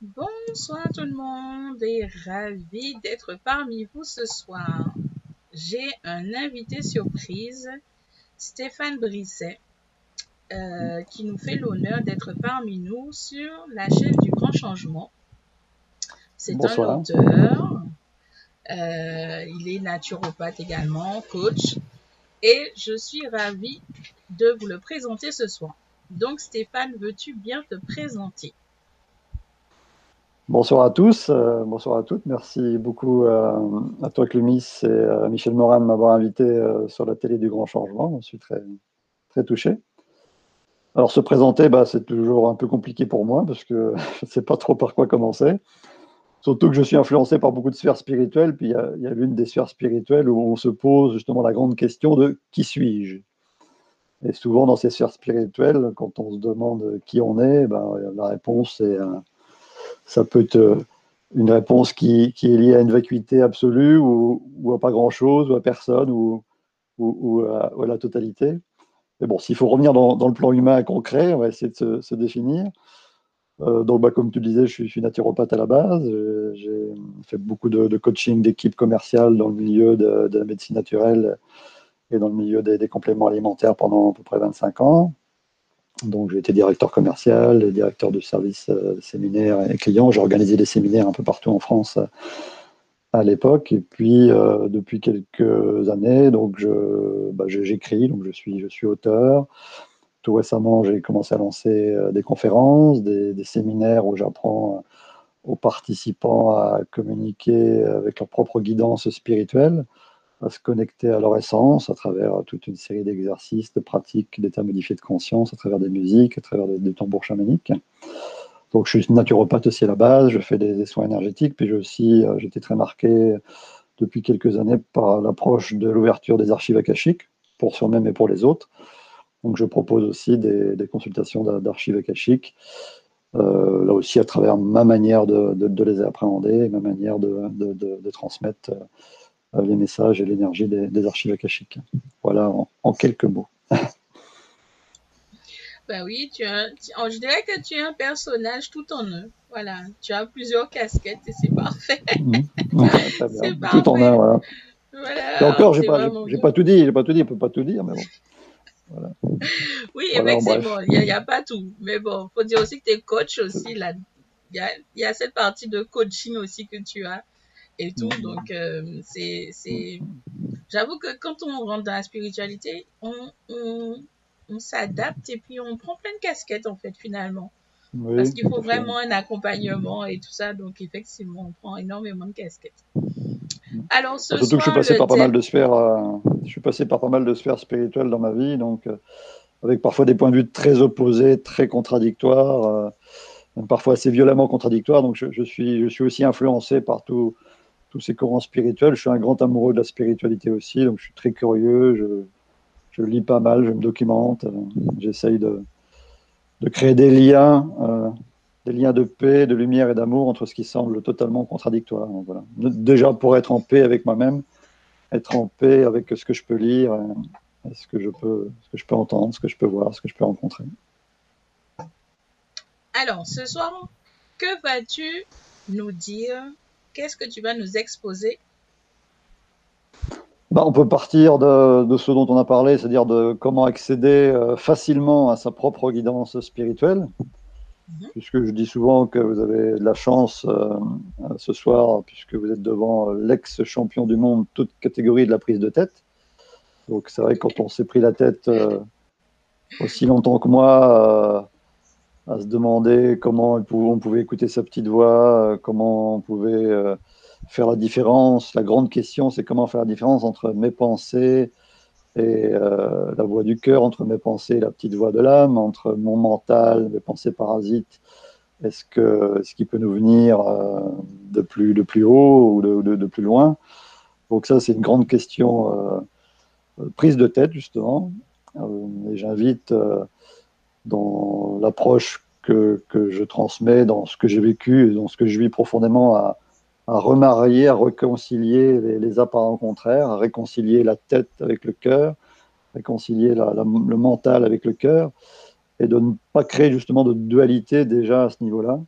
Bonsoir tout le monde et ravi d'être parmi vous ce soir. J'ai un invité surprise, Stéphane Brisset, euh, qui nous fait l'honneur d'être parmi nous sur la chaîne du Grand Changement. C'est un auteur, euh, il est naturopathe également, coach, et je suis ravie de vous le présenter ce soir. Donc Stéphane, veux-tu bien te présenter? Bonsoir à tous, euh, bonsoir à toutes. Merci beaucoup euh, à toi, Clumis, et à Michel Morin de m'avoir invité euh, sur la télé du Grand Changement. Je suis très, touché. Alors, se présenter, bah, c'est toujours un peu compliqué pour moi parce que je ne sais pas trop par quoi commencer. Surtout que je suis influencé par beaucoup de sphères spirituelles. Puis il y a, l'une des sphères spirituelles où on se pose justement la grande question de qui suis-je? Et souvent, dans ces sphères spirituelles, quand on se demande qui on est, ben, la réponse est. ça peut être euh, une réponse qui, est liée à une vacuité absolue ou, à pas grand-chose, ou à personne, ou, à, la totalité. Mais bon, s'il faut revenir dans, le plan humain concret, on va essayer de se, définir. Euh, donc, bah, comme tu le disais, je suis, naturopathe à la base. J'ai fait beaucoup de, coaching d'équipes commerciales dans le milieu de, la médecine naturelle et dans le milieu des, des compléments alimentaires pendant à peu près 25 ans. Donc, j'ai été directeur commercial directeur de service euh, séminaires et clients. J'ai organisé des séminaires un peu partout en France euh, à l'époque. Et puis, euh, depuis quelques années, donc je, bah, j'écris, donc je suis, je suis auteur. Tout récemment, j'ai commencé à lancer des conférences, des séminaires où j'apprends aux participants à communiquer avec leur propre guidance spirituelle à se connecter à leur essence à travers toute une série d'exercices, de pratiques, d'états modifiés de conscience, à travers des musiques, à travers des, tambours chamaniques. Donc je suis naturopathe aussi à la base, je fais des, des soins énergétiques, puis j'ai aussi, euh, j'étais très marqué depuis quelques années par l'approche de l'ouverture des archives akashiques, pour soi-même et pour les autres. Donc je propose aussi des, consultations d'archives akashiques, euh, là aussi à travers ma manière de, les appréhender, ma manière de, de transmettre euh, les messages et l'énergie des, des, archives akashiques. Voilà en, en quelques mots. Ben oui, tu as, je dirais que tu es un personnage tout en un. Voilà, tu as plusieurs casquettes et c'est parfait. Mmh. c'est parfait. Tout en un, voilà. voilà et encore, j'ai pas, j'ai pas tout dit, j'ai pas tout dit, on peut pas tout dire, mais bon. Voilà. Oui, voilà, effectivement, il n'y a, a, pas tout. Mais bon, faut dire aussi que tu es coach aussi. Il y a, y a cette partie de coaching aussi que tu as et tout. Mmh. Donc, euh, c'est, c'est, j'avoue que quand on rentre dans la spiritualité, on, on, on s'adapte et puis on prend plein de casquettes en fait finalement. Oui, Parce qu'il faut vraiment un accompagnement et tout ça. Donc, effectivement, on prend énormément de casquettes. Alors, ce Surtout soir, que je suis passé par pas mal de sphères, euh, je suis passé par pas mal de sphères spirituelles dans ma vie, donc euh, avec parfois des points de vue très opposés, très contradictoires, euh, parfois assez violemment contradictoires. Donc, je, je, suis, je suis aussi influencé par tout, tous ces courants spirituels. Je suis un grand amoureux de la spiritualité aussi, donc je suis très curieux. Je, lis pas mal, je me documente, j'essaye de, créer des liens, euh, des liens de paix, de lumière et d'amour entre ce qui semble totalement contradictoire. Déjà pour être en paix avec moi-même, être en paix avec ce que je peux lire, euh, ce que je peux, ce que je peux entendre, ce que je peux voir, ce que je peux rencontrer. Alors, ce soir, que vas-tu nous dire Qu'est-ce que tu vas nous exposer bah, on peut partir de, de, ce dont on a parlé, c'est-à-dire de comment accéder euh, facilement à sa propre guidance spirituelle, mmh. puisque je dis souvent que vous avez de la chance euh, ce soir, puisque vous êtes devant l'ex-champion du monde, toute catégorie de la prise de tête. Donc c'est vrai que quand on s'est pris la tête euh, aussi longtemps que moi, euh, à se demander comment on pouvait écouter sa petite voix, euh, comment on pouvait faire la différence. La grande question, c'est comment faire la différence entre mes pensées et euh, la voix du cœur, entre mes pensées et la petite voix de l'âme, entre mon mental, mes pensées parasites. Est-ce que ce qui peut nous venir euh, de plus de plus haut ou de, de, plus loin? Donc ça, c'est une grande question euh, prise de tête justement. et j'invite dans l'approche que, que, je transmets, dans ce que j'ai vécu, dans ce que je vis profondément à, à remarier, à réconcilier les, les, apparents contraires, à réconcilier la tête avec le cœur, réconcilier le mental avec le cœur, et de ne pas créer justement de dualité déjà à ce niveau-là.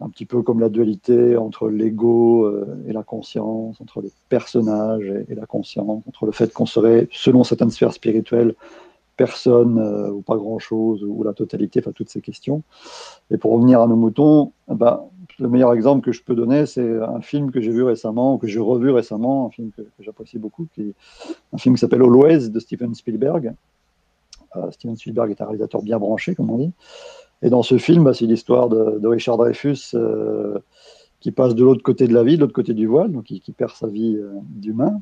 un petit peu comme la dualité entre l'ego euh, et la conscience, entre le personnage et, la conscience, entre le fait qu'on serait, selon certaines sphères spirituelles, personne euh, ou pas grand-chose, ou la totalité, enfin toutes ces questions. Et pour revenir à nos moutons, ben, le meilleur exemple que je peux donner, c'est un film que j'ai vu récemment, ou que j'ai revu récemment, un film que, j'apprécie beaucoup, qui un film qui s'appelle Always de Steven Spielberg. Euh, Steven Spielberg est un réalisateur bien branché, comme on dit. Et dans ce film, bah, c'est l'histoire de, Richard Dreyfus euh, qui passe de l'autre côté de la vie, de l'autre côté du voile, donc qui, perd sa vie d'humain,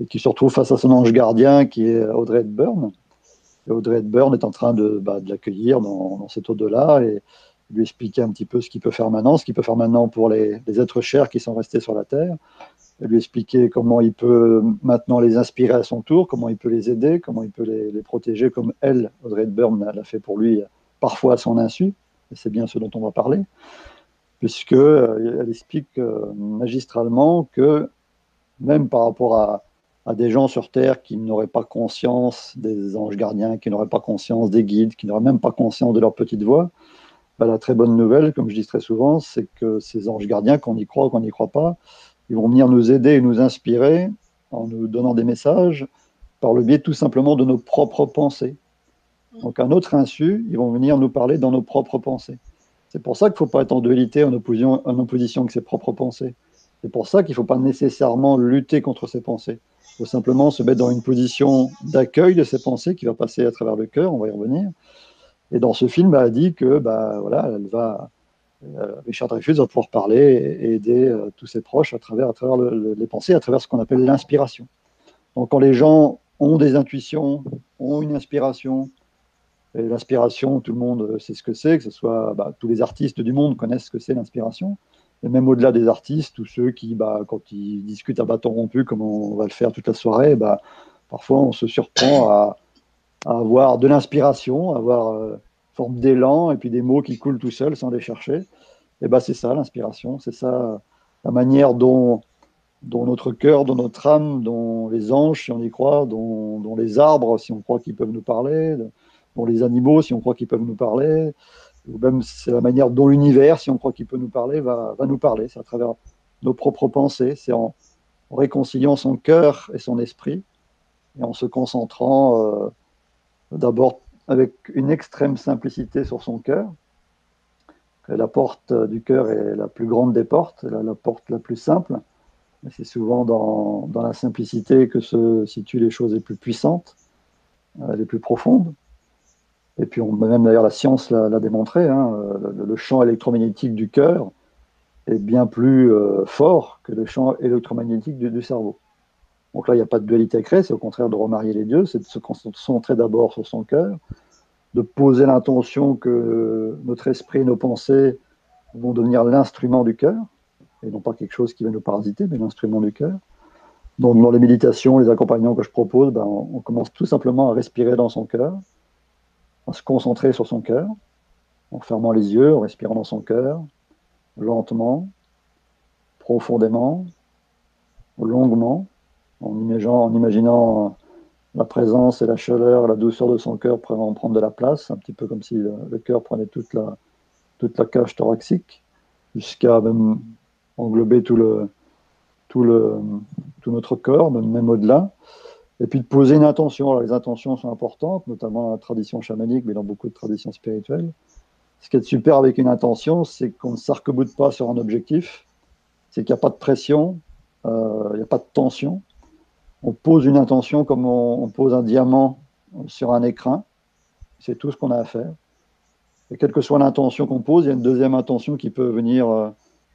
et qui se retrouve face à son ange gardien qui est Audrey Hepburn. Audrey Hepburn est en train de, bah, l'accueillir dans, cet au-delà et lui expliquer un petit peu ce qu'il peut faire maintenant, ce qu'il peut faire maintenant pour les, êtres chers qui sont restés sur la Terre, et lui expliquer comment il peut maintenant les inspirer à son tour, comment il peut les aider, comment il peut les, protéger comme elle, Audrey Hepburn, l'a fait pour lui parfois à son insu, et c'est bien ce dont on va parler, puisqu'elle euh, elle explique euh, magistralement que même par rapport à, des gens sur Terre qui n'auraient pas conscience des anges gardiens, qui n'auraient pas conscience des guides, qui n'auraient même pas conscience de leur petite voix, bah, la très bonne nouvelle, comme je dis très souvent, c'est que ces anges gardiens, qu'on y croit ou qu'on n'y croit pas, ils vont venir nous aider et nous inspirer en nous donnant des messages par le biais tout simplement de nos propres pensées. Donc, à notre insu, ils vont venir nous parler dans nos propres pensées. C'est pour ça qu'il ne faut pas être en dualité, en opposition, en opposition avec ses propres pensées. C'est pour ça qu'il ne faut pas nécessairement lutter contre ses pensées. Faut simplement se mettre dans une position d'accueil de ses pensées qui va passer à travers le cœur, on va y revenir. Et dans ce film, elle dit que bah, voilà, elle va, euh, Richard Dreyfus va pouvoir parler et, aider euh, tous ses proches à travers, à travers les pensées, à travers ce qu'on appelle l'inspiration. Donc quand les gens ont des intuitions, ont une inspiration, L'inspiration, tout le monde sait ce que c'est, que ce soit bah, tous les artistes du monde connaissent ce que c'est l'inspiration. Et même au-delà des artistes, tous ceux qui, bah, quand ils discutent à bâton rompu, comme on va le faire toute la soirée, bah, parfois on se surprend à, avoir de l'inspiration, à avoir euh, forme d'élan et puis des mots qui coulent tout seuls sans les chercher. Et bah, c'est ça l'inspiration, c'est ça la manière dont, dont notre cœur, dont notre âme, dont les anges, si on y croit, dont, dont les arbres, si on croit qu'ils peuvent nous parler, pour les animaux, si on croit qu'ils peuvent nous parler, ou même c'est la manière dont l'univers, si on croit qu'il peut nous parler, va, nous parler. C'est à travers nos propres pensées, c'est en, réconciliant son cœur et son esprit, et en se concentrant euh, d'abord avec une extrême simplicité sur son cœur. La porte du cœur est la plus grande des portes, la, porte la plus simple. C'est souvent dans, dans, la simplicité que se situent les choses les plus puissantes, euh, les plus profondes. Et puis, on, même d'ailleurs, la science l'a démontré, hein, le, champ électromagnétique du cœur est bien plus euh, fort que le champ électromagnétique du, cerveau. Donc là, il n'y a pas de dualité à créer, c'est au contraire de remarier les dieux, c'est de se concentrer d'abord sur son cœur, de poser l'intention que notre esprit, nos pensées vont devenir l'instrument du cœur, et non pas quelque chose qui va nous parasiter, mais l'instrument du cœur. Donc dans les méditations, les accompagnements que je propose, ben, on commence tout simplement à respirer dans son cœur, à se concentrer sur son cœur, en fermant les yeux, en respirant dans son cœur, lentement, profondément, longuement, en imaginant, en imaginant la présence et la chaleur, la douceur de son cœur prendre de la place, un petit peu comme si le, cœur prenait toute la, cage thoracique, jusqu'à englober tout, tout notre corps, même au-delà et puis de poser une intention. Alors, les intentions sont importantes, notamment dans la tradition chamanique, mais dans beaucoup de traditions spirituelles. Ce qui est super avec une intention, c'est qu'on ne s'arc-boute pas sur un objectif, c'est qu'il n'y a pas de pression, euh, il n'y a pas de tension. On pose une intention comme on, pose un diamant sur un écrin. C'est tout ce qu'on a à faire. Et quelle que soit l'intention qu'on pose, il y a une deuxième intention qui peut venir euh,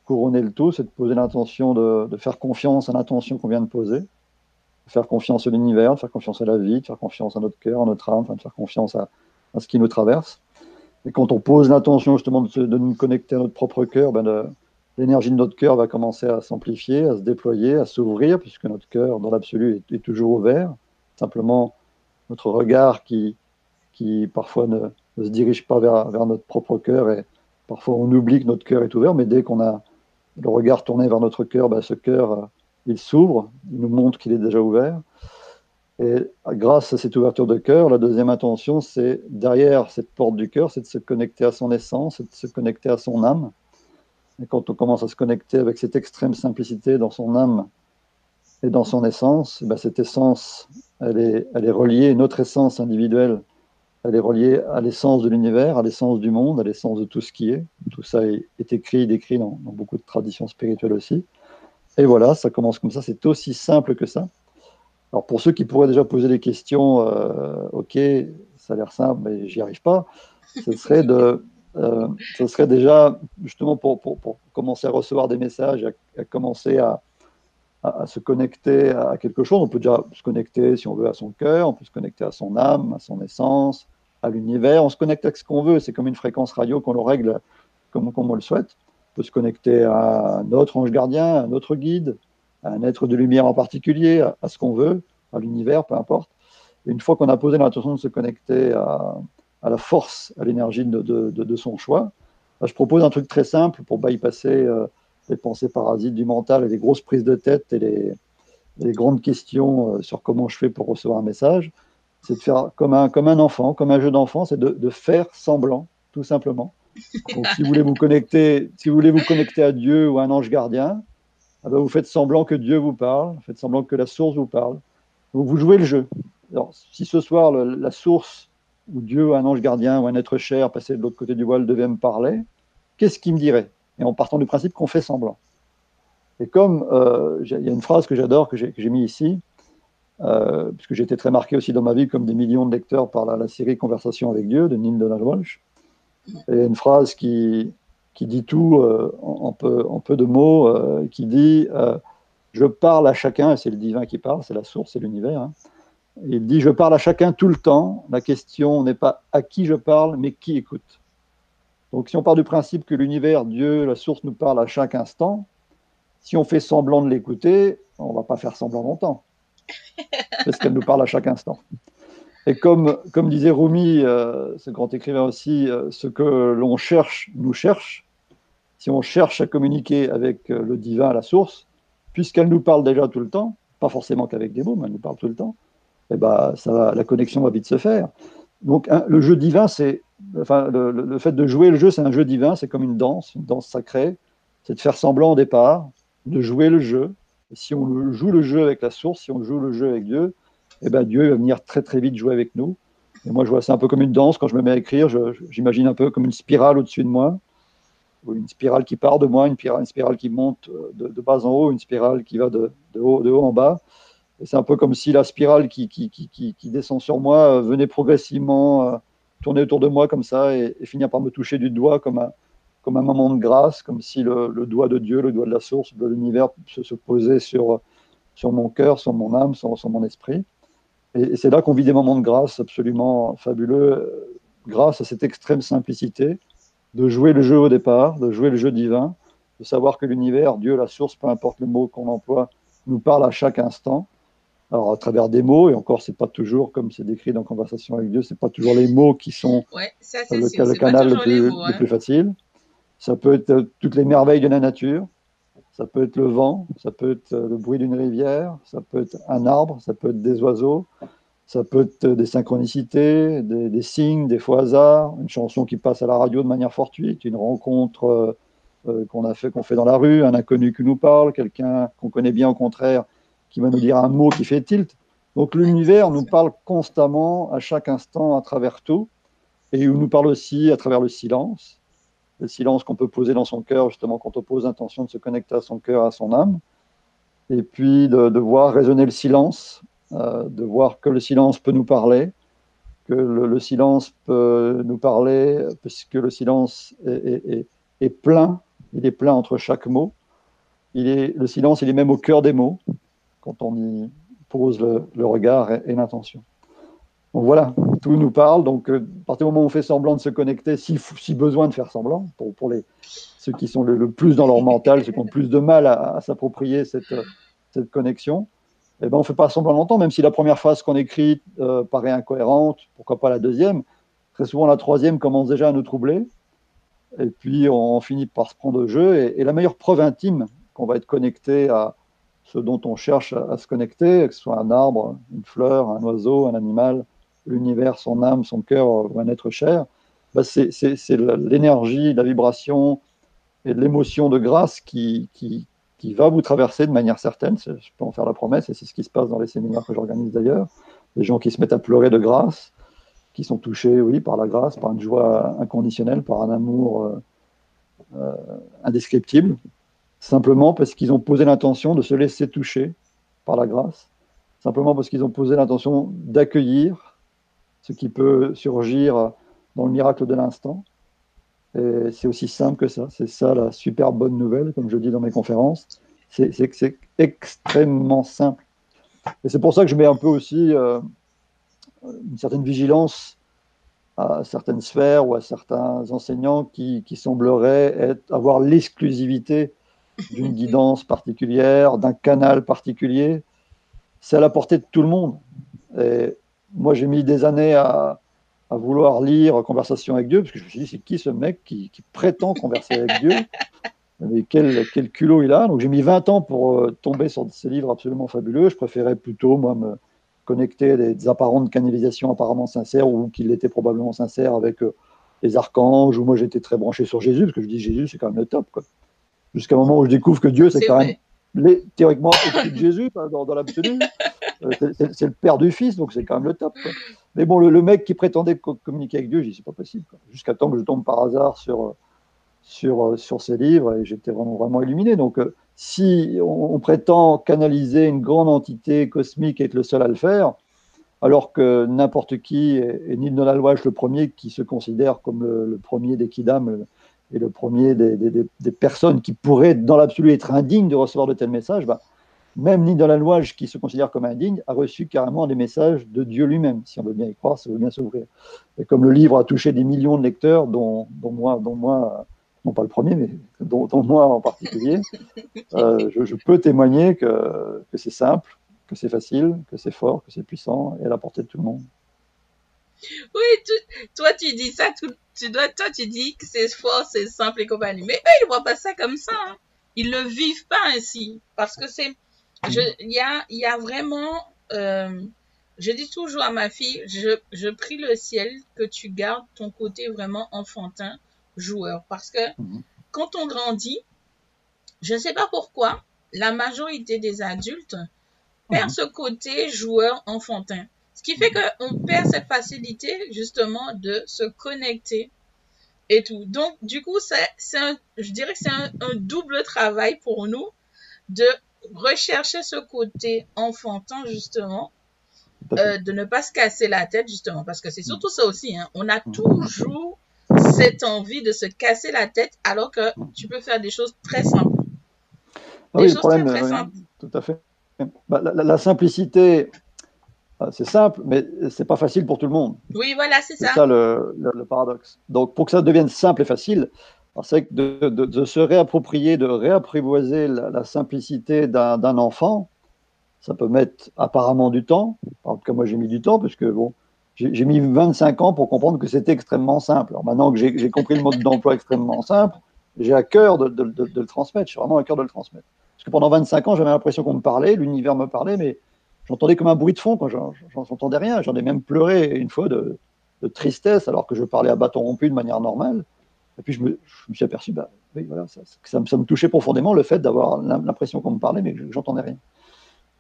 couronner le tout, c'est de poser l'intention de, de, faire confiance à l'intention qu'on vient de poser faire confiance à l'univers, de faire confiance à la vie, de faire confiance à notre cœur, à notre âme, de faire confiance à, ce qui nous traverse. Et quand on pose l'intention justement de, nous connecter à notre propre cœur, ben l'énergie de notre cœur va commencer à s'amplifier, à se déployer, à s'ouvrir, puisque notre cœur, dans l'absolu, est, toujours ouvert. Simplement, notre regard qui, qui parfois ne, se dirige pas vers, vers notre propre cœur, et parfois on oublie que notre cœur est ouvert, mais dès qu'on a le regard tourné vers notre cœur, ben ce cœur il s'ouvre, il nous montre qu'il est déjà ouvert. Et grâce à cette ouverture de cœur, la deuxième intention, c'est derrière cette porte du cœur, c'est de se connecter à son essence, c'est de se connecter à son âme. Et quand on commence à se connecter avec cette extrême simplicité dans son âme et dans son essence, eh ben cette essence, elle est, elle est reliée, notre essence individuelle, elle est reliée à l'essence de l'univers, à l'essence du monde, à l'essence de tout ce qui est. Tout ça est, écrit, décrit dans, dans, beaucoup de traditions spirituelles aussi. Et voilà, ça commence comme ça, c'est aussi simple que ça. Alors pour ceux qui pourraient déjà poser des questions, euh, ok, ça a l'air simple, mais j'y arrive pas, ce serait de, euh, ce serait déjà justement pour, pour, commencer à recevoir des messages, à, à commencer à, à, se connecter à quelque chose. On peut déjà se connecter, si on veut, à son cœur, on peut se connecter à son âme, à son essence, à l'univers. On se connecte avec ce qu'on veut. C'est comme une fréquence radio qu'on le règle comme, comme on le souhaite. Peut se connecter à notre ange gardien, à notre guide, à un être de lumière en particulier, à, ce qu'on veut, à l'univers, peu importe. Une fois qu'on a posé l'intention de se connecter à, la force, à l'énergie de, son choix, bah, je propose un truc très simple pour bypasser euh, les pensées parasites du mental et les grosses prises de tête et les, grandes questions euh, sur comment je fais pour recevoir un message. C'est de faire comme un, enfant, comme un jeu d'enfant, c'est de, faire semblant, tout simplement. Donc, si vous voulez vous connecter, à Dieu ou à un ange gardien, ah ben, vous faites semblant que Dieu vous parle, vous faites semblant que la source vous parle. Donc, vous jouez le jeu. Alors, si ce soir la source ou Dieu, un ange gardien ou un être cher passé de l'autre côté du voile devait me parler, qu'est-ce qu'il me dirait? Et en partant du principe qu'on fait semblant. Et comme euh, il y a une phrase que j'adore, que j'ai mis ici, euh, puisque j'ai été très marqué aussi dans ma vie, comme des millions de lecteurs, par la, la série Conversation avec Dieu de Neil Donald Walsh. Et une phrase qui, qui dit tout euh, en, peu, en, peu, de mots, euh, qui dit euh, Je parle à chacun, et c'est le divin qui parle, c'est la source, c'est l'univers. Hein. Il dit Je parle à chacun tout le temps. La question n'est pas à qui je parle, mais qui écoute. Donc, si on part du principe que l'univers, Dieu, la source nous parle à chaque instant, si on fait semblant de l'écouter, on ne va pas faire semblant longtemps. Parce qu'elle nous parle à chaque instant. Et comme, disait Rumi, euh, ce grand écrivain aussi, euh, ce que l'on cherche nous cherche. Si on cherche à communiquer avec euh, le divin, la source, puisqu'elle nous parle déjà tout le temps, pas forcément qu'avec des mots, mais elle nous parle tout le temps, et eh ben, ça la connexion va vite se faire. Donc le jeu divin, c'est, enfin, le, le, fait de jouer le jeu, c'est un jeu divin, c'est comme une danse, une danse sacrée. C'est de faire semblant au départ, de jouer le jeu. Et si on joue le jeu avec la source, si on joue le jeu avec Dieu, eh ben Dieu va venir très très vite jouer avec nous. Et moi, je vois ça un peu comme une danse. Quand je me mets à écrire, j'imagine un peu comme une spirale au-dessus de moi, ou une spirale qui part de moi, une, spirale, qui monte euh, de, bas en haut, une spirale qui va de, haut, en bas. Et c'est un peu comme si la spirale qui, descend sur moi euh, venait progressivement euh, tourner autour de moi comme ça et, finir par me toucher du doigt comme un, moment de grâce, comme si le, doigt de Dieu, le doigt de la source, de l'univers se, posait sur, mon cœur, sur mon âme, sur mon esprit. Et, c'est là qu'on vit des moments de grâce absolument fabuleux, grâce à cette extrême simplicité de jouer le jeu au départ, de jouer le jeu divin, de savoir que l'univers, Dieu, la source, peu importe le mot qu'on emploie, nous parle à chaque instant. Alors à travers des mots, et encore, c'est pas toujours comme c'est décrit dans Conversation avec Dieu, c'est pas toujours les mots qui sont ouais, ça, le, le canal le plus, mots, hein. le plus facile. Ça peut être toutes les merveilles de la nature, ça peut être le vent, ça peut être le bruit d'une rivière, ça peut être un arbre, ça peut être des oiseaux, ça peut être des synchronicités, des, des signes, des faux hasards, une chanson qui passe à la radio de manière fortuite, une rencontre euh, qu'on a fait, qu'on fait dans la rue, un inconnu qui nous parle, quelqu'un qu'on connaît bien au contraire, qui va nous dire un mot qui fait tilt. Donc l'univers nous parle constamment, à chaque instant, à travers tout, et il nous parle aussi à travers le silence le silence qu'on peut poser dans son cœur, justement, quand on pose l'intention de se connecter à son cœur, à son âme. Et puis de, voir résonner le silence, euh, de voir que le silence peut nous parler, que le, le silence peut nous parler, puisque le silence est, plein, il est plein entre chaque mot. Il est, le silence, il est même au cœur des mots, quand on y pose le, regard et l'intention. Donc voilà, tout nous parle. Donc, euh, à partir du moment où on fait semblant de se connecter, si, si besoin de faire semblant, pour, pour les, ceux qui sont le, plus dans leur mental, ceux qui ont le plus de mal à, s'approprier cette, cette connexion, eh ben, on ne fait pas semblant longtemps, même si la première phrase qu'on écrit euh, paraît incohérente, pourquoi pas la deuxième. Très souvent, la troisième commence déjà à nous troubler. Et puis, on finit par se prendre au jeu. Et, et la meilleure preuve intime qu'on va être connecté à ce dont on cherche à, à, se connecter, que ce soit un arbre, une fleur, un oiseau, un animal, l'univers, son âme, son cœur ou un être cher, bah c'est l'énergie, la vibration, et l'émotion de grâce qui, qui, qui, va vous traverser de manière certaine. Je peux en faire la promesse, et c'est ce qui se passe dans les séminaires que j'organise d'ailleurs. Des gens qui se mettent à pleurer de grâce, qui sont touchés, oui, par la grâce, par une joie inconditionnelle, par un amour euh, euh, indescriptible, simplement parce qu'ils ont posé l'intention de se laisser toucher par la grâce, simplement parce qu'ils ont posé l'intention d'accueillir ce qui peut surgir dans le miracle de l'instant. Et c'est aussi simple que ça. C'est ça la super bonne nouvelle, comme je dis dans mes conférences. C'est que c'est extrêmement simple. Et c'est pour ça que je mets un peu aussi euh, une certaine vigilance à certaines sphères ou à certains enseignants qui, sembleraient avoir l'exclusivité d'une guidance particulière, d'un canal particulier. C'est à la portée de tout le monde. Et moi, j'ai mis des années à, à, vouloir lire Conversation avec Dieu, parce que je me suis dit, c'est qui ce mec qui, qui prétend converser avec Dieu? Mais quel, quel, culot il a Donc j'ai mis 20 ans pour euh, tomber sur ces livres absolument fabuleux. Je préférais plutôt, moi, me, connecter des, des apparentes canalisations apparemment sincères ou qu'il était probablement sincère avec euh, les archanges, ou moi j'étais très branché sur Jésus, parce que je dis Jésus c'est quand même le top. Jusqu'à un moment où je découvre que Dieu c'est quand même théoriquement au de Jésus dans, l'absolu. Euh, c'est le père du fils, donc c'est quand même le top. Mais bon, le, mec qui prétendait communiquer avec Dieu, j'ai dit c'est pas possible. Jusqu'à temps que je tombe par hasard sur, euh, sur, sur ces livres et j'étais vraiment, vraiment illuminé. Donc si on, prétend canaliser une grande entité cosmique et être le seul à le faire, alors que n'importe qui, et, ni Nil Nolaloche le premier qui se considère comme le, premier des Kidam et le premier des, personnes qui pourraient, dans l'absolu, être indignes de recevoir de tels messages, bah, même Nil Nolaloche, qui se considère comme indigne, a reçu carrément des messages de Dieu lui-même. Si on veut bien y croire, ça veut bien s'ouvrir. Et comme le livre a touché des millions de lecteurs, dont, dont moi, dont moi non pas le premier, mais dont, moi en particulier, euh, je, peux témoigner que, que c'est simple, que c'est facile, que c'est fort, que c'est puissant et à la portée de tout le monde. Oui, toi tu dis ça, tu dois, toi tu dis que c'est fort, c'est simple et compagnie. Mais eux, ils voient pas ça comme ça. Hein. Ils le vivent pas ainsi. Parce que c'est. Il y a, y a vraiment. Euh, je dis toujours à ma fille, je, je prie le ciel que tu gardes ton côté vraiment enfantin joueurs. Parce que mhm. quand on grandit, je ne sais pas pourquoi, la majorité des adultes perd mhm. ce côté joueur enfantin. Ce qui fait qu'on perd cette facilité justement de se connecter et tout. Donc, du coup, c'est un, je dirais que c'est un, double travail pour nous de rechercher ce côté enfantin justement, euh, de ne pas se casser la tête justement, parce que c'est surtout ça aussi. Hein. On a mhm. toujours cette envie de se casser la tête alors que tu peux faire des choses très simples. Ah oui, le problème, tout à fait. Bah, la, simplicité, euh, c'est simple, mais c'est pas facile pour tout le monde. Oui, voilà, c'est ça. C'est ça le, paradoxe. Donc, pour que ça devienne simple et facile, c'est que de, de, se réapproprier, de réapprivoiser la, simplicité d'un enfant, ça peut mettre apparemment du temps. En tout cas, moi, j'ai mis du temps, parce que bon, j'ai mis 25 ans pour comprendre que c'était extrêmement simple. Alors maintenant que j'ai compris le mode d'emploi extrêmement simple, j'ai à cœur de, le transmettre. Je suis vraiment à cœur de le transmettre. Parce que pendant 25 ans, j'avais l'impression qu'on me parlait, l'univers me parlait, mais j'entendais comme un bruit de fond. J'en entendais rien. J'en ai même pleuré une fois de, tristesse alors que je parlais à bâton rompu de manière normale. Et puis je me, suis aperçu, bah, ça, me touchait profondément le fait d'avoir l'impression qu'on me parlait, mais que j'entendais rien.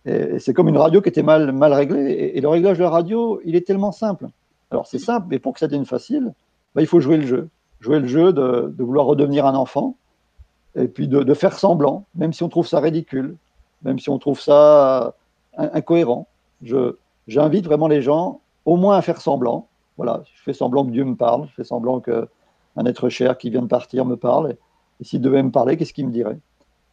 Et c'est comme une radio qui était mal, mal réglée. Et, le réglage de la radio, il est tellement simple. Alors c'est simple, mais pour que ça devienne facile, bah, il faut jouer le jeu. Jouer le jeu de, vouloir redevenir un enfant, et puis de, faire semblant, même si on trouve ça ridicule, même si on trouve ça incohérent. J'invite vraiment les gens au moins à faire semblant. Voilà, je fais semblant que Dieu me parle, je fais semblant qu'un être cher qui vient de partir me parle. Et, s'il devait me parler, qu'est-ce qu'il me dirait?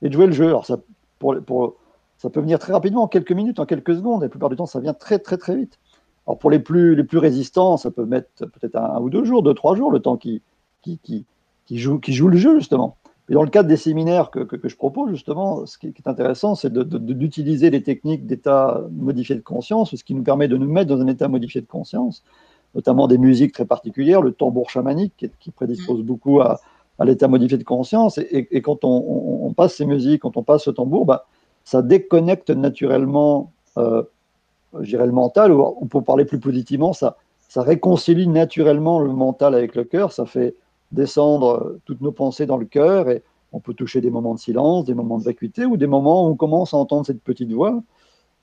Et de jouer le jeu. Alors ça, pour, pour ça peut venir très rapidement, en quelques minutes, en quelques secondes. Et la plupart du temps, ça vient très, très, très vite. Alors pour les plus, les plus résistants, ça peut mettre peut-être un, ou deux jours, deux, trois jours, le temps qui, qui, qui, qui, joue, qui joue le jeu, justement. Et dans le cadre des séminaires que, que, je propose, justement, ce qui, est intéressant, c'est d'utiliser les techniques d'état modifié de conscience, ce qui nous permet de nous mettre dans un état modifié de conscience, notamment des musiques très particulières, le tambour chamanique, qui, prédispose beaucoup à, à l'état modifié de conscience. Et, et, quand on, on, passe ces musiques, quand on passe ce tambour, bah, ça déconnecte naturellement, euh, je dirais, le mental, ou peut parler plus positivement, ça, ça réconcilie naturellement le mental avec le cœur, ça fait descendre toutes nos pensées dans le cœur, et, On peut toucher des moments de silence, des moments de vacuité ou des moments où on commence à entendre cette petite voix.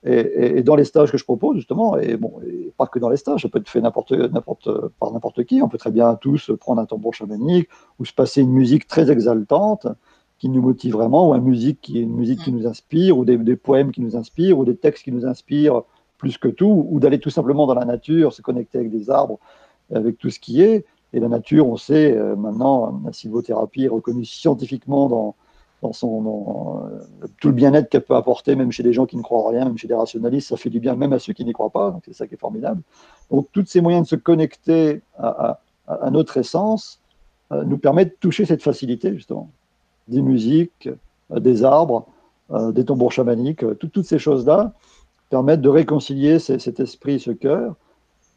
Et, dans les stages que je propose, justement, et bon, pas que dans les stages, ça peut être fait n'importe, n'importe, par n'importe qui. On peut très bien tous prendre un tambour chamanique ou se passer une musique très exaltante qui nous motive vraiment, ou une musique qui, une musique qui nous inspire, ou des, des, poèmes qui nous inspirent, ou des textes qui nous inspirent plus que tout, ou d'aller tout simplement dans la nature, se connecter avec des arbres, avec tout ce qui est. Et la nature, on sait euh, maintenant, la sylvothérapie est reconnue scientifiquement dans, dans, son, euh, tout le bien-être qu'elle peut apporter, même chez des gens qui ne croient rien, même chez des rationalistes, ça fait du bien même à ceux qui n'y croient pas, donc c'est ça qui est formidable. Donc tous ces moyens de se connecter à, notre essence euh, nous permettent de toucher cette facilité, justement des musiques, des arbres, des tambours chamaniques, toutes ces choses-là permettent de réconcilier cet esprit, ce cœur,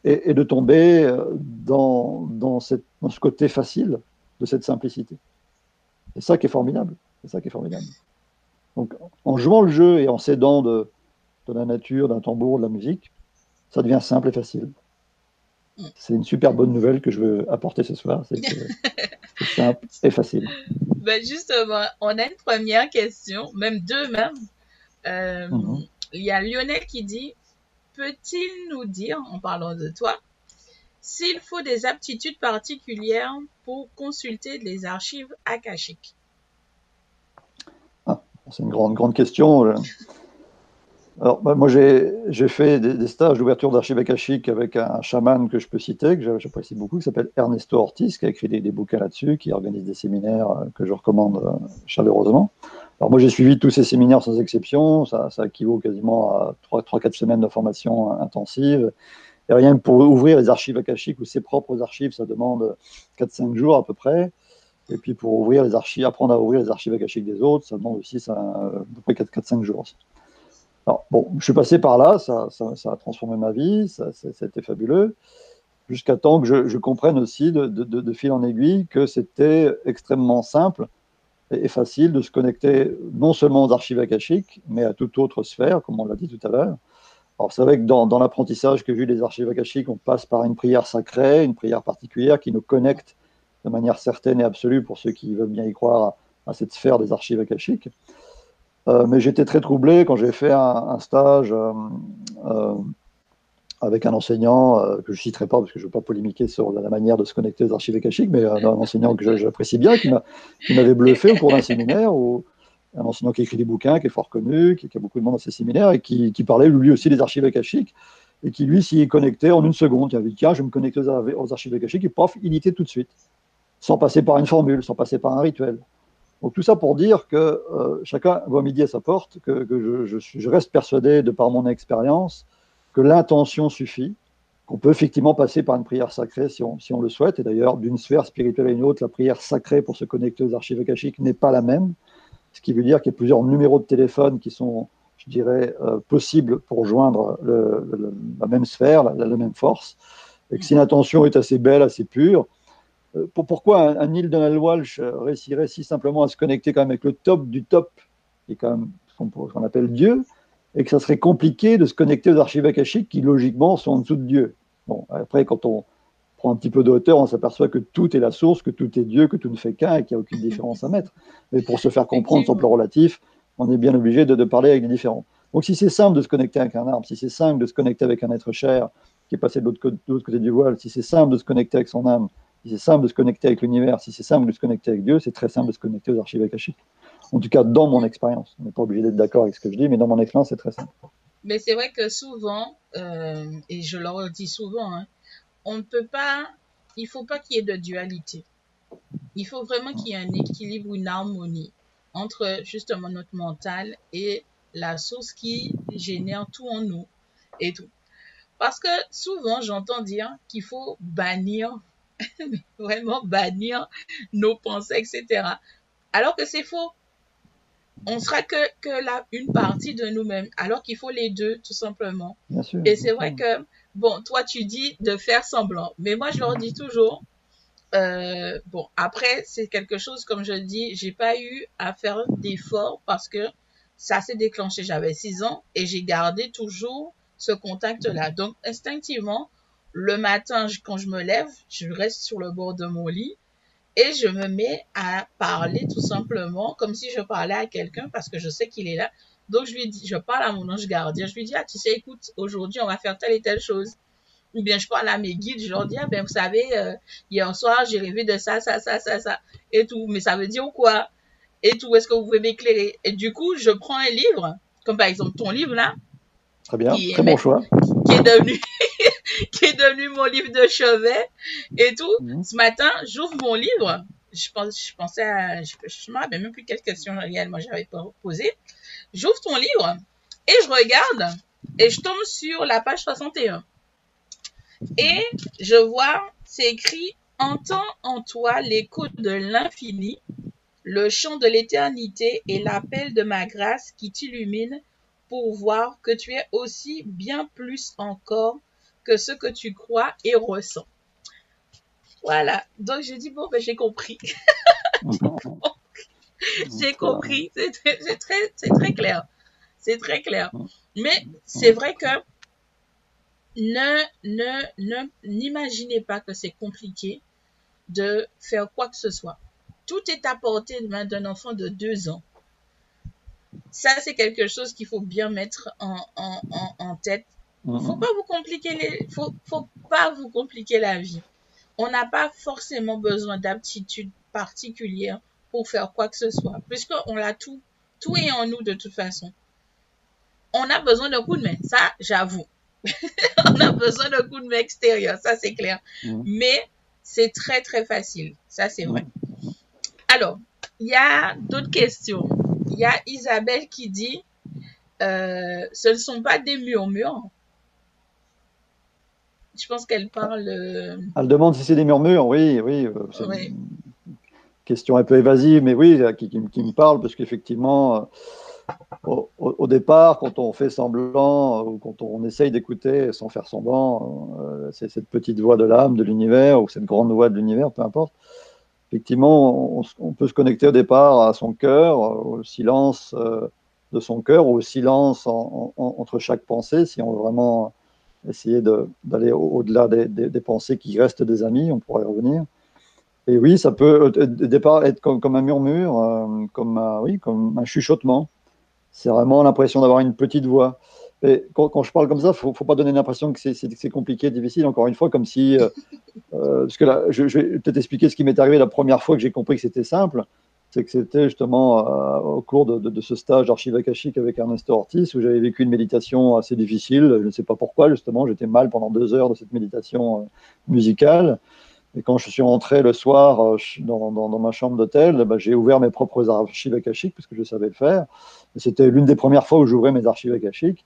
et, de tomber dans, dans, cette, dans, ce côté facile de cette simplicité. C'est ça qui est formidable. C'est ça qui est formidable. Donc, en jouant le jeu et en s'aidant de, de la nature, d'un tambour, de la musique, ça devient simple et facile. C'est une super bonne nouvelle que je veux apporter ce soir. C'est simple et facile. Ben justement, on a une première question, même deux même. Euh, mhm. Il y a Lionel qui dit Peut-il nous dire, en parlant de toi, s'il faut des aptitudes particulières pour consulter les archives akashiques? Ah, C'est une grande, grande question. Alors, bah, moi, j'ai fait des, stages d'ouverture d'archives akashiques avec un, chaman que je peux citer, que j'apprécie beaucoup, qui s'appelle Ernesto Ortiz, qui a écrit des, bouquins là-dessus, qui organise des séminaires euh, que je recommande euh, chaleureusement. Alors, moi, j'ai suivi tous ces séminaires sans exception. Ça, ça équivaut quasiment à 3-4 semaines de formation intensive. Et rien que pour ouvrir les archives akashiques ou ses propres archives, ça demande 4-5 jours à peu près. Et puis pour ouvrir les archives, apprendre à ouvrir les archives akashiques des autres, ça demande aussi ça, à peu près 4-5 jours. Alors, bon, je suis passé par là, ça, ça, a transformé ma vie, ça, c'était fabuleux, jusqu'à temps que je, comprenne aussi de, fil en aiguille que c'était extrêmement simple et, facile de se connecter non seulement aux archives akashiques, mais à toute autre sphère, comme on l'a dit tout à l'heure. Alors, c'est vrai que dans, dans l'apprentissage que j'ai eu des archives akashiques, on passe par une prière sacrée, une prière particulière qui nous connecte de manière certaine et absolue, pour ceux qui veulent bien y croire, à cette sphère des archives akashiques. Euh, mais j'étais très troublé quand j'ai fait un, stage euh, euh, avec un enseignant que je ne citerai pas parce que je ne veux pas polémiquer sur la manière de se connecter aux archives akashiques, mais un, enseignant que j'apprécie bien, qui m'avait bluffé au cours d'un séminaire, un enseignant qui écrit des bouquins, qui est fort connu, qui, a beaucoup de monde dans ses séminaires, et qui, parlait lui aussi des archives akashiques, et qui lui s'y est connecté en une seconde. Il avait dit, tiens, je me connecter aux, archives akashiques, et pof, il était tout de suite, sans passer par une formule, sans passer par un rituel. Donc tout ça pour dire que euh, chacun voit midi à sa porte, que, je, reste persuadé, de par mon expérience, que l'intention suffit, qu'on peut effectivement passer par une prière sacrée si on, le souhaite. Et d'ailleurs, d'une sphère spirituelle à une autre, la prière sacrée pour se connecter aux archives akashiques n'est pas la même. Ce qui veut dire qu'il y a plusieurs numéros de téléphone qui sont, je dirais, euh, possibles pour joindre la même sphère, la, la, même force. Et que si l'intention est assez belle, assez pure, euh, pourquoi un, Neil Donald Walsh réussirait si simplement à se connecter quand même avec le top du top, qui est quand même ce qu'on appelle Dieu, et que ça serait compliqué de se connecter aux archives akashiques qui logiquement sont en dessous de Dieu. Bon, après, quand on prend un petit peu de hauteur, on s'aperçoit que tout est la source, que tout est Dieu, que tout ne fait qu'un et qu'il n'y a aucune différence à mettre. Mais pour se faire comprendre son plan relatif, on est bien obligé de, parler avec les différents. Donc si c'est simple de se connecter avec un arbre, si c'est simple de se connecter avec un être cher qui est passé de l'autre côté du voile, si c'est simple de se connecter avec son âme, si c'est simple de se connecter avec l'univers, si c'est simple de se connecter avec Dieu, c'est très simple de se connecter aux archives akashiques. En tout cas, dans mon expérience. On n'est pas obligé d'être d'accord avec ce que je dis, mais dans mon expérience, c'est très simple. Mais c'est vrai que souvent, euh, et je le dis souvent, hein, on ne peut pas, il ne faut pas qu'il y ait de dualité. Il faut vraiment qu'il y ait un équilibre, une harmonie entre justement notre mental et la source qui génère tout en nous et tout. Parce que souvent, j'entends dire qu'il faut bannir vraiment bannir nos pensées, etc. Alors que c'est faux. On sera que, que là, une partie de nous-mêmes, alors qu'il faut les deux, tout simplement. Et c'est vrai que, bon, toi, tu dis de faire semblant, mais moi, je leur dis toujours, euh, bon, après, c'est quelque chose, comme je le dis, j'ai pas eu à faire d'efforts parce que ça s'est déclenché, j'avais 6 ans et j'ai gardé toujours ce contact-là. Donc, instinctivement, le matin, quand je me lève, je reste sur le bord de mon lit et je me mets à parler tout simplement comme si je parlais à quelqu'un parce que je sais qu'il est là. Donc je lui dis, je parle à mon ange gardien, je lui dis, ah tu sais, écoute, aujourd'hui on va faire telle et telle chose. Ou bien je parle à mes guides, je leur dis, ah ben vous savez, euh, hier soir j'ai rêvé de ça, ça, ça, ça, ça, et tout. Mais ça veut dire quoi? Et tout, est-ce que vous pouvez m'éclairer? Et du coup, je prends un livre, comme par exemple ton livre là. Très bien, très bon choix. Qui est devenu qui est devenu mon livre de chevet et tout. Mhm. Ce matin, j'ouvre mon livre. Je, pense, je pensais à. Je, je me rappelle même plus quelle question réellement j'avais posée. J'ouvre ton livre et je regarde et je tombe sur la page 61. Et je vois, c'est écrit Entends en toi l'écho de l'infini, le chant de l'éternité et l'appel de ma grâce qui t'illumine pour voir que tu es aussi bien plus encore que ce que tu crois et ressens. Voilà. Donc, je dis, bon, ben, j'ai compris. j'ai compris. C'est très, très, très clair. C'est très clair. Mais c'est vrai que ne, ne, ne, n'imaginez pas que c'est compliqué de faire quoi que ce soit. Tout est à portée de main d'un enfant de deux ans. Ça, c'est quelque chose qu'il faut bien mettre en, en, en tête. Faut pas vous compliquer les, faut, faut pas vous compliquer la vie. On n'a pas forcément besoin d'aptitudes particulières pour faire quoi que ce soit, puisqu'on l'a tout, tout est en nous de toute façon. On a besoin d'un coup de main, ça, j'avoue. on a besoin d'un coup de main extérieur, ça c'est clair. Mhm. Mais c'est très très facile, ça c'est vrai. Mhm. Alors, il y a d'autres questions. Il y a Isabelle qui dit, euh, ce ne sont pas des murmures, je pense qu'elle parle. Euh, Elle demande si c'est des murmures, oui, oui. Euh, une question un peu évasive, mais oui, qui, qui, me parle, parce qu'effectivement, euh, au, départ, quand on fait semblant, ou quand on essaye d'écouter sans faire semblant, c'est cette petite voix de l'âme, de l'univers, ou cette grande voix de l'univers, peu importe. Effectivement, on, peut se connecter au départ à son cœur, au silence de son cœur, ou au silence entre chaque pensée, si on veut vraiment essayer d'aller au-delà des, pensées qui restent des amis, on pourrait revenir. Et oui, ça peut au départ être comme, un murmure, euh, comme, un, oui, comme un chuchotement. C'est vraiment l'impression d'avoir une petite voix. Et quand, je parle comme ça, il ne faut, pas donner l'impression que c'est compliqué, difficile, encore une fois, comme si. Euh, euh, parce que là, je vais peut-être expliquer ce qui m'est arrivé la première fois que j'ai compris que c'était simple c'est que c'était justement euh, au cours de, ce stage d'archive akashique avec Ernesto Ortiz où j'avais vécu une méditation assez difficile. Je ne sais pas pourquoi, justement, j'étais mal pendant deux heures de cette méditation euh, musicale. Et quand je suis rentré le soir euh, dans, ma chambre d'hôtel, bah, j'ai ouvert mes propres archives akashiques parce que je savais le faire. C'était l'une des premières fois où j'ouvrais mes archives akashiques.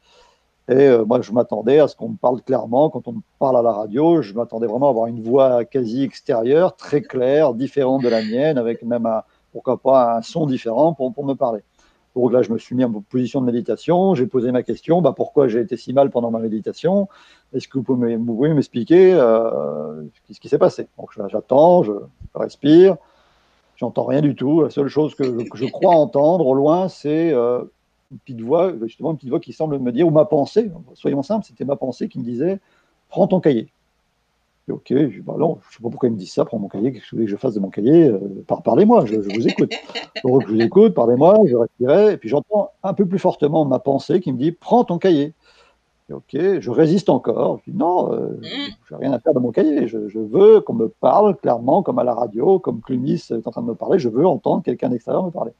Et moi, je m'attendais à ce qu'on me parle clairement. Quand on me parle à la radio, je m'attendais vraiment à avoir une voix quasi extérieure, très claire, différente de la mienne, avec même un, pourquoi pas un son différent pour, pour me parler. Donc là, je me suis mis en position de méditation, j'ai posé ma question, bah, pourquoi j'ai été si mal pendant ma méditation? Est-ce que vous pouvez m'expliquer euh, ce qui s'est passé? Donc j'attends, je respire, j'entends rien du tout. La seule chose que je, crois entendre au loin, c'est euh, une petite voix, justement une petite voix qui semble me dire, ou ma pensée, soyons simples, c'était ma pensée qui me disait, prends ton cahier ok, je, bah non, je ne sais pas pourquoi il me dit ça, prends mon cahier, qu'est-ce que vous voulez que je fasse de mon cahier euh, Parlez-moi, je, vous écoute. Donc je vous écoute, parlez-moi, je respirais, et puis j'entends un peu plus fortement ma pensée qui me dit prends ton cahier. ok, je résiste encore, je dis non, euh, je n'ai rien à faire de mon cahier, je, veux qu'on me parle clairement, comme à la radio, comme Clumis est en train de me parler, je veux entendre quelqu'un d'extérieur me parler.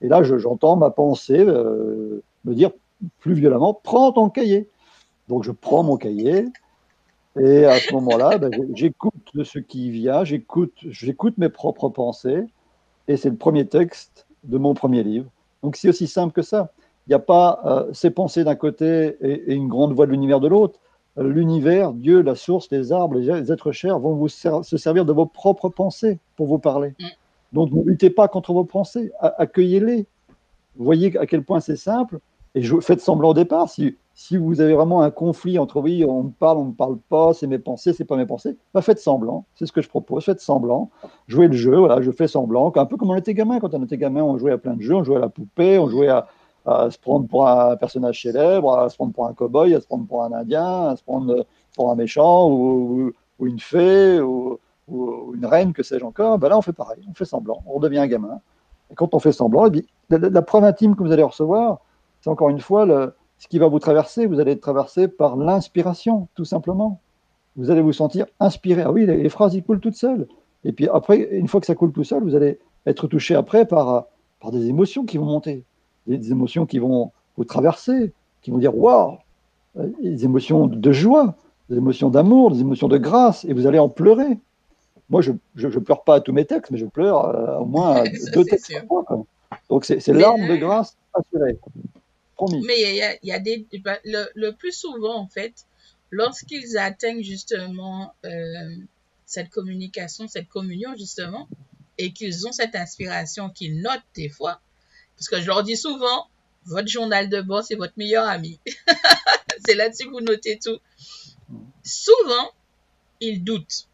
Et là, j'entends ma pensée euh, me dire plus violemment prends ton cahier. Donc je prends mon cahier, et à ce moment-là, ben, j'écoute ce qui vient, j'écoute, j'écoute mes propres pensées, et c'est le premier texte de mon premier livre. Donc c'est aussi simple que ça. Il n'y a pas euh, ces pensées d'un côté et, une grande voix de l'univers de l'autre. L'univers, Dieu, la source, les arbres, les, êtres chers vont vous se servir de vos propres pensées pour vous parler. Mm. Donc ne luttez pas contre vos pensées, accueillez-les. Voyez à quel point c'est simple et je, faites semblant au départ. Si, si vous avez vraiment un conflit entre oui, on me parle, on ne me parle pas, c'est mes pensées, c'est pas mes pensées, bah faites semblant. C'est ce que je propose. Faites semblant. Jouez le jeu. Voilà, je fais semblant. Un peu comme on était gamin. Quand on était gamin, on jouait à plein de jeux. On jouait à la poupée, on jouait à, se prendre pour un personnage célèbre, à se prendre pour un cow-boy, à se prendre pour un indien, à se prendre pour un méchant ou, une fée. Ou, une reine, que sais-je encore, ben là on fait pareil, on fait semblant, on redevient un gamin. Et quand on fait semblant, eh la, preuve intime que vous allez recevoir, c'est encore une fois le, ce qui va vous traverser. Vous allez être traversé par l'inspiration, tout simplement. Vous allez vous sentir inspiré. Ah oui, les, phrases, ils coulent toutes seules. Et puis après, une fois que ça coule tout seul, vous allez être touché après par, par des émotions qui vont monter, des, émotions qui vont vous traverser, qui vont dire waouh, des émotions de joie, des émotions d'amour, des émotions de grâce, et vous allez en pleurer. Moi, je ne pleure pas à tous mes textes, mais je pleure euh, au moins à deux textes par. Donc, c'est l'arme de grâce assurée. Mais il y a, des. Le, plus souvent, en fait, lorsqu'ils atteignent justement euh, cette communication, cette communion, justement, et qu'ils ont cette inspiration qu'ils notent des fois, parce que je leur dis souvent, votre journal de bord, c'est votre meilleur ami. c'est là-dessus que vous notez tout. Souvent, ils doutent.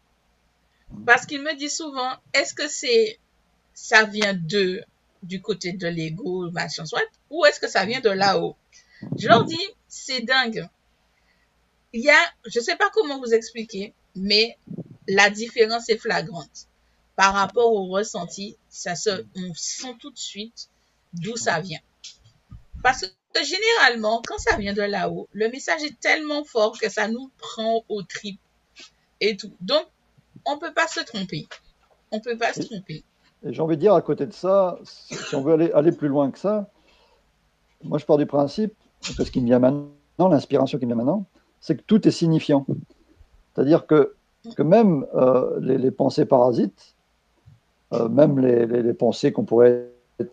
Parce qu'ils me disent souvent, est-ce que c'est, ça vient d'eux, du côté de l'ego, machin soit, ou est-ce que ça vient de là-haut? Je leur dis, c'est dingue. Il y a, je sais pas comment vous expliquer, mais la différence est flagrante. Par rapport au ressenti, ça se, on sent tout de suite d'où ça vient. Parce que généralement, quand ça vient de là-haut, le message est tellement fort que ça nous prend au trip et tout. Donc, on peut pas se tromper. On peut pas se tromper. Et j'ai envie de dire, à côté de ça, si on veut aller, plus loin que ça, moi je pars du principe, que ce qui me vient maintenant, l'inspiration qui me vient maintenant, c'est que tout est signifiant. C'est-à-dire que, que même euh, les, pensées parasites, euh, même les, pensées qu'on pourrait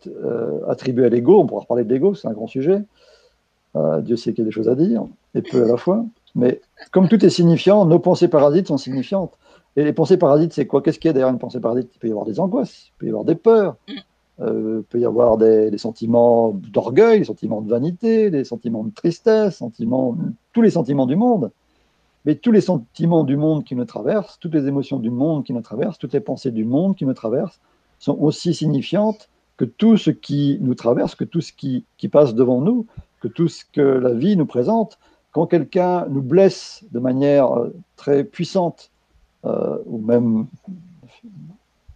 euh, attribuer à l'ego, on pourra reparler de l'ego, c'est un grand sujet, Dieu sait qu'il y a des choses à dire, et peu à la fois, mais comme tout est signifiant, nos pensées parasites sont signifiantes. Et les pensées parasites, c'est quoi? Qu'est-ce qu'il y a derrière une pensée parasite? Il peut y avoir des angoisses, il peut y avoir des peurs, euh, il peut y avoir des, sentiments d'orgueil, des sentiments de vanité, des sentiments de tristesse, sentiments, tous les sentiments du monde. Mais tous les sentiments du monde qui nous traversent, toutes les émotions du monde qui nous traversent, toutes les pensées du monde qui nous traversent, sont aussi signifiantes que tout ce qui nous traverse, que tout ce qui, qui passe devant nous, que tout ce que la vie nous présente. Quand quelqu'un nous blesse de manière euh, très puissante, ou même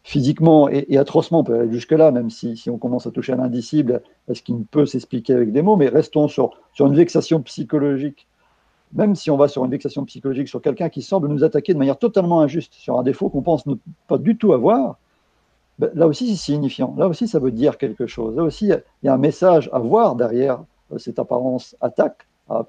physiquement et, atrocement, on peut aller jusque-là, même si, si, on commence à toucher à l'indicible, est-ce qu'il peut s'expliquer avec des mots, mais restons sur, sur une vexation psychologique. Même si on va sur une vexation psychologique sur quelqu'un qui semble nous attaquer de manière totalement injuste, sur un défaut qu'on pense ne pas du tout avoir, ben, là aussi c'est signifiant, là aussi ça veut dire quelque chose, là aussi il y, a un message à voir derrière euh, cette apparence attaque,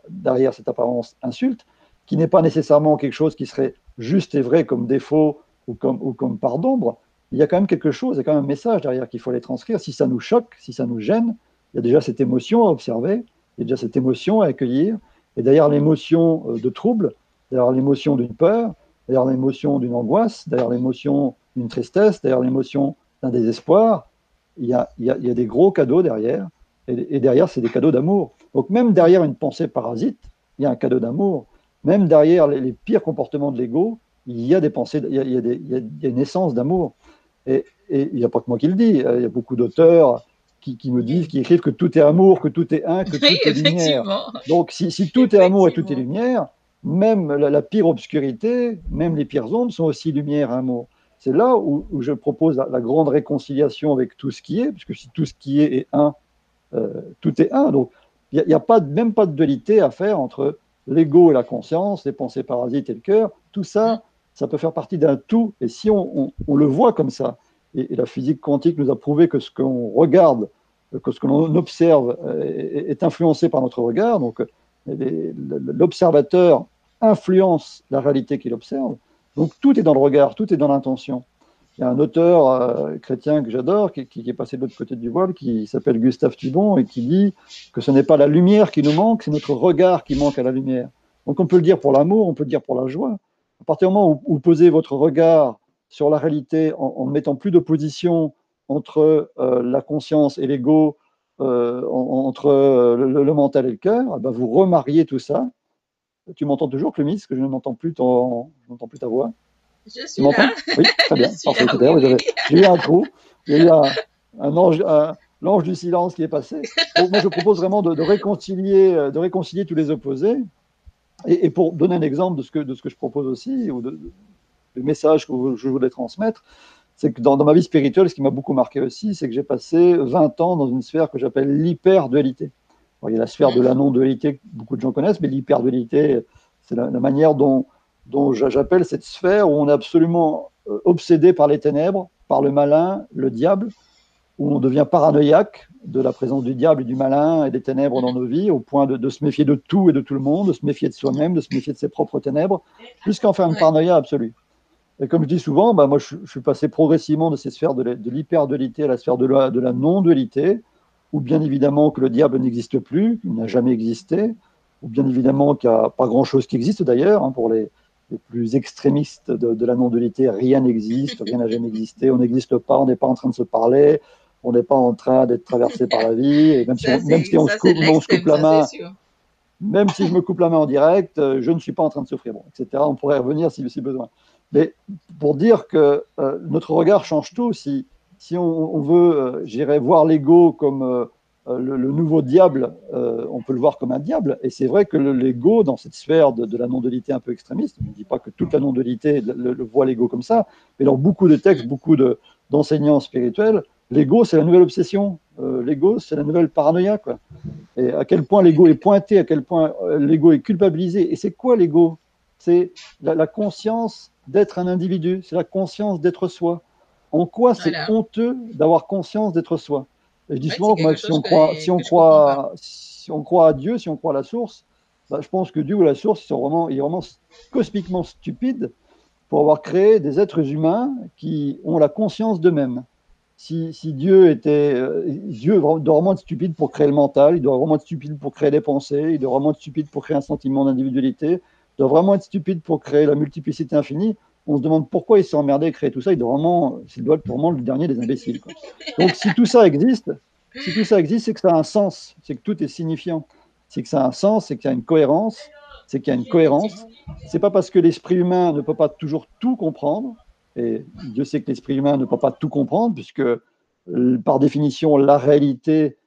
derrière cette apparence insulte, qui n'est pas nécessairement quelque chose qui serait juste et vrai comme défaut ou comme, part d'ombre, il y a quand même quelque chose, il y a quand même un message derrière qu'il faut aller transcrire. Si ça nous choque, si ça nous gêne, il y a déjà cette émotion à observer, il y a déjà cette émotion à accueillir. Et derrière l'émotion euh, de trouble, derrière l'émotion d'une peur, derrière l'émotion d'une angoisse, derrière l'émotion d'une tristesse, derrière l'émotion d'un désespoir, il y, a, des gros cadeaux derrière. Et, et derrière, c'est des cadeaux d'amour. Donc même derrière une pensée parasite, il y a un cadeau d'amour. Même derrière les, les pires comportements de l'ego, il y a des pensées, il y a, il y a, des, il y a une essence d'amour. Et, il n'y a pas que moi qui le dis, il y a beaucoup d'auteurs qui, me disent, qui écrivent que tout est amour, que tout est un, que tout est lumière. Donc si, tout est amour et tout est lumière, même la, pire obscurité, même les pires ombres sont aussi lumière et amour. C'est là où, je propose la, grande réconciliation avec tout ce qui est, puisque si tout ce qui est est un, euh, tout est un. Donc il n'y a, pas, même pas de dualité à faire entre l'ego et la conscience, les pensées parasites et le cœur. Tout ça, ça peut faire partie d'un tout. Et si on, le voit comme ça, et, la physique quantique nous a prouvé que ce qu'on regarde, que ce que l'on observe euh, est, influencé par notre regard, donc l'observateur influence la réalité qu'il observe. Donc tout est dans le regard, tout est dans l'intention. Il y a un auteur euh, chrétien que j'adore, qui, est passé de l'autre côté du voile, qui s'appelle Gustave Thibon, et qui dit que ce n'est pas la lumière qui nous manque, c'est notre regard qui manque à la lumière. Donc on peut le dire pour l'amour, on peut le dire pour la joie, à partir du moment où vous posez votre regard sur la réalité en, ne mettant plus d'opposition entre euh, la conscience et l'ego, euh, entre le, mental et le cœur, eh ben, vous remariez tout ça. Tu m'entends toujours, Clémis, que je ne m'entends plus ta voix? Je suis là. Oui, très bien. J'ai eu un trou. Il y a eu un, ange, l'ange du silence qui est passé. Donc, moi, je propose vraiment de, réconcilier, de réconcilier tous les opposés et, pour donner un exemple de ce que, de ce que je propose aussi, ou de, message que je voulais transmettre, c'est que dans, ma vie spirituelle, ce qui m'a beaucoup marqué aussi, c'est que j'ai passé 20 ans dans une sphère que j'appelle l'hyper-dualité. Il y a la sphère de la non-dualité que beaucoup de gens connaissent, mais l'hyper-dualité, c'est la, manière dont, dont j'appelle cette sphère où on est absolument euh, obsédé par les ténèbres, par le malin, le diable, où on devient paranoïaque de la présence du diable et du malin et des ténèbres dans nos vies, au point de, se méfier de tout et de tout le monde, de se méfier de soi-même, de se méfier de ses propres ténèbres, jusqu'à en faire une paranoïa absolue. Et comme je dis souvent, bah moi, je, suis passé progressivement de ces sphères de, l'hyper-dualité à la sphère de la, de la non-dualité, où bien évidemment que le diable n'existe plus, qu'il n'a jamais existé, ou bien évidemment qu'il n'y a pas grand-chose qui existe d'ailleurs, hein, pour les, les, plus extrémistes de, de la non-dualité, rien n'existe, rien n'a jamais existé, on n'existe pas, on n'est pas en train de se parler, on n'est pas en train d'être traversé par la vie, et même si on, même si on, se, coupe, on se coupe la main, même si je me coupe la main en direct, euh, je ne suis pas en train de souffrir, bon, etc. On pourrait revenir si, si besoin. Mais pour dire que euh, notre regard change tout, si, si on, veut, euh, j'irais voir l'ego comme euh, le, nouveau diable, on peut le voir comme un diable. Et c'est vrai que l'ego, dans cette sphère de, la non-dualité un peu extrémiste, je ne dis pas que toute la non-dualité le, voit l'ego comme ça, mais dans beaucoup de textes, beaucoup d'enseignants spirituels, l'ego, c'est la nouvelle obsession. l'ego, c'est la nouvelle paranoïa. Quoi. Et à quel point l'ego est pointé, à quel point l'ego est culpabilisé. Et c'est quoi l'ego? C'est la conscience d'être un individu, c'est la conscience d'être soi. En quoi c'est honteux d'avoir conscience d'être soi? Je dis souvent que si, on croit, si, on croit, si on croit à Dieu, si on croit à la source, bah, je pense que Dieu ou la source, ils sont vraiment, ils sont vraiment cosmiquement stupides pour avoir créé des êtres humains qui ont la conscience d'eux-mêmes. Si, si, Dieu était. Euh, Dieu doit vraiment être stupide pour créer le mental, il doit vraiment être stupide pour créer des pensées, il doit vraiment être stupide pour créer un sentiment d'individualité, doit vraiment être stupide pour créer la multiplicité infinie. On se demande pourquoi il s'est emmerdé à créer tout ça. Il doit vraiment, doit être vraiment le dernier des imbéciles. Donc si tout ça existe, si tout ça existe, c'est que ça a un sens, c'est que tout est signifiant, c'est que ça a un sens, c'est qu'il y a une cohérence, c'est qu'il y a une cohérence. C'est pas parce que l'esprit humain ne peut pas toujours tout comprendre, et Dieu sait que l'esprit humain ne peut pas tout comprendre, puisque euh, par définition, la réalité,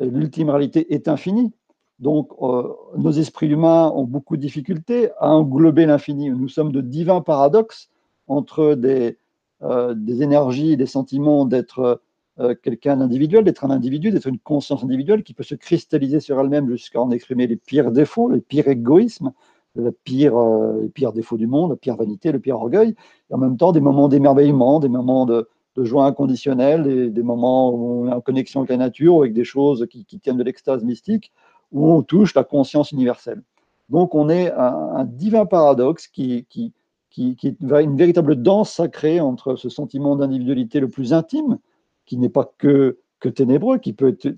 l'ultime réalité est infinie. Donc, euh, nos esprits humains ont beaucoup de difficultés à englober l'infini. Nous sommes de divins paradoxes entre des, euh, énergies, des sentiments d'être euh, quelqu'un d'individuel, d'être un individu, d'être une conscience individuelle qui peut se cristalliser sur elle-même jusqu'à en exprimer les pires défauts, les pires égoïsmes, les pires, défauts du monde, la pire vanité, le pire orgueil, et en même temps des moments d'émerveillement, des moments de, joie inconditionnelle, des, moments où on est en connexion avec la nature, avec des choses qui tiennent de l'extase mystique où on touche la conscience universelle. Donc on est un, un divin paradoxe qui, qui, qui, qui, est une véritable danse sacrée entre ce sentiment d'individualité le plus intime, qui n'est pas que, que ténébreux, qui peut être,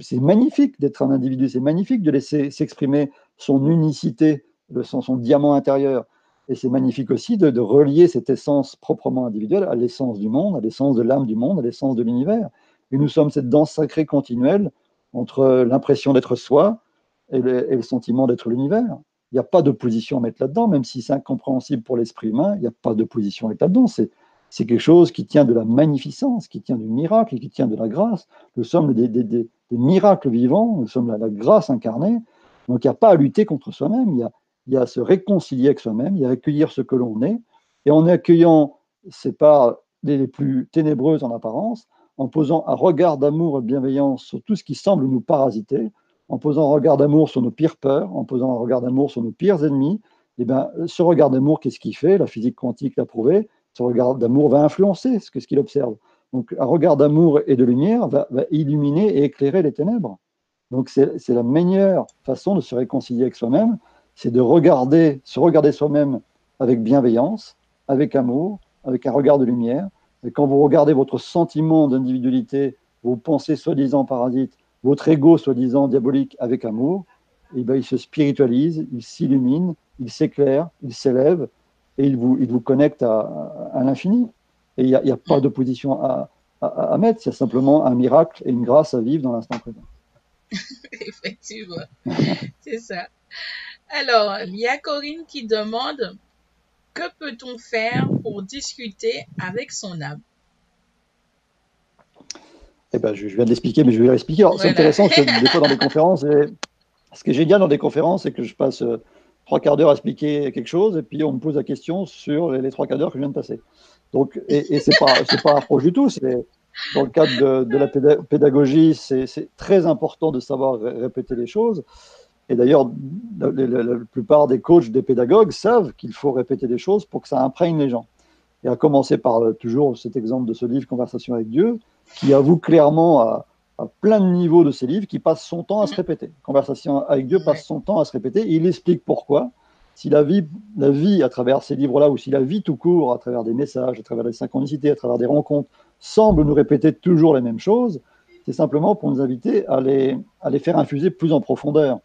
c'est magnifique d'être un individu, c'est magnifique de laisser s'exprimer son unicité, son, son diamant intérieur. Et c'est magnifique aussi de, de, relier cette essence proprement individuelle à l'essence du monde, à l'essence de l'âme du monde, à l'essence de l'univers. Et nous sommes cette danse sacrée continuelle entre l'impression d'être soi et le, sentiment d'être l'univers. Il n'y a pas d'opposition à mettre là-dedans, même si c'est incompréhensible pour l'esprit humain, il n'y a pas d'opposition à mettre là-dedans. C'est, quelque chose qui tient de la magnificence, qui tient du miracle et qui tient de la grâce. Nous sommes des, miracles vivants, nous sommes la, la, grâce incarnée. Donc il n'y a pas à lutter contre soi-même, il y, a, il y a à se réconcilier avec soi-même, il y a à accueillir ce que l'on est. Et en accueillant ces parts les plus ténébreuses en apparence, en posant un regard d'amour et de bienveillance sur tout ce qui semble nous parasiter, en posant un regard d'amour sur nos pires peurs, en posant un regard d'amour sur nos pires ennemis, et eh bien, ce regard d'amour, qu'est-ce qu'il fait? La physique quantique l'a prouvé. Ce regard d'amour va influencer ce qu'il observe. Donc, un regard d'amour et de lumière va, illuminer et éclairer les ténèbres. Donc, c'est la meilleure façon de se réconcilier avec soi-même, c'est de regarder, se regarder soi-même avec bienveillance, avec amour, avec un regard de lumière, et quand vous regardez votre sentiment d'individualité, vos pensées soi-disant parasites, votre ego soi-disant diabolique avec amour, et eh bien, il se spiritualise, il s'illumine, il s'éclaire, il s'élève et il vous, il connecte à, l'infini. Et il n'y a, a, pas d'opposition à, à, à, mettre, c'est simplement un miracle et une grâce à vivre dans l'instant présent. Effectivement, c'est ça. Alors, il y a Corinne qui demande que peut-on faire pour discuter avec son âme? Eh ben, je, viens de l'expliquer, mais je vais l'expliquer. C'est intéressant, que des fois dans les conférences, ce que j'ai bien dans des conférences, c'est que je passe trois quarts d'heure à expliquer quelque chose, et puis on me pose la question sur les, trois quarts d'heure que je viens de passer. Donc, et, et c'est pas, c'est pas approche du tout. C'est dans le cadre de, la pédagogie, c'est très important de savoir répéter les choses. Et d'ailleurs, la, plupart des coachs, des pédagogues savent qu'il faut répéter des choses pour que ça imprègne les gens. Et à commencer par euh, toujours cet exemple de ce livre Conversation avec Dieu, qui avoue clairement à, plein de niveaux de ces livres qui passe son temps à se répéter. Conversation avec Dieu passe son temps à se répéter. il explique pourquoi. Si la vie, la vie à travers ces livres-là, ou si la vie tout court, à travers des messages, à travers des synchronicités, à travers des rencontres, semble nous répéter toujours les mêmes choses, c'est simplement pour nous inviter à les, à les faire infuser plus en profondeur.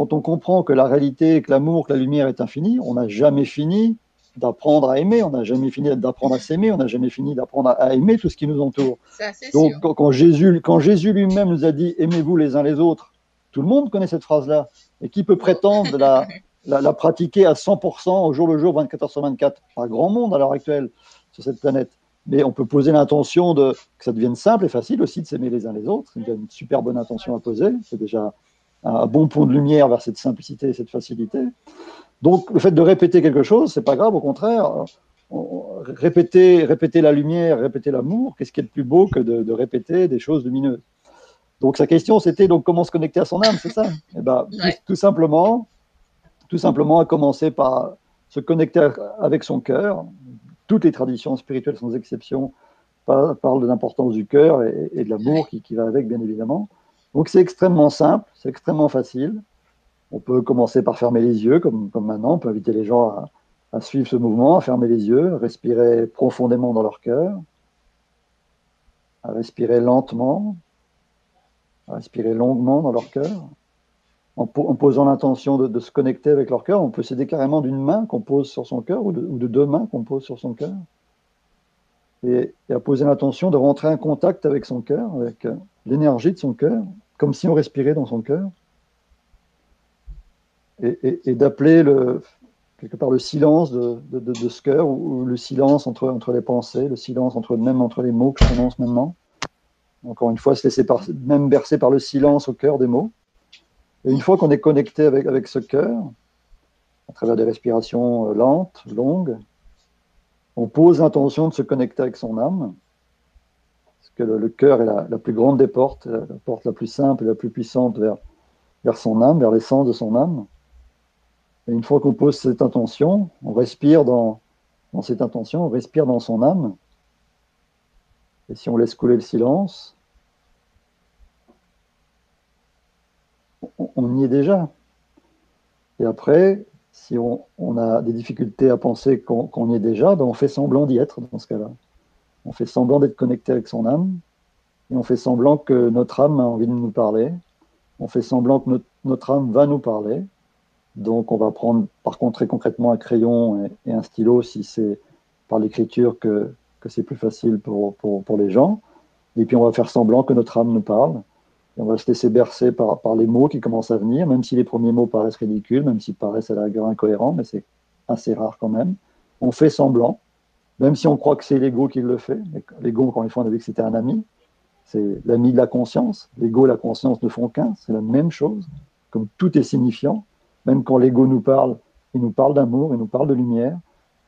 Quand on comprend que la réalité, que l'amour, que la lumière est infinie, on n'a jamais fini d'apprendre à aimer, on n'a jamais fini d'apprendre à s'aimer, on n'a jamais fini d'apprendre à aimer tout ce qui nous entoure. Donc quand, Jésus, quand Jésus lui-même nous a dit aimez-vous les uns les autres, tout le monde connaît cette phrase-là. Et qui peut prétendre la, la, la, pratiquer à 100% au jour le jour, 24 heures sur 24 Pas grand monde à l'heure actuelle sur cette planète mais on peut poser l'intention de que ça devienne simple et facile aussi de s'aimer les uns les autres. C'est une super bonne intention à poser. C'est déjà un bon point de lumière vers cette simplicité et cette facilité. Donc, le fait de répéter quelque chose, c'est pas grave. Au contraire, répéter, répéter la lumière, répéter l'amour, qu'est-ce qui est le plus beau que de, répéter des choses lumineuses? Donc, sa question, c'était donc comment se connecter à son âme, c'est ça? Eh ben, tout, simplement, tout simplement, à commencer par se connecter avec son cœur, toutes les traditions spirituelles, sans exception, parlent de l'importance du cœur et, de l'amour qui, va avec, bien évidemment. Donc c'est extrêmement simple, c'est extrêmement facile. On peut commencer par fermer les yeux, comme, comme maintenant. On peut inviter les gens à, suivre ce mouvement, à fermer les yeux, à respirer profondément dans leur cœur, à respirer lentement, à respirer longuement dans leur cœur en, posant l'intention de, se connecter avec leur cœur, on peut s'aider carrément d'une main qu'on pose sur son cœur ou de, deux mains qu'on pose sur son cœur. Et, à poser l'intention de rentrer en contact avec son cœur, avec euh, l'énergie de son cœur, comme si on respirait dans son cœur. Et, d'appeler le, quelque part le silence de, ce cœur, ou, le silence entre, les pensées, le silence entre, même entre les mots que je prononce maintenant. Encore une fois, se laisser même bercer par le silence au cœur des mots. Et une fois qu'on est connecté avec, avec ce cœur, à travers des respirations euh, lentes, longues, on pose l'intention de se connecter avec son âme, que le, cœur est la, plus grande des portes, la porte la plus simple et la plus puissante vers, vers son âme, vers l'essence de son âme. Et une fois qu'on pose cette intention, on respire dans, dans cette intention, on respire dans son âme. Et si on laisse couler le silence, on y est déjà. Et après, si on, a des difficultés à penser qu'on y est déjà, ben on fait semblant d'y être dans ce cas-là. On fait semblant d'être connecté avec son âme, et on fait semblant que notre âme a envie de nous parler. On fait semblant que notre, âme va nous parler. Donc on va prendre par contre très concrètement un crayon et, un stylo si c'est par l'écriture que, c'est plus facile pour, pour les gens. Et puis on va faire semblant que notre âme nous parle on va se laisser bercer par, par, les mots qui commencent à venir, même si les premiers mots paraissent ridicules, même s'ils paraissent à la rigueur incohérents, mais c'est assez rare quand même. On fait semblant, même si on croit que c'est l'ego qui le fait. L'ego, encore une fois, on a vu que c'était un ami. C'est l'ami de la conscience. L'ego et la conscience ne font qu'un. C'est la même chose. Comme tout est signifiant. Même quand l'ego nous parle, il nous parle d'amour, il nous parle de lumière.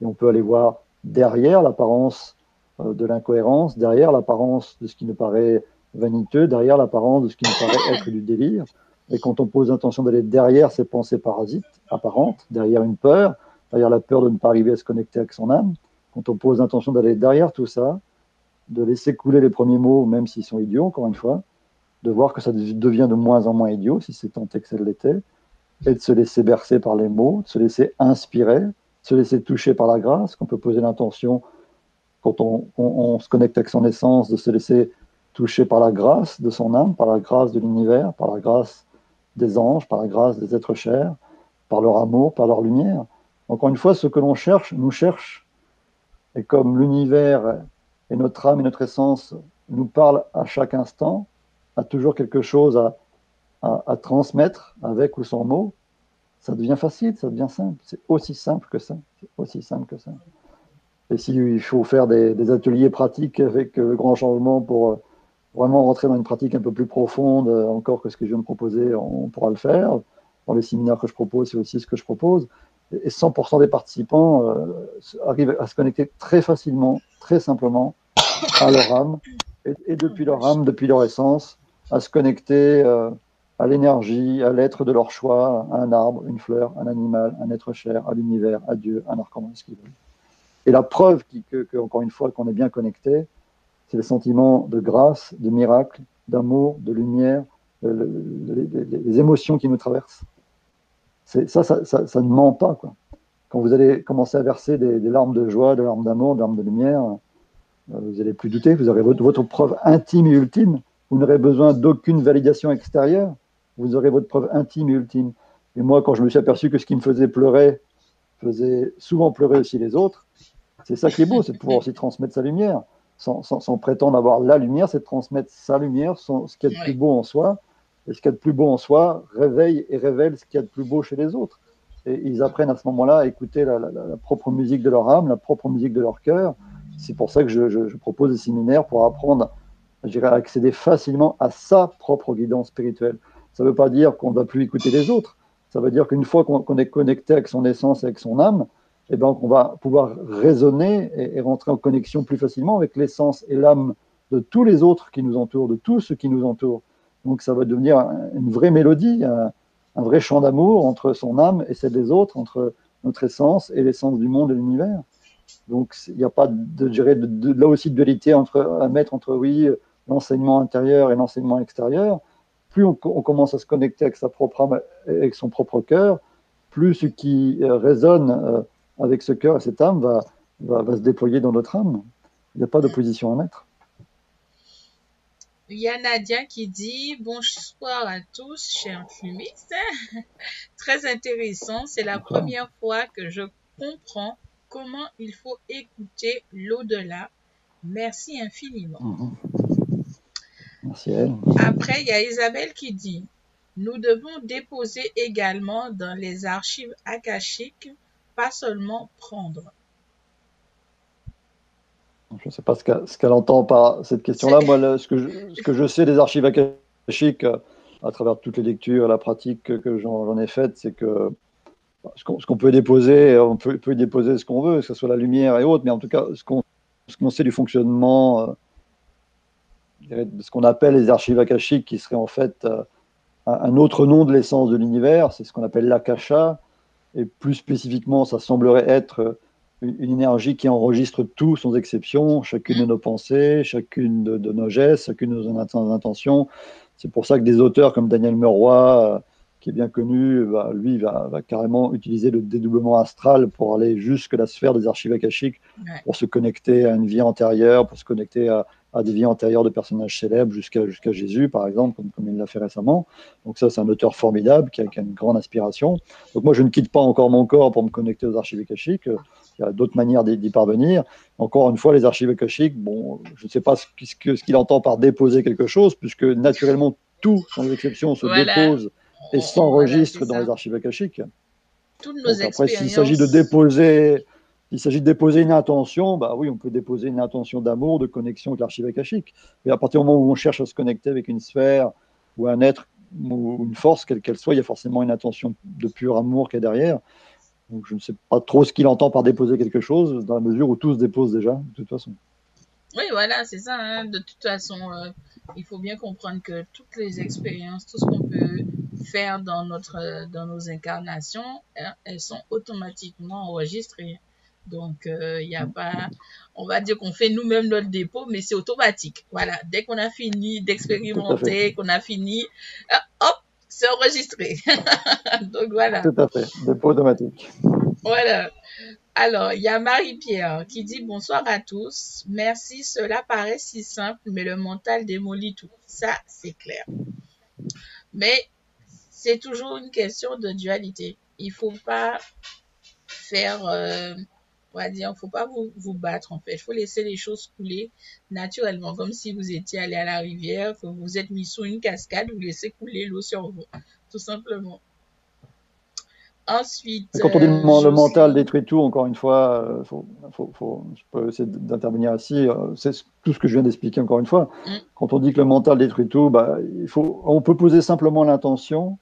Et on peut aller voir derrière l'apparence euh, de l'incohérence, derrière l'apparence de ce qui nous paraît vaniteux derrière l'apparence de ce qui nous paraît être du délire. Et quand on pose l'intention d'aller derrière ces pensées parasites apparentes, derrière une peur, derrière la peur de ne pas arriver à se connecter avec son âme, quand on pose l'intention d'aller derrière tout ça, de laisser couler les premiers mots, même s'ils sont idiots, encore une fois, de voir que ça devient de moins en moins idiot, si c'est tant que ça l'était, et de se laisser bercer par les mots, de se laisser inspirer, de se laisser toucher par la grâce, qu'on peut poser l'intention, quand on, on, se connecte avec son essence, de se laisser touché par la grâce de son âme, par la grâce de l'univers, par la grâce des anges, par la grâce des êtres chers, par leur amour, par leur lumière. Encore une fois, ce que l'on cherche nous cherche. Et comme l'univers et notre âme et notre essence nous parlent à chaque instant, a toujours quelque chose à, transmettre avec ou sans mots, ça devient facile, ça devient simple. C'est aussi simple que ça. C'est aussi simple que ça. Et s'il faut faire des, des, ateliers pratiques avec le grand changement pour vraiment rentrer dans une pratique un peu plus profonde, euh, encore que ce que je viens de proposer, on pourra le faire. dans les séminaires que je propose, c'est aussi ce que je propose. Et 100% des participants euh, arrivent à se connecter très facilement, très simplement à leur âme, et, depuis leur âme, depuis leur essence, à se connecter euh, à l'énergie, à l'être de leur choix, à un arbre, une fleur, un animal, un être cher, à l'univers, à Dieu, à archange, ce qu'ils veulent. Et la preuve que, encore une fois, qu'on est bien connecté, c'est le sentiment de grâce, de miracle, d'amour, de lumière, les, émotions qui nous traversent. Ça ça, ça, ne ment pas. Quoi. Quand vous allez commencer à verser des, larmes de joie, des larmes d'amour, des larmes de lumière, euh, vous n'allez plus douter, vous aurez votre, votre, preuve intime et ultime. Vous n'aurez besoin d'aucune validation extérieure. Vous aurez votre preuve intime et ultime. Et moi, quand je me suis aperçu que ce qui me faisait pleurer faisait souvent pleurer aussi les autres, c'est ça qui est beau, c'est de pouvoir aussi transmettre sa lumière. Sans, sans, prétendre avoir la lumière, c'est de transmettre sa lumière, ce qui est de plus beau en soi. Et ce qui est de plus beau en soi réveille et révèle ce qui est de plus beau chez les autres. Et ils apprennent à ce moment-là à écouter la, propre musique de leur âme, la propre musique de leur cœur. C'est pour ça que je, propose des séminaires pour apprendre à accéder facilement à sa propre guidance spirituelle. Ça ne veut pas dire qu'on ne va plus écouter les autres. Ça veut dire qu'une fois qu'on est connecté avec son essence, avec son âme, et eh ben, on va pouvoir raisonner et, rentrer en connexion plus facilement avec l'essence et l'âme de tous les autres qui nous entourent, de tous ceux qui nous entourent. Donc ça va devenir une vraie mélodie, un, vrai chant d'amour entre son âme et celle des autres, entre notre essence et l'essence du monde et l'univers. Donc il n'y a pas de, de, là aussi de dualité entre, à mettre entre oui l'enseignement intérieur et l'enseignement extérieur. Plus on, commence à se connecter avec sa propre âme, avec son propre cœur, plus ce qui euh, résonne euh, avec ce cœur et cette âme va, va, se déployer dans notre âme. Il n'y a pas d'opposition à mettre. Il y a Nadia qui dit bonsoir à tous, chers fumistes. Très intéressant. C'est la première fois que je comprends comment il faut écouter l'au-delà. Merci infiniment. Merci elle. Après, il y a Isabelle qui dit nous devons déposer également dans les archives akashiques pas seulement prendre. Je ne sais pas ce qu'elle entend par cette question-là. Moi, ce, que je, ce, que je, sais des archives akashiques, euh, à travers toutes les lectures, la pratique que j'en ai faite, c'est que ce qu'on peut déposer, on peut, peut déposer ce qu'on veut, que ce soit la lumière et autres, mais en tout cas, ce qu'on sait du fonctionnement, euh, ce qu'on appelle les archives akashiques, qui serait en fait euh, un autre nom de l'essence de l'univers, c'est ce qu'on appelle l'akasha, et plus spécifiquement, ça semblerait être euh, une énergie qui enregistre tout sans exception, chacune de nos pensées, chacune de, nos gestes, chacune de nos intentions. C'est pour ça que des auteurs comme Daniel Meroy, euh, qui est bien connu, bah, lui va, carrément utiliser le dédoublement astral pour aller jusque la sphère des archives akashiques, pour se connecter à une vie antérieure, pour se connecter à, à des vies antérieures de personnages célèbres jusqu'à jusqu'à Jésus, par exemple, comme, comme il l'a fait récemment. Donc ça, c'est un auteur formidable qui a, une grande inspiration. Donc moi, je ne quitte pas encore mon corps pour me connecter aux archives akashiques. Il y a d'autres manières d'y parvenir. Encore une fois, les archives akashiques, bon, je ne sais pas ce, ce qu'il entend par déposer quelque chose, puisque naturellement, tout, sans exception, se dépose et s'enregistre dans les archives akashiques. Toutes nos Donc après, s'il s'agit de déposer il s'agit de déposer une intention, bah oui, on peut déposer une intention d'amour, de connexion avec l'archive akashique. Mais à partir du moment où on cherche à se connecter avec une sphère ou un être ou une force, quelle qu'elle soit, il y a forcément une intention de pur amour qui est derrière. Donc je ne sais pas trop ce qu'il entend par déposer quelque chose, dans la mesure où tout se dépose déjà, de toute façon. Oui, voilà, c'est ça. Hein. De toute façon, euh, il faut bien comprendre que toutes les expériences, tout ce qu'on peut faire dans, notre, dans nos incarnations, hein, elles sont automatiquement enregistrées. Donc, il euh, n'y a pas, on va dire qu'on fait nous-mêmes notre dépôt, mais c'est automatique. Voilà, dès qu'on a fini d'expérimenter, qu'on a fini, euh, hop, c'est enregistré. Donc voilà. Tout à fait, dépôt automatique. Voilà. Alors, il y a Marie-Pierre qui dit bonsoir à tous. Merci, cela paraît si simple, mais le mental démolit tout. Ça, c'est clair. Mais c'est toujours une question de dualité. Il faut pas faire euh, on va dire, faut pas vous, vous battre en fait. Il faut laisser les choses couler naturellement, comme si vous étiez allé à la rivière, que vous êtes mis sous une cascade, vous laissez couler l'eau sur vous, tout simplement. Ensuite. Quand on dit le euh, mental détruit tout, encore une fois, euh, faut, faut, je peux essayer d'intervenir ici. Euh, c'est tout ce que je viens d'expliquer encore une fois. Mm. Quand on dit que le mental détruit tout, bah, il faut, on peut poser simplement l'intention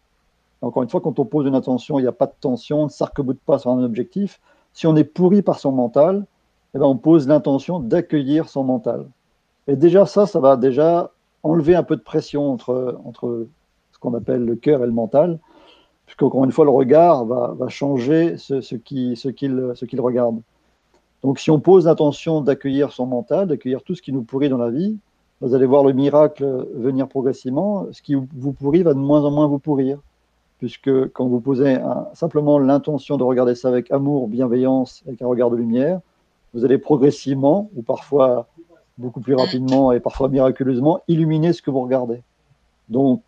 Encore une fois, quand on pose une intention, il n'y a pas de tension, on ne s'arc-boute pas sur un objectif. Si on est pourri par son mental, eh ben, on pose l'intention d'accueillir son mental. Et déjà, ça, ça va déjà enlever un peu de pression entre, entre ce qu'on appelle le cœur et le mental, puisqu'encore une fois, le regard va, changer ce, ce qu'il ce regarde. Donc, si on pose l'intention d'accueillir son mental, d'accueillir tout ce qui nous pourrit dans la vie, vous allez voir le miracle venir progressivement. Ce qui vous pourrit va de moins en moins vous pourrir, puisque quand vous posez simplement l'intention de regarder ça avec amour, bienveillance, avec un regard de lumière, vous allez progressivement, ou parfois beaucoup plus rapidement et parfois miraculeusement, illuminer ce que vous regardez. Donc,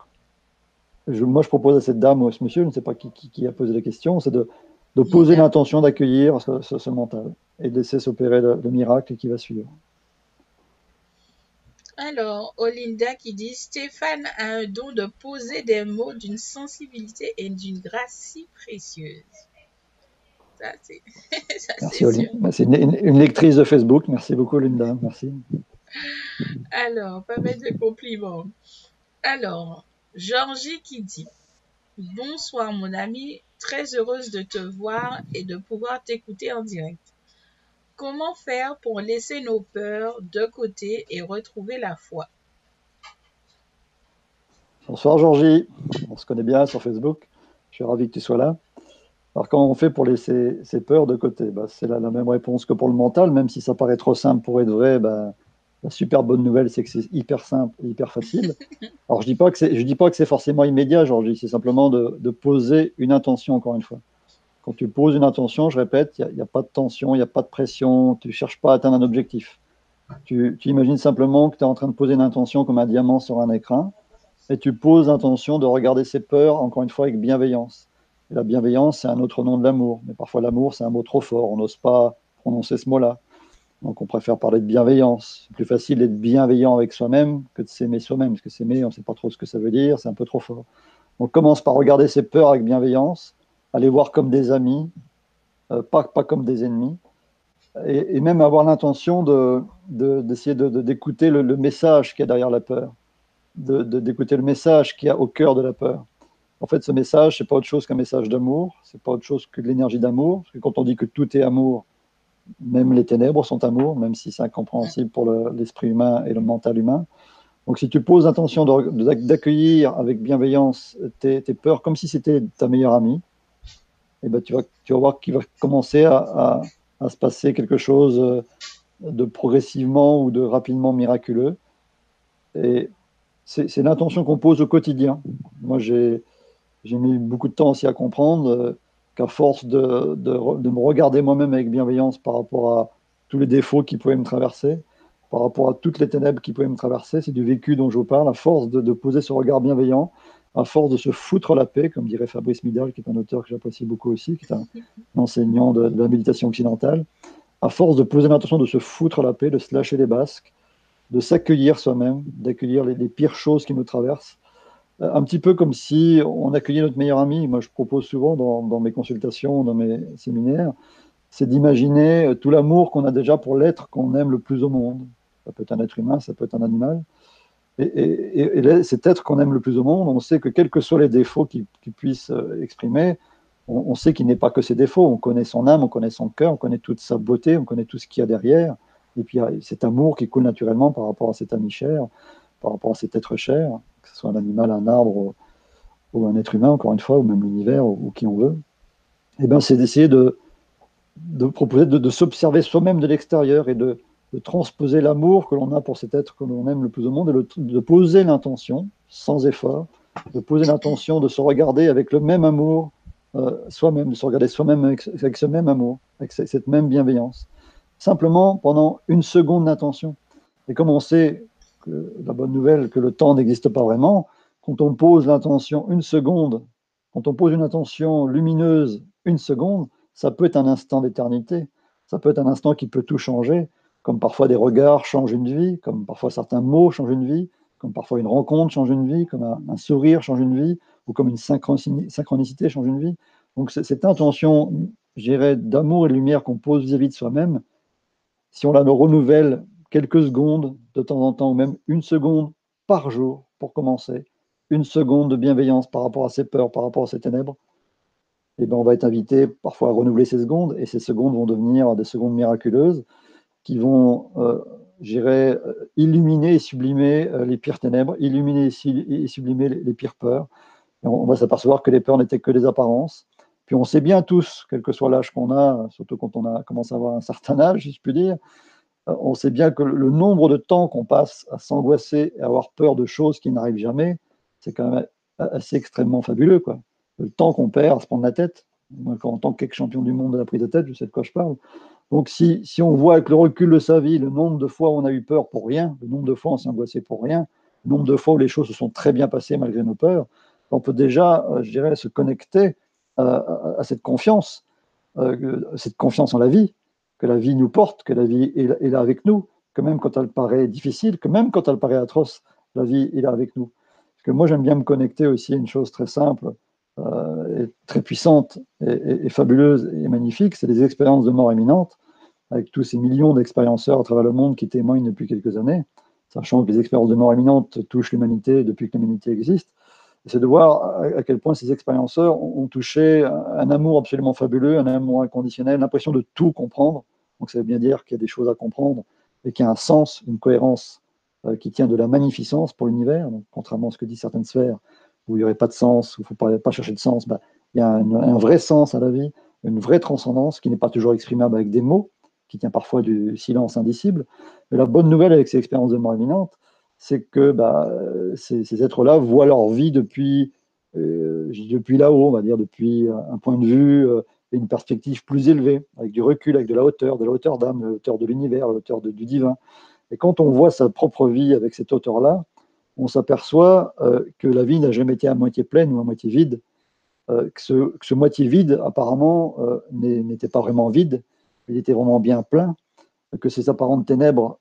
moi, je propose à cette dame ou à ce monsieur, je ne sais pas qui, a posé la question, c'est de, poser l'intention d'accueillir ce, mental et de laisser s'opérer le miracle qui va suivre. Alors, Olinda qui dit Stéphane a un don de poser des mots d'une sensibilité et d'une grâce si précieuse. Ça, c'est. Merci, Olinda. C'est une, lectrice de Facebook. Merci beaucoup, Olinda. Merci. Alors, pas mal de compliments. Alors, Georgie qui dit Bonsoir, mon ami. Très heureuse de te voir et de pouvoir t'écouter en direct. Comment faire pour laisser nos peurs de côté et retrouver la foi Bonsoir Georgie, on se connaît bien sur Facebook, je suis ravi que tu sois là. Alors comment on fait pour laisser ces peurs de côté? Bah, C'est la, même réponse que pour le mental, même si ça paraît trop simple pour être vrai, bah, la super bonne nouvelle c'est que c'est hyper simple, hyper facile. Alors je ne dis pas que c'est forcément immédiat Georgie, c'est simplement de poser une intention encore une fois. Quand tu poses une intention, je répète, il n'y a, pas de tension, il n'y a pas de pression, tu ne cherches pas à atteindre un objectif. Tu, imagines simplement que tu es en train de poser une intention comme un diamant sur un écran, et tu poses l'intention de regarder ses peurs, encore une fois, avec bienveillance. La bienveillance, c'est un autre nom de l'amour, mais parfois l'amour, c'est un mot trop fort, on n'ose pas prononcer ce mot-là. Donc on préfère parler de bienveillance. C'est plus facile d'être bienveillant avec soi-même que de s'aimer soi-même, parce que s'aimer, on ne sait pas trop ce que ça veut dire, c'est un peu trop fort. On commence par regarder ses peurs avec bienveillance, aller voir comme des amis, euh, pas, pas comme des ennemis, et, même avoir l'intention d'essayer de, d'écouter le, message qu'il y a derrière la peur, d'écouter le message qu'il y a au cœur de la peur. En fait, ce message, c'est pas autre chose qu'un message d'amour, c'est pas autre chose que de l'énergie d'amour, parce que quand on dit que tout est amour, même les ténèbres sont amour, même si c'est incompréhensible pour l'esprit humain et le mental humain. Donc, si tu poses l'intention d'accueillir avec bienveillance tes, peurs comme si c'était ta meilleure amie, eh ben, tu, vas, tu vas voir qu'il va commencer à, à, se passer quelque chose euh, de progressivement ou de rapidement miraculeux. Et c'est l'intention qu'on pose au quotidien. Moi, j'ai mis beaucoup de temps aussi à comprendre euh, qu'à force de, de, de, me regarder moi-même avec bienveillance par rapport à tous les défauts qui pouvaient me traverser, par rapport à toutes les ténèbres qui pouvaient me traverser, c'est du vécu dont je vous parle, à force de, de poser ce regard bienveillant, à force de se foutre la paix, comme dirait Fabrice Midal, qui est un auteur que j'apprécie beaucoup aussi, qui est un, enseignant de, la méditation occidentale, à force de poser l'intention de se foutre la paix, de se lâcher les basques, de s'accueillir soi-même, d'accueillir les, pires choses qui nous traversent, euh, un petit peu comme si on accueillait notre meilleur ami. Moi, je propose souvent dans, dans mes consultations, dans mes séminaires, c'est d'imaginer tout l'amour qu'on a déjà pour l'être qu'on aime le plus au monde. Ça peut être un être humain, ça peut être un animal. Et, cet être qu'on aime le plus au monde, on sait que quels que soient les défauts qu'il puisse euh, exprimer, on, sait qu'il n'est pas que ses défauts. On connaît son âme, on connaît son cœur, on connaît toute sa beauté, on connaît tout ce qu'il y a derrière. Et puis il y a cet amour qui coule naturellement par rapport à cet ami cher, par rapport à cet être cher, que ce soit un animal, un arbre ou un être humain, encore une fois, ou même l'univers, ou, qui on veut. Et eh bien, c'est d'essayer de, de proposer de s'observer soi-même de l'extérieur et de, de transposer l'amour que l'on a pour cet être que l'on aime le plus au monde et de poser l'intention, sans effort, de poser l'intention de se regarder avec le même amour euh, soi-même, de se regarder soi-même avec, ce même amour, avec cette même bienveillance. Simplement pendant une seconde d'intention. Et comme on sait, que, la bonne nouvelle, que le temps n'existe pas vraiment, quand on pose l'intention une seconde, quand on pose une intention lumineuse une seconde, ça peut être un instant d'éternité, ça peut être un instant qui peut tout changer, comme parfois des regards changent une vie, comme parfois certains mots changent une vie, comme parfois une rencontre change une vie, comme un, sourire change une vie, ou comme une synchronicité change une vie. Donc cette intention, je d'amour et de lumière qu'on pose vis-à-vis de soi-même, si on la renouvelle quelques secondes de temps en temps, ou même une seconde par jour pour commencer, une seconde de bienveillance par rapport à ces peurs, par rapport à ces ténèbres, eh ben, on va être invité parfois à renouveler ces secondes, et ces secondes vont devenir des secondes miraculeuses qui vont, euh, j'irais, euh, illuminer et sublimer euh, les pires ténèbres, illuminer et sublimer les, pires peurs. on, va s'apercevoir que les peurs n'étaient que des apparences. Puis on sait bien tous, quel que soit l'âge qu'on a, surtout quand on a commencé à avoir un certain âge, si je puis dire, on sait bien que le nombre de temps qu'on passe à s'angoisser et à avoir peur de choses qui n'arrivent jamais, c'est quand même assez extrêmement fabuleux. Quoi. Le temps qu'on perd à se prendre la tête. Moi, en tant qu'ex-champion du monde de la prise de tête, je sais de quoi je parle. Donc, si, si, on voit avec le recul de sa vie le nombre de fois où on a eu peur pour rien, le nombre de fois où on s'est angoissé pour rien, le nombre de fois où les choses se sont très bien passées malgré nos peurs, on peut déjà, euh, je dirais, se connecter à, cette confiance, euh, cette confiance en la vie, que la vie nous porte, que la vie est, là avec nous, que même quand elle paraît difficile, que même quand elle paraît atroce, la vie est là avec nous. Parce que moi, j'aime bien me connecter aussi à une chose très simple, euh, et très puissante et, fabuleuse et magnifique, c'est les expériences de mort imminente, avec tous ces millions d'expérienceurs à travers le monde qui témoignent depuis quelques années, sachant que les expériences de mort imminente touchent l'humanité depuis que l'humanité existe. C'est de voir à quel point ces expérienceurs ont touché un amour absolument fabuleux, un amour inconditionnel, l'impression de tout comprendre. Donc ça veut bien dire qu'il y a des choses à comprendre et qu'il y a un sens, une cohérence euh, qui tient de la magnificence pour l'univers. Contrairement à ce que disent certaines sphères, où il n'y aurait pas de sens, où il ne faut pas, chercher de sens, bah, il y a un, vrai sens à la vie, une vraie transcendance qui n'est pas toujours exprimable avec des mots, qui tient parfois du silence indicible. Mais la bonne nouvelle avec ces expériences de mort imminente, c'est que bah, ces, êtres-là voient leur vie depuis, euh, depuis là-haut, on va dire, depuis un point de vue euh, et une perspective plus élevée, avec du recul, avec de la hauteur, de la hauteur d'âme, de la hauteur de l'univers, la hauteur du divin. Et quand on voit sa propre vie avec cette hauteur-là, on s'aperçoit euh, que la vie n'a jamais été à moitié pleine ou à moitié vide, euh, que, ce, moitié vide, apparemment, euh, n'était pas vraiment vide, il était vraiment bien plein, que ces apparentes ténèbres,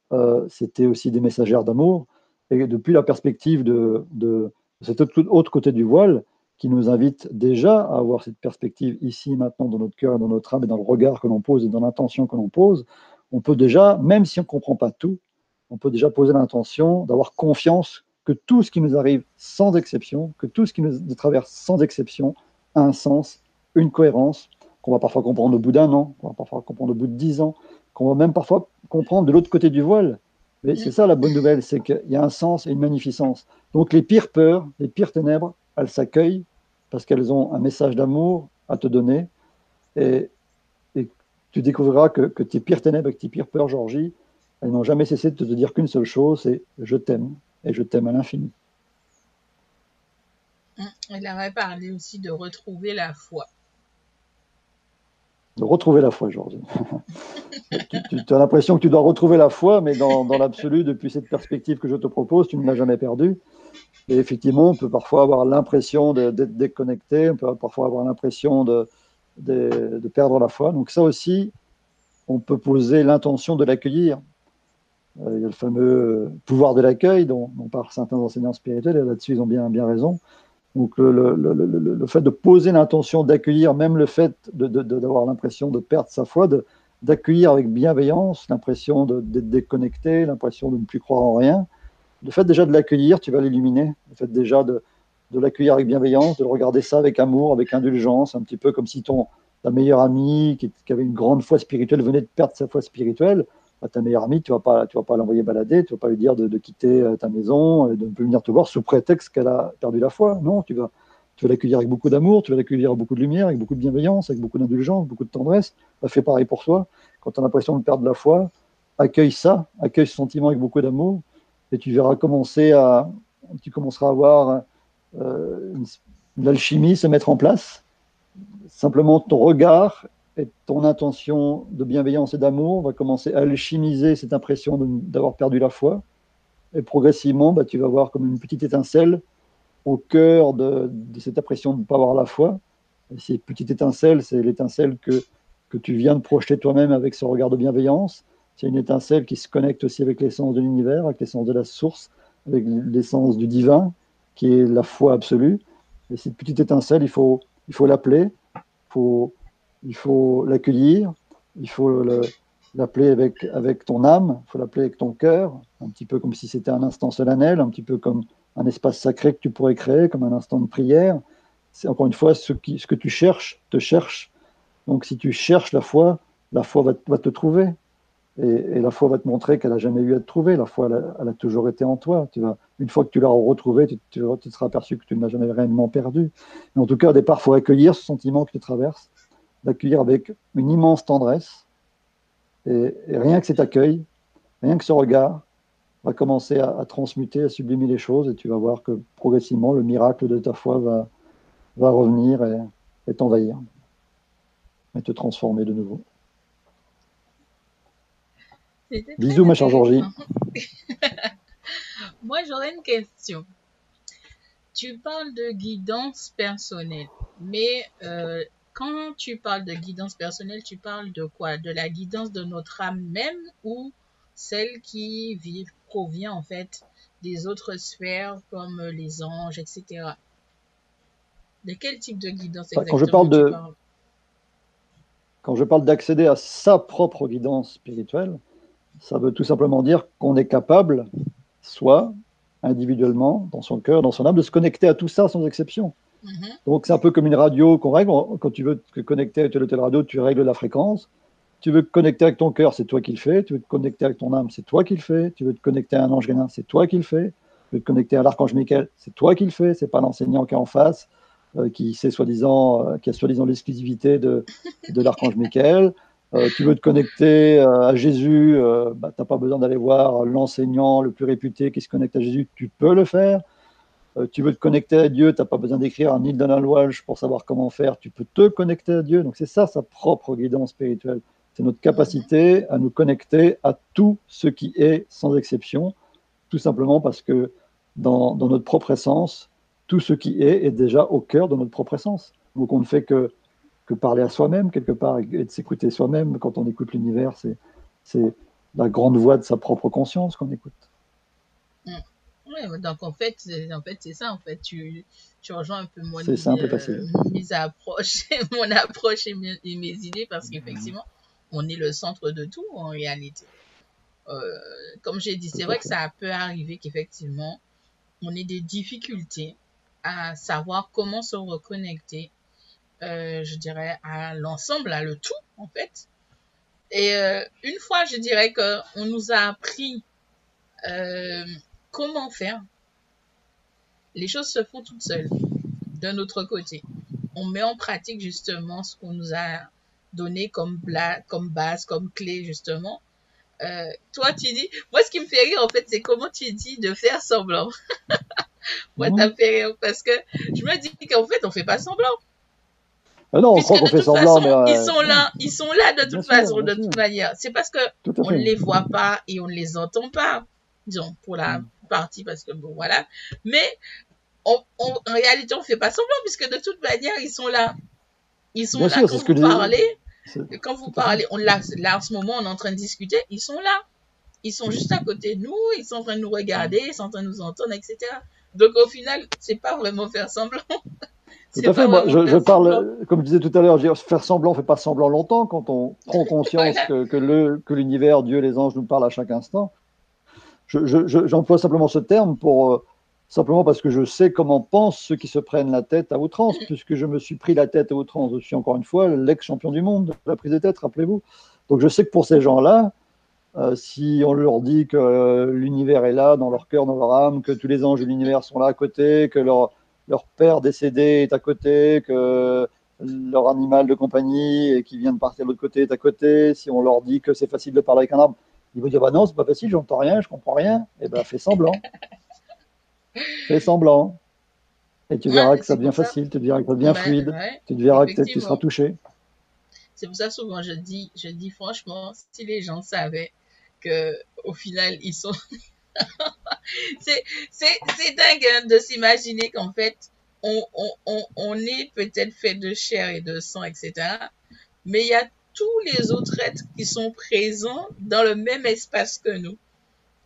c'était aussi des messagères d'amour. Et depuis la perspective de, de, cet autre côté du voile, qui nous invite déjà à avoir cette perspective ici, maintenant, dans notre cœur, dans notre âme, et dans le regard que l'on pose et dans l'intention que l'on pose, on peut déjà, même si on ne comprend pas tout, on peut déjà poser l'intention d'avoir confiance que tout ce qui nous arrive sans exception, que tout ce qui nous traverse sans exception a un sens, une cohérence, qu'on va parfois comprendre au bout d'un an, qu'on va parfois comprendre au bout de dix ans, qu'on va même parfois comprendre de l'autre côté du voile. Mais c'est ça la bonne nouvelle, c'est qu'il y a un sens et une magnificence. Donc les pires peurs, les pires ténèbres, elles s'accueillent parce qu'elles ont un message d'amour à te donner. Et, tu découvriras que, que, tes pires ténèbres et tes pires peurs, Georgie, elles n'ont jamais cessé de te dire qu'une seule chose, c'est je t'aime et je t'aime à l'infini. Il avait parlé aussi de retrouver la foi. De retrouver la foi, Georges. tu, as l'impression que tu dois retrouver la foi, mais dans, l'absolu, depuis cette perspective que je te propose, tu ne l'as jamais perdue. Et effectivement, on peut parfois avoir l'impression d'être déconnecté, on peut parfois avoir l'impression de, de, perdre la foi. Donc ça aussi, on peut poser l'intention de l'accueillir. Euh, il y a le fameux pouvoir de l'accueil dont, dont parlent certains enseignants spirituels, et là-dessus, ils ont bien, bien raison. Donc, le, fait de poser l'intention d'accueillir, même le fait d'avoir l'impression de perdre sa foi, d'accueillir avec bienveillance, l'impression d'être déconnecté, l'impression de ne plus croire en rien, le fait déjà de l'accueillir, tu vas l'illuminer. Le fait déjà de, l'accueillir avec bienveillance, de le regarder ça avec amour, avec indulgence, un petit peu comme si ton, ta meilleure amie, qui, qui avait une grande foi spirituelle, venait de perdre sa foi spirituelle à ta meilleure amie, tu vas pas, vas pas l'envoyer balader, tu vas pas lui dire de, quitter euh, ta maison, et de ne plus venir te voir sous prétexte qu'elle a perdu la foi. Non, tu vas, tu vas l'accueillir avec beaucoup d'amour, tu vas l'accueillir avec beaucoup de lumière, avec beaucoup de bienveillance, avec beaucoup d'indulgence, beaucoup de tendresse. Fais pareil pour toi. Quand tu as l'impression de perdre la foi, accueille ça, accueille ce sentiment avec beaucoup d'amour, et tu verras commencer à, tu commenceras à voir euh, l'alchimie se mettre en place. Simplement ton regard et ton intention de bienveillance et d'amour va commencer à alchimiser cette impression d'avoir perdu la foi. Et progressivement, bah, tu vas voir comme une petite étincelle au cœur de, cette impression de ne pas avoir la foi. Et cette petite étincelle, c'est l'étincelle que, que tu viens de projeter toi-même avec ce regard de bienveillance. C'est une étincelle qui se connecte aussi avec l'essence de l'univers, avec l'essence de la source, avec l'essence du divin, qui est la foi absolue. Et cette petite étincelle, il faut il faut l'appeler, il faut il faut l'accueillir, il faut l'appeler avec, avec ton âme, il faut l'appeler avec ton cœur, un petit peu comme si c'était un instant solennel, un petit peu comme un espace sacré que tu pourrais créer, comme un instant de prière. C'est encore une fois ce, que tu cherches, te cherche. Donc si tu cherches la foi, la foi va, va te trouver. Et, la foi va te montrer qu'elle n'a jamais eu à te trouver. La foi, elle a, toujours été en toi. Tu vas, une fois que tu l'as retrouvée, tu, tu, seras aperçu que tu ne l'as jamais réellement perdu. Mais en tout cas, au départ, il faut accueillir ce sentiment que tu traverses, d'accueillir avec une immense tendresse. Et, rien que cet accueil, rien que ce regard, va commencer à, transmuter, à sublimer les choses. Et tu vas voir que progressivement, le miracle de ta foi va, va revenir et, et t'envahir, et te transformer de nouveau. Bisous, ma chère Georgie. Moi, j'aurais une question. Tu parles de guidance personnelle, mais euh, quand tu parles de guidance personnelle, tu parles de quoi? De la guidance de notre âme même ou celle qui vit, provient en fait des autres sphères comme les anges, etc. De quel type de guidance exactement quand je parle de, Quand je parle d'accéder à sa propre guidance spirituelle, ça veut tout simplement dire qu'on est capable, soit individuellement, dans son cœur, dans son âme, de se connecter à tout ça sans exception. Mhm. Donc c'est un peu comme une radio qu'on règle. Quand tu veux te connecter avec telle ou telle radio, tu règles la fréquence. Tu veux te connecter avec ton cœur, c'est toi qui le fais. Tu veux te connecter avec ton âme, c'est toi qui le fais. Tu veux te connecter à un ange guénin, c'est toi qui le fais. Tu veux te connecter à l'archange Michael, c'est toi qui le fais. C'est pas l'enseignant qui est en face, euh, qui, soi-disant, euh, qui a soi-disant l'exclusivité de, l'archange Michael. Euh, tu veux te connecter à Jésus, euh, bah, tu n'as pas besoin d'aller voir l'enseignant le plus réputé qui se connecte à Jésus, tu peux le faire. Tu veux te connecter à Dieu, tu n'as pas besoin d'écrire un Donald Walsh pour savoir comment faire, tu peux te connecter à Dieu. Donc c'est ça sa propre guidance spirituelle. C'est notre capacité à nous connecter à tout ce qui est sans exception, tout simplement parce que dans, notre propre essence, tout ce qui est est déjà au cœur de notre propre essence. Donc on ne fait que que parler à soi-même quelque part et de s'écouter soi-même. Quand on écoute l'univers, c'est la grande voix de sa propre conscience qu'on écoute. Donc en fait, en fait c'est ça. En fait, tu, tu rejoins un peu mon euh, approche, mon approche et mes, idées parce qu'effectivement, on est le centre de tout en réalité. Euh, comme j'ai dit, c'est vrai que ça peut arriver qu'effectivement, on ait des difficultés à savoir comment se reconnecter euh, je dirais, à l'ensemble, à le tout, en fait. Et euh, une fois, je dirais qu'on nous a appris euh, comment faire, les choses se font toutes seules, d'un autre côté. On met en pratique justement ce qu'on nous a donné comme, comme base, comme clé, justement. toi, tu dis, moi, ce qui me fait rire, en fait, c'est comment tu dis de faire semblant. moi, ça me fait rire parce que je me dis qu'en fait, on fait pas semblant. Ah non, on croit qu'on fait semblant, mais. Ils euh, sont là, ils sont là de toute façon, de toute manière. C'est parce que on ne les voit pas et on ne les entend pas, disons, pour la mm. Partie, parce que bon, voilà. Mais en réalité, on ne fait pas semblant, puisque de toute manière, ils sont là. Ils sont là quand vous parlez. Quand vous parlez, on là, là en ce moment, on est en train de discuter, ils sont là. Ils sont juste à côté de nous, ils sont en train de nous regarder, ils sont en train de nous entendre, etc. Donc au final, c'est pas vraiment faire semblant. Tout à fait. Moi, je, parle, comme je disais tout à l'heure, faire semblant, on fait pas semblant longtemps quand on prend conscience que, que, le, que l'univers, Dieu, les anges nous parlent à chaque instant. J'emploie simplement ce terme pour euh, simplement parce que je sais comment pensent ceux qui se prennent la tête à outrance, puisque je me suis pris la tête à outrance. Je suis encore une fois l'ex-champion du monde de la prise de tête, rappelez-vous. Donc je sais que pour ces gens-là, euh, si on leur dit que euh, l'univers est là, dans leur cœur, dans leur âme, que tous les anges de l'univers sont là à côté, que leur leur père décédé est à côté, que leur animal de compagnie et qui vient de partir de l'autre côté est à côté, si on leur dit que c'est facile de parler avec un arbre, ils vont dire bah non, c'est pas facile, j'entends rien, je comprends rien. Et eh ben fais semblant. fais semblant. Et tu verras que ça devient facile, tu verras que ça devient fluide, tu verras que tu seras touché. C'est pour ça souvent je dis, je dis franchement, si les gens savaient que au final ils sont c'est dingue hein, de s'imaginer qu'en fait, on, on, on, est peut-être fait de chair et de sang, etc. Mais il y a tous les autres êtres qui sont présents dans le même espace que nous.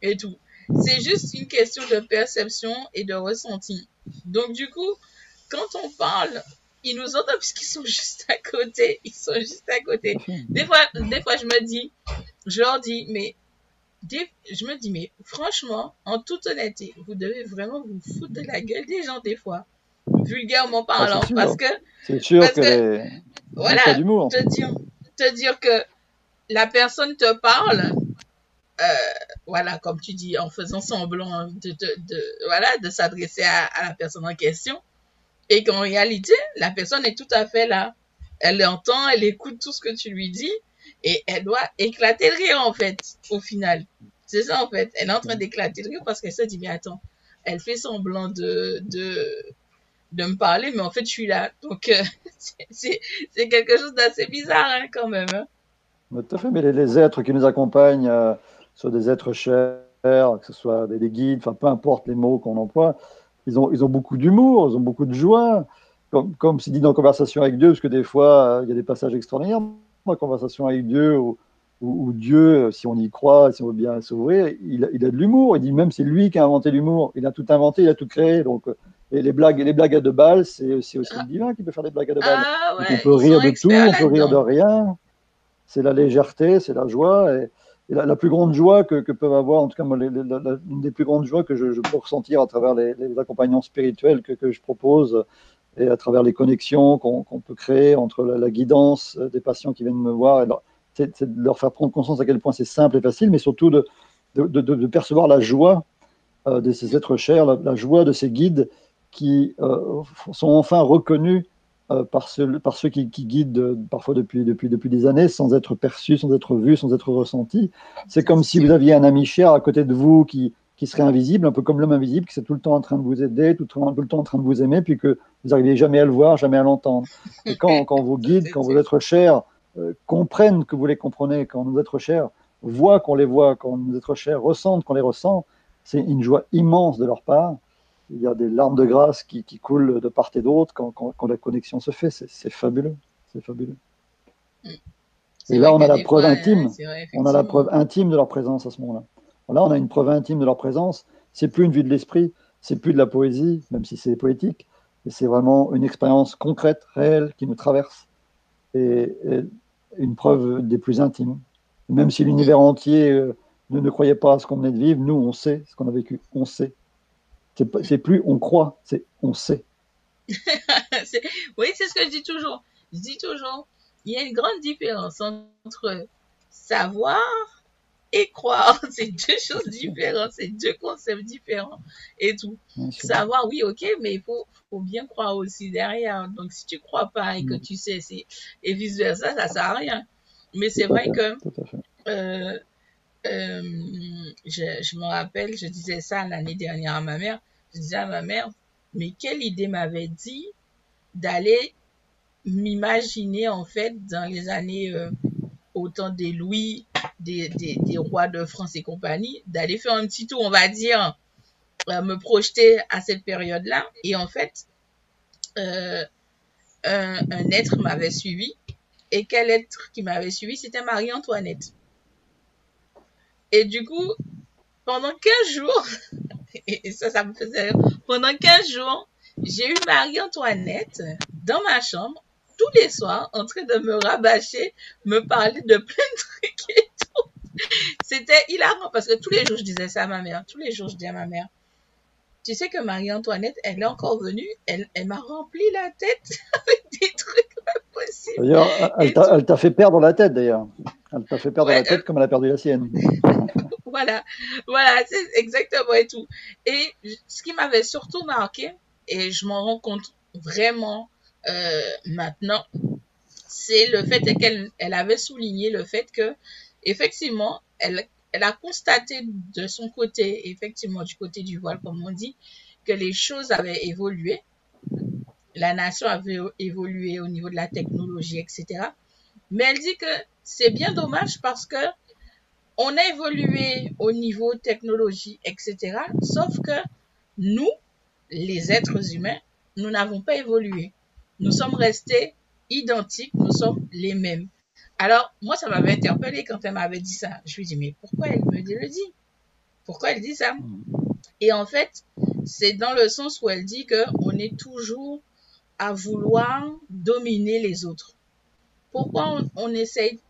Et tout. C'est juste une question de perception et de ressenti. Donc, du coup, quand on parle, ils nous entendent puisqu'ils sont juste à côté. Ils sont juste à côté. Des fois, des fois, je me dis, je leur dis, mais je me dis, mais franchement, en toute honnêteté, vous devez vraiment vous foutre de la gueule des gens des fois, vulgairement ah, parlant, parce que c'est sûr que, voilà, te dire, te dire que la personne te parle, euh, voilà, comme tu dis, en faisant semblant de, voilà, de s'adresser à, la personne en question, et qu'en réalité, la personne est tout à fait là. Elle entend, elle écoute tout ce que tu lui dis, et elle doit éclater le rire, en fait, au final. C'est ça, en fait. Elle est en train d'éclater le rire parce qu'elle se dit, mais attends, elle fait semblant de, de me parler, mais en fait, je suis là. Donc, euh, c'est quelque chose d'assez bizarre, hein, quand même. Hein. Tout à fait, mais les, êtres qui nous accompagnent euh, sont des êtres chers, que ce soit des, guides, enfin, peu importe les mots qu'on emploie, ils ont, ils ont beaucoup d'humour, ils ont beaucoup de joie. Comme, comme c'est dit dans Conversation avec Dieu, parce que des fois, euh, il y a des passages extraordinaires dans Conversation avec Dieu, où, où, Dieu, si on y croit, si on veut bien s'ouvrir, il, il, a de l'humour. Il dit même c'est lui qui a inventé l'humour. Il a tout inventé, il a tout créé. Donc, et les blagues, les blagues à deux balles, c'est aussi le divin qui peut faire des blagues à deux balles. Ah, on peut rire de tout, on peut rire de rien. C'est la légèreté, c'est la joie. Et, la, plus grande joie que, peuvent avoir, en tout cas, une des plus grandes joies que je, peux ressentir à travers les, accompagnements spirituels que, je propose et à travers les connexions qu'on peut créer entre la, guidance des patients qui viennent me voir, c'est de leur faire prendre conscience à quel point c'est simple et facile, mais surtout de, de, percevoir la joie euh, de ces êtres chers, la, joie de ces guides qui euh, sont enfin reconnus euh, par, ceux, par ceux qui, guident parfois depuis, depuis, depuis des années sans être perçus, sans être vus, sans être ressentis. C'est comme si vous aviez un ami cher à côté de vous qui, qui serait invisible, un peu comme l'homme invisible, qui est tout le temps en train de vous aider, tout, tout, le temps en train de vous aimer, puis que vous n'arrivez jamais à le voir, jamais à l'entendre. Et quand, quand vos guides, quand vos êtres chers euh, comprennent que vous les comprenez, quand nos êtres chers voient qu'on les voit, quand nos êtres chers ressentent qu'on les ressent, c'est une joie immense de leur part il y a des larmes de grâce qui, coulent de part et d'autre quand, la connexion se fait. C'est fabuleux. C'est fabuleux. Mm. Et là, on a la preuve intime. on a la preuve intime de leur présence à ce moment-là. Là, on a une preuve intime de leur présence. C'est plus une vue de l'esprit, c'est plus de la poésie, même si c'est poétique, c'est vraiment une expérience concrète, réelle, qui nous traverse. Et, une preuve des plus intimes. Même si l'univers entier euh, ne, ne croyait pas à ce qu'on venait de vivre, nous, on sait ce qu'on a vécu. On sait. C'est plus on croit, c'est on sait. oui, c'est ce que je dis toujours. Je dis toujours, il y a une grande différence entre savoir et croire. C'est deux choses différentes, c'est deux concepts différents et tout. savoir, oui, ok, mais il faut, faut, bien croire aussi derrière. Donc, si tu crois pas et que mm. tu sais, et vice versa, ça sert à rien. Mais c'est vrai que euh, euh, je, me rappelle, je disais ça l'année dernière à ma mère. Je disais à ma mère, mais quelle idée m'avait dit d'aller m'imaginer en fait dans les années euh, autant des Louis, des, rois de France et compagnie, d'aller faire un petit tour, on va dire, euh, me projeter à cette période-là. Et en fait, un, un être m'avait suivi. Et quel être qui m'avait suivi C'était Marie-Antoinette. Et du coup, pendant 15 jours, et ça, ça me faisait pendant 15 jours, j'ai eu Marie-Antoinette dans ma chambre tous les soirs en train de me rabâcher, me parler de plein de trucs et tout. C'était hilarant parce que tous les jours, je disais ça à ma mère. Tous les jours, je dis à ma mère, tu sais que Marie-Antoinette, elle est encore venue, elle, elle m'a rempli la tête avec des trucs pas possibles. D'ailleurs, elle t'a fait perdre la tête, d'ailleurs. Elle t'a fait perdre la tête comme elle a perdu la sienne. voilà, voilà, c'est exactement et tout. Et ce qui m'avait surtout marqué, et je m'en rends compte vraiment euh, maintenant, c'est le fait qu'elle elle avait souligné le fait que, effectivement, elle, elle a constaté de son côté, effectivement, du côté du voile, comme on dit, que les choses avaient évolué. La nation avait évolué au niveau de la technologie, etc. Mais elle dit que c'est bien dommage parce que on a évolué au niveau technologie, etc. Sauf que nous, les êtres humains, nous n'avons pas évolué. Nous sommes restés identiques, nous sommes les mêmes. Alors, moi, ça m'avait interpellé quand elle m'avait dit ça. Je lui ai dit, mais pourquoi elle me le dit? Pourquoi elle dit ça? Et en fait, c'est dans le sens où elle dit qu'on est toujours à vouloir dominer les autres. Pourquoi on, on essaye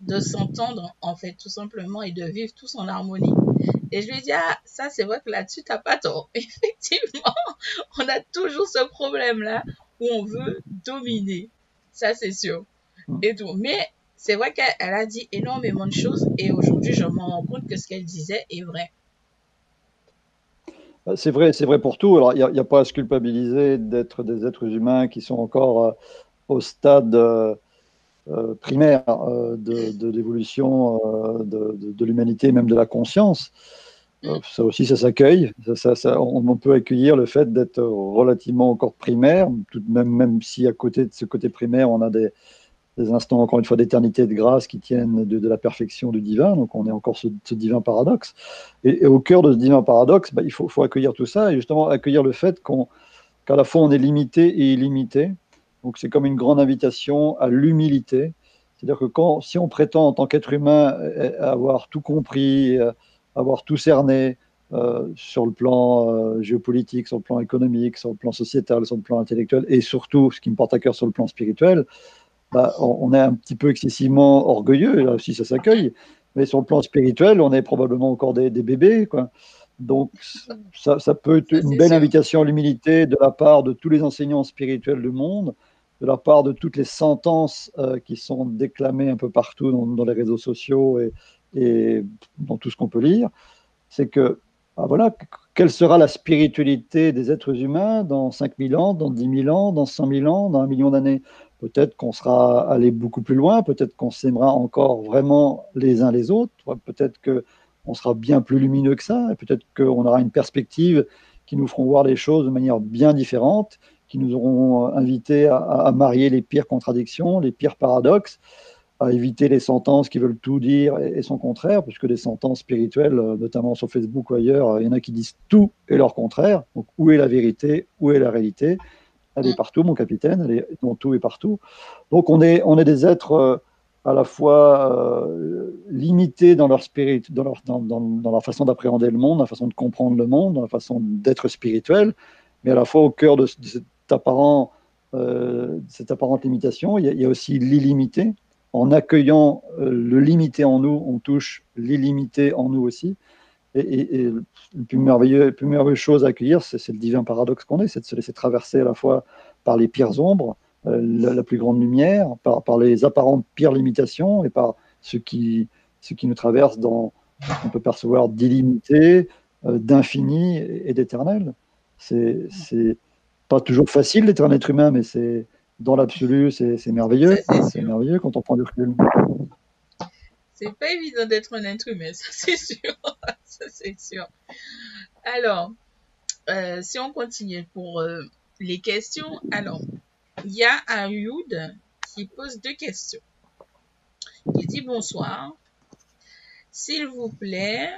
de s'entendre, en fait, tout simplement, et de vivre tous en harmonie. Et je lui dit, ah, ça, c'est vrai que là-dessus, t'as pas tort. Effectivement, on a toujours ce problème-là où on veut dominer. Ça, c'est sûr. Et tout. Mais c'est vrai qu'elle a dit énormément de choses et aujourd'hui, je me rends compte que ce qu'elle disait est vrai. Bah, c'est vrai, c'est vrai pour tout. Alors, il n'y a, pas à se culpabiliser d'être des êtres humains qui sont encore euh, au stade euh, euh, primaire de, l'évolution de, de l'humanité, même de la conscience. Ça aussi, ça s'accueille. On, peut accueillir le fait d'être relativement encore primaire, tout même, même si à côté de ce côté primaire, on a des, instants, encore une fois, d'éternité de grâce qui tiennent de, la perfection du divin. Donc, on est encore ce, divin paradoxe. Et, au cœur de ce divin paradoxe, bah, il faut, accueillir tout ça et justement accueillir le fait qu'à la fois on est limité et illimité. Donc, c'est comme une grande invitation à l'humilité. C'est-à-dire que quand, si on prétend en tant qu'être humain avoir tout compris, avoir tout cerné, euh, sur le plan euh, géopolitique, sur le plan économique, sur le plan sociétal, sur le plan intellectuel, et surtout, ce qui me porte à cœur sur le plan spirituel, bah, on, est un petit peu excessivement orgueilleux, là aussi ça s'accueille, mais sur le plan spirituel, on est probablement encore des, bébés. Quoi. Donc ça, peut être une belle invitation à l'humilité de la part de tous les enseignants spirituels du monde, de la part de toutes les sentences euh, qui sont déclamées un peu partout dans, les réseaux sociaux et, dans tout ce qu'on peut lire, c'est que bah, voilà, quelle sera la spiritualité des êtres humains dans 5000 ans, dans 10 000 ans, dans 100 000 ans, dans un million d'années? Peut-être qu'on sera allé beaucoup plus loin, peut-être qu'on s'aimera encore vraiment les uns les autres, peut-être qu'on sera bien plus lumineux que ça, et peut-être qu'on aura une perspective qui nous feront voir les choses de manière bien différente, qui nous auront invités à, marier les pires contradictions, les pires paradoxes, à éviter les sentences qui veulent tout dire et, son contraire, puisque des sentences spirituelles, notamment sur Facebook ou ailleurs, il y en a qui disent tout et leur contraire. Donc, où est la vérité? Où est la réalité? Elle est partout, mon capitaine, elle est dans tout et partout. Donc on est, on est des êtres euh, à la fois euh, limités dans leur spirit, dans leur, dans, dans, leur façon d'appréhender le monde, dans la façon de comprendre le monde, dans la façon d'être spirituel, mais à la fois au cœur de, cette, euh, cette apparente limitation, il y, a, il aussi l'illimité. En accueillant le limité en nous, on touche l'illimité en nous aussi. Et, la plus, merveilleux, plus merveilleuse chose à accueillir, c'est le divin paradoxe qu'on est, c'est de se laisser traverser à la fois par les pires ombres, euh, la, plus grande lumière, par, les apparentes pires limitations et par ce qui, ce qui nous traverse dans ce qu'on peut percevoir d'illimité, euh, d'infini et, d'éternel. C'est pas toujours facile d'être un être humain, mais c'est dans l'absolu, c'est merveilleux. C'est merveilleux quand on prend du recul. C'est pas évident d'être un être humain, ça c'est sûr. ça c'est sûr. Alors, euh, si on continue pour euh, les questions, alors, il y a Ayoud qui pose deux questions. Il dit bonsoir. S'il vous plaît,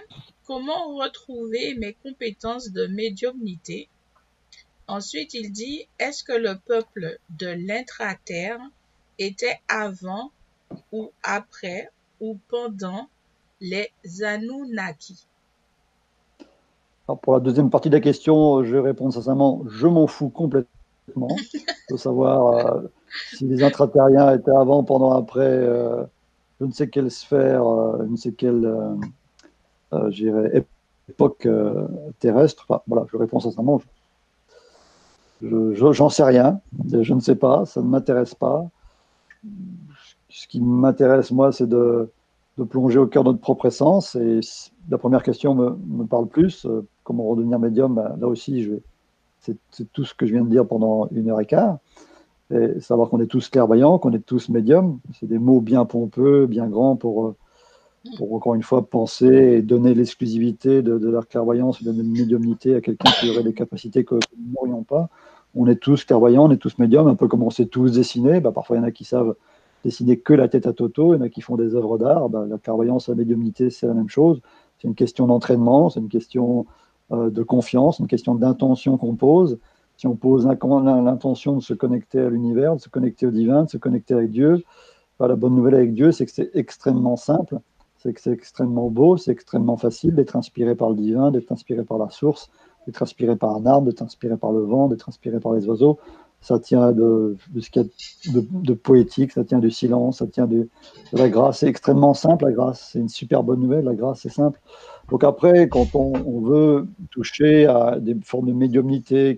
comment retrouver mes compétences de médiumnité? Ensuite, il dit, est-ce que le peuple de l'intra-terre était avant ou après ou pendant les Anunnaki? Pour la deuxième partie de la question, je réponds sincèrement, je m'en fous complètement de savoir euh, si les intraterriens étaient avant, pendant, après, euh, je ne sais quelle sphère, euh, je ne sais quelle époque terrestre. voilà, je réponds sincèrement, je j'en sais rien, je ne sais pas, ça ne m'intéresse pas ce qui m'intéresse, moi, c'est de, plonger au cœur de notre propre essence. Et la première question me, parle plus. Euh, comment redevenir médium? Ben, Là aussi, c'est, tout ce que je viens de dire pendant une heure et quart. Et savoir qu'on est tous clairvoyants, qu'on est tous médiums. C'est des mots bien pompeux, bien grands pour, euh, pour encore une fois penser et donner l'exclusivité de, leur clairvoyance, de notre médiumnité à quelqu'un qui aurait des capacités que nous n'aurions pas. On est tous clairvoyants, on est tous médiums, un peu comme on sait tous dessiner. Ben, parfois, il y en a qui savent dessiner que la tête à Toto, il y en a qui font des œuvres d'art. Bah, la clairvoyance, la médiumnité, c'est la même chose. C'est une question d'entraînement, c'est une question euh, de confiance, une question d'intention qu'on pose. Si on pose l'intention de se connecter à l'univers, de se connecter au divin, de se connecter avec Dieu, bah, la bonne nouvelle avec Dieu, c'est que c'est extrêmement simple, c'est que c'est extrêmement beau, c'est extrêmement facile d'être inspiré par le divin, d'être inspiré par la source, d'être inspiré par un arbre, d'être inspiré par le vent, d'être inspiré par les oiseaux. ça tient de, ce qu'il y a de, poétique, ça tient du silence, ça tient de, la grâce. C'est extrêmement simple, la grâce. C'est une super bonne nouvelle, la grâce, c'est simple. Donc après, quand on, veut toucher à des formes de médiumnité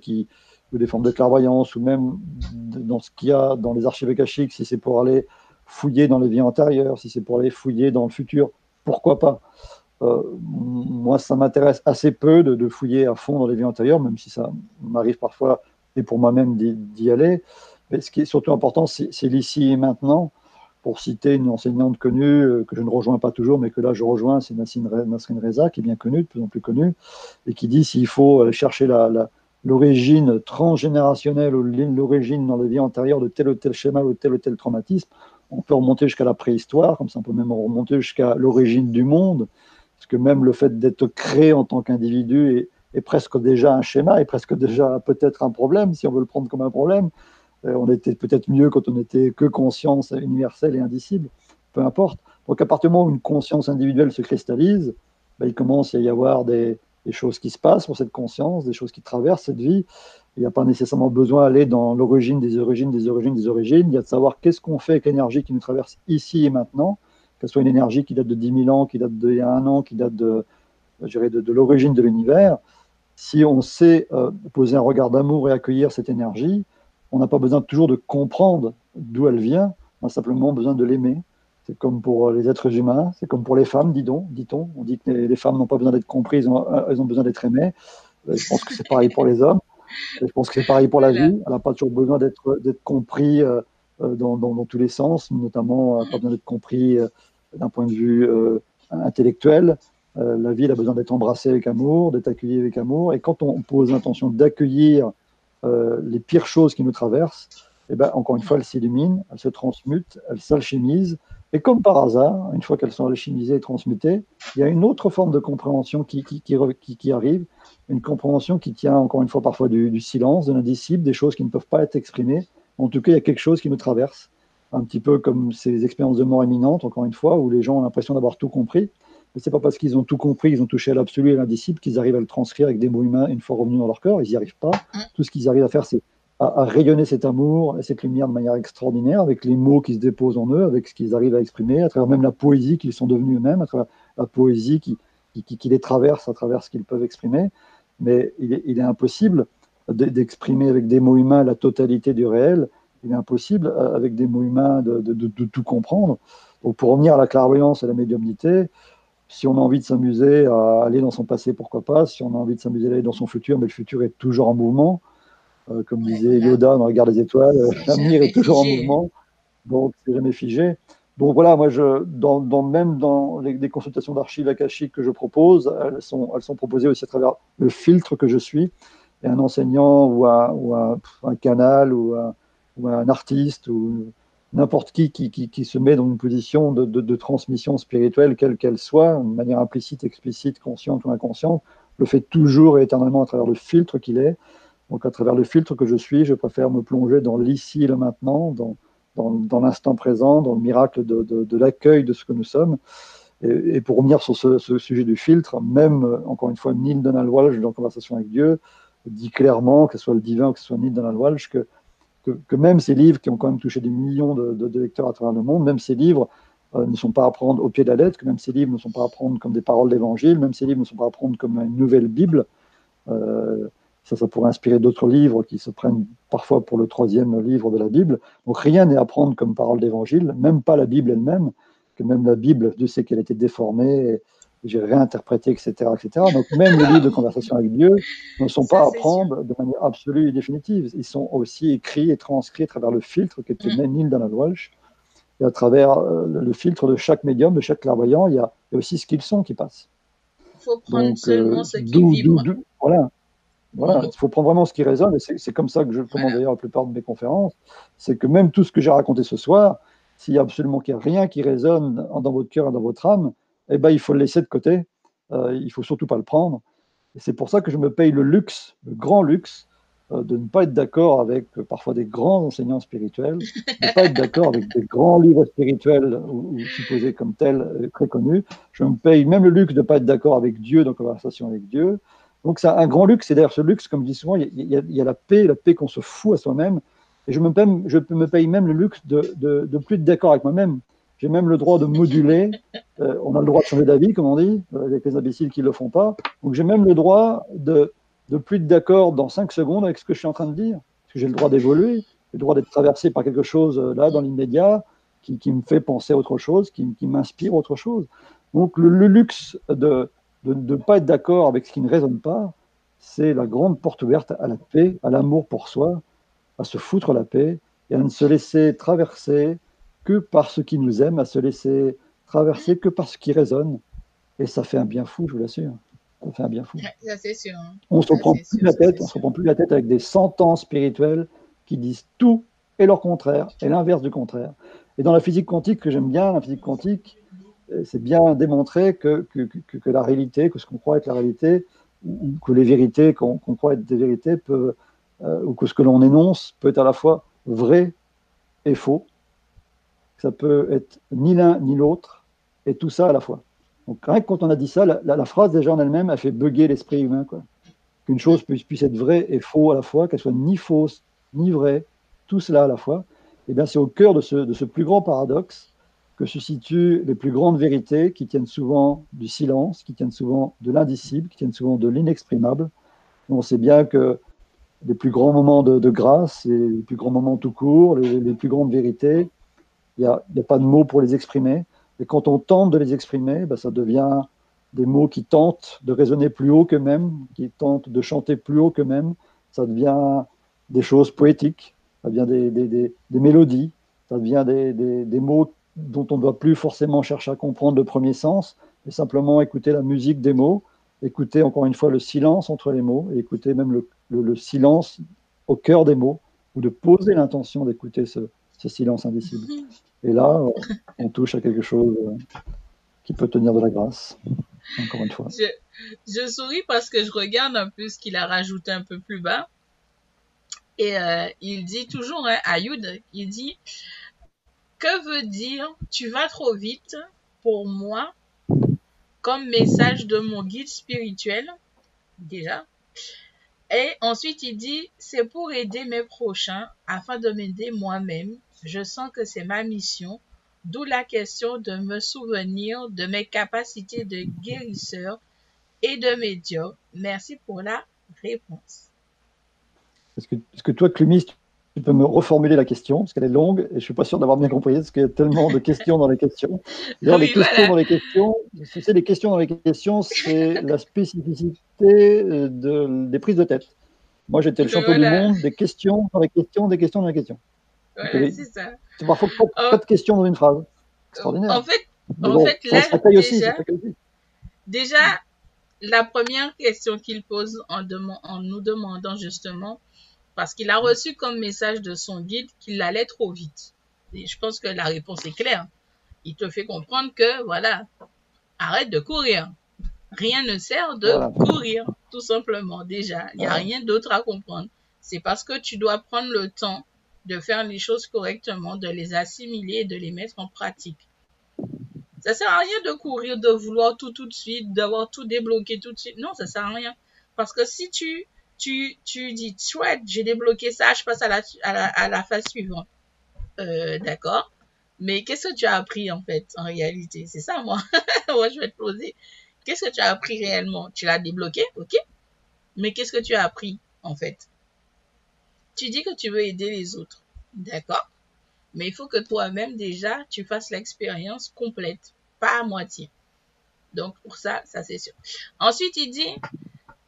ou des formes de clairvoyance, ou même dans ce qu'il y a dans les archives akashiques, si c'est pour aller fouiller dans les vies antérieures, si c'est pour aller fouiller dans le futur, pourquoi pas euh, Moi, ça m'intéresse assez peu de, fouiller à fond dans les vies antérieures, même si ça m'arrive parfois et pour moi-même d'y aller. Mais ce qui est surtout important, c'est l'ici et maintenant. Pour citer une enseignante connue, euh, que je ne rejoins pas toujours, mais que là je rejoins, c'est Nasrin Reza, qui est bien connue, de plus en plus connue, et qui dit s'il faut aller chercher l'origine transgénérationnelle ou l'origine dans les vies antérieures de tel ou tel schéma ou tel ou tel traumatisme, on peut remonter jusqu'à la préhistoire, comme ça on peut même remonter jusqu'à l'origine du monde, parce que même le fait d'être créé en tant qu'individu est, presque déjà un schéma, est presque déjà peut-être un problème, si on veut le prendre comme un problème. Euh, on était peut-être mieux quand on n'était que conscience universelle et indicible, peu importe. Donc à partir du moment où une conscience individuelle se cristallise, ben, il commence à y avoir des, choses qui se passent pour cette conscience, des choses qui traversent cette vie. Il n'y a pas nécessairement besoin d'aller dans l'origine des origines, des origines, des origines. Il y a de savoir qu'est-ce qu'on fait avec l'énergie qui nous traverse ici et maintenant, que ce soit une énergie qui date de 10 000 ans, qui date d'il y a un an, qui date de, de, de l'origine de l'univers si on sait euh, poser un regard d'amour et accueillir cette énergie, on n'a pas besoin toujours de comprendre d'où elle vient, on a simplement besoin de l'aimer. C'est comme pour les êtres humains, c'est comme pour les femmes, dit-on. Dit on. on dit que les, femmes n'ont pas besoin d'être comprises, elles ont besoin d'être aimées. Euh, je pense que c'est pareil pour les hommes. Je pense que c'est pareil pour la vie. Elle n'a pas toujours besoin d'être compris euh, dans, tous les sens, notamment elle n'a pas besoin d'être compris d'un point de vue intellectuel. Euh, la vie a besoin d'être embrassée avec amour, d'être accueillie avec amour. Et quand on pose l'intention d'accueillir euh, les pires choses qui nous traversent, eh ben, encore une fois, elles s'illuminent, elles se transmutent, elles s'alchimisent. Et comme par hasard, une fois qu'elles sont alchimisées et transmutées, il y a une autre forme de compréhension qui, qui, qui, arrive, une compréhension qui tient encore une fois parfois du, du silence, de l'indicible, des choses qui ne peuvent pas être exprimées. En tout cas, il y a quelque chose qui nous traverse, un petit peu comme ces expériences de mort imminente, encore une fois, où les gens ont l'impression d'avoir tout compris. Mais c'est pas parce qu'ils ont tout compris, ils ont touché à l'absolu et à l'indicible qu'ils arrivent à le transcrire avec des mots humains une fois revenus dans leur corps. Ils n'y arrivent pas. Mm. Tout ce qu'ils arrivent à faire, c'est à, rayonner cet amour et cette lumière de manière extraordinaire avec les mots qui se déposent en eux, avec ce qu'ils arrivent à exprimer, à travers même la poésie qu'ils sont devenus eux-mêmes, à travers la poésie qui, qui, les traverse à travers ce qu'ils peuvent exprimer. Mais il est, impossible d'exprimer avec des mots humains la totalité du réel. Il est impossible euh, avec des mots humains de, de, tout comprendre. Pour revenir à la clairvoyance et à la médiumnité, si on a envie de s'amuser à aller dans son passé, pourquoi pas. Si on a envie de s'amuser à aller dans son futur, mais le futur est toujours en mouvement. Euh, comme disait Yoda dans Regard des étoiles, l'avenir est toujours en mouvement, donc c'est jamais figé. Donc voilà, moi, je, dans, même dans les, consultations d'archives akashiques que je propose, elles sont, elles sont proposées aussi à travers le filtre que je suis. Et un enseignant ou un, ou un, canal ou un, ou un, artiste ou n'importe qui qui, se met dans une position de, transmission spirituelle, quelle qu'elle soit, de manière implicite, explicite, consciente ou inconsciente, le fait toujours et éternellement à travers le filtre qu'il est. Donc à travers le filtre que je suis, je préfère me plonger dans l'ici et le maintenant, dans, dans, l'instant présent, dans le miracle de, l'accueil de ce que nous sommes. Et, pour revenir sur ce, sujet du filtre, même, encore une fois, Neil Donald Walsh, dans Conversation avec Dieu, dit clairement, que ce soit le divin ou que ce soit Neil Donald Walsh, que que, même ces livres qui ont quand même touché des millions de, lecteurs à travers le monde, même ces livres euh, ne sont pas à prendre au pied de la lettre, que même ces livres ne sont pas à prendre comme des paroles d'évangile, même ces livres ne sont pas à prendre comme une nouvelle Bible. Euh, ça, ça pourrait inspirer d'autres livres qui se prennent parfois pour le troisième livre de la Bible. Donc rien n'est à prendre comme parole d'évangile, même pas la Bible elle-même, que même la Bible, Dieu sait qu'elle a été déformée j'ai réinterprété, etc., etc. Donc même les livres de conversation avec Dieu ne sont pas à prendre de manière absolue et définitive. Ils sont aussi écrits et transcrits à travers le filtre qui était mm. dans la Walsh. Et à travers euh, le filtre de chaque médium, de chaque clairvoyant, il y a, aussi ce qu'ils sont qui passe. Il faut prendre seulement euh, ce qui vibre. voilà. Voilà, il faut prendre vraiment ce qui résonne, et c'est comme ça que je commande d'ailleurs la plupart de mes conférences, c'est que même tout ce que j'ai raconté ce soir, s'il y a absolument rien qui résonne dans votre cœur et dans votre âme, eh ben, il faut le laisser de côté. Euh, il faut surtout pas le prendre. Et c'est pour ça que je me paye le luxe, le grand luxe, euh, de ne pas être d'accord avec euh, parfois des grands enseignants spirituels, de ne pas être d'accord avec des grands livres spirituels ou, supposés comme tels, très connus. Je me paye même le luxe de ne pas être d'accord avec Dieu dans conversation avec Dieu. Donc c'est un grand luxe, et d'ailleurs ce luxe, comme je dis souvent, il y, a, la paix, la paix qu'on se fout à soi-même, et je me, paye, même le luxe de, de, plus être d'accord avec moi-même. J'ai même le droit de moduler, euh, on a le droit de changer d'avis, comme on dit, euh, avec les imbéciles qui ne le font pas, donc j'ai même le droit de, de plus être d'accord dans 5 secondes avec ce que je suis en train de dire, parce que j'ai le droit d'évoluer, le droit d'être traversé par quelque chose euh, là, dans l'immédiat, qui, me fait penser à autre chose, qui, qui m'inspire autre chose. Donc le luxe de de ne pas être d'accord avec ce qui ne résonne pas, c'est la grande porte ouverte à la paix, à l'amour pour soi, à se foutre la paix et à ne se laisser traverser que par ce qui nous aime, à se laisser traverser que par ce qui résonne. Et ça fait un bien fou, je vous l'assure. Ça fait un bien fou. Ça, c'est sûr. Hein. On ne se prend plus la tête, on se prend plus la tête avec des sentences spirituelles qui disent tout et leur contraire, et l'inverse du contraire. Et dans la physique quantique que j'aime bien, la physique quantique, c'est bien démontré que, que, la réalité, que ce qu'on croit être la réalité, ou que les vérités qu'on croit être des vérités, euh, ou que ce que l'on énonce peut être à la fois vrai et faux. Ça peut être ni l'un ni l'autre, et tout ça à la fois. Donc, rien que quand on a dit ça, la, phrase déjà en elle-même a fait bugger l'esprit humain. Qu'une chose puisse, puisse, être vraie et faux à la fois, qu'elle soit ni fausse ni vraie, tout cela à la fois, et eh bien c'est au cœur de ce, de ce plus grand paradoxe que se situent les plus grandes vérités qui tiennent souvent du silence, qui tiennent souvent de l'indicible, qui tiennent souvent de l'inexprimable. On sait bien que les plus grands moments de, grâce et les plus grands moments tout court, les, plus grandes vérités, il n'y a, pas de mots pour les exprimer. Et quand on tente de les exprimer, ben ça devient des mots qui tentent de résonner plus haut qu'eux-mêmes, qui tentent de chanter plus haut qu'eux-mêmes. Ça devient des choses poétiques, ça devient des mélodies, ça devient des, mots dont on ne doit plus forcément chercher à comprendre le premier sens, mais simplement écouter la musique des mots, écouter encore une fois le silence entre les mots, et écouter même le, silence au cœur des mots, ou de poser l'intention d'écouter ce, silence indicible. Et là, on touche à quelque chose euh, qui peut tenir de la grâce, encore une fois. Je, souris parce que je regarde un peu ce qu'il a rajouté un peu plus bas. Et euh, il dit toujours, hein, Ayoud, il dit que veut dire tu vas trop vite pour moi comme message de mon guide spirituel déjà. Et ensuite il dit c'est pour aider mes prochains afin de m'aider moi-même. Je sens que c'est ma mission. D'où la question de me souvenir de mes capacités de guérisseur et de médium. Merci pour la réponse. Est-ce que, toi, Clumis, tu peux me reformuler la question, parce qu'elle est longue, et je ne suis pas sûr d'avoir bien compris, parce qu'il y a tellement de questions dans les questions. D'ailleurs, les questions dans les questions, c'est les questions dans les questions, c'est la spécificité euh, de, des prises de tête. Moi, j'étais le champion du monde des questions dans les questions, des questions dans les questions. c'est ça. C'est parfois pas, de questions dans une phrase. Extraordinaire. En fait, en fait là, déjà, déjà, la première question qu'il pose en, en nous demandant justement parce qu'il a reçu comme message de son guide qu'il allait trop vite. Et je pense que la réponse est claire. Il te fait comprendre que, voilà, arrête de courir. Rien ne sert de courir, tout simplement, déjà. Il n'y a rien d'autre à comprendre. C'est parce que tu dois prendre le temps de faire les choses correctement, de les assimiler et de les mettre en pratique. Ça sert à rien de courir, de vouloir tout tout de suite, d'avoir tout débloqué tout de suite. Non, ça sert à rien. Parce que si tu tu, dis, chouette, j'ai débloqué ça, je passe à la, à phase suivante. Euh, d'accord. Mais qu'est-ce que tu as appris en fait, en réalité? C'est ça, moi. moi, je vais te poser. Qu'est-ce que tu as appris réellement? Tu l'as débloqué, ok Mais qu'est-ce que tu as appris en fait? Tu dis que tu veux aider les autres, d'accord Mais il faut que toi-même déjà, tu fasses l'expérience complète, pas à moitié. Donc pour ça, ça c'est sûr. Ensuite, il dit,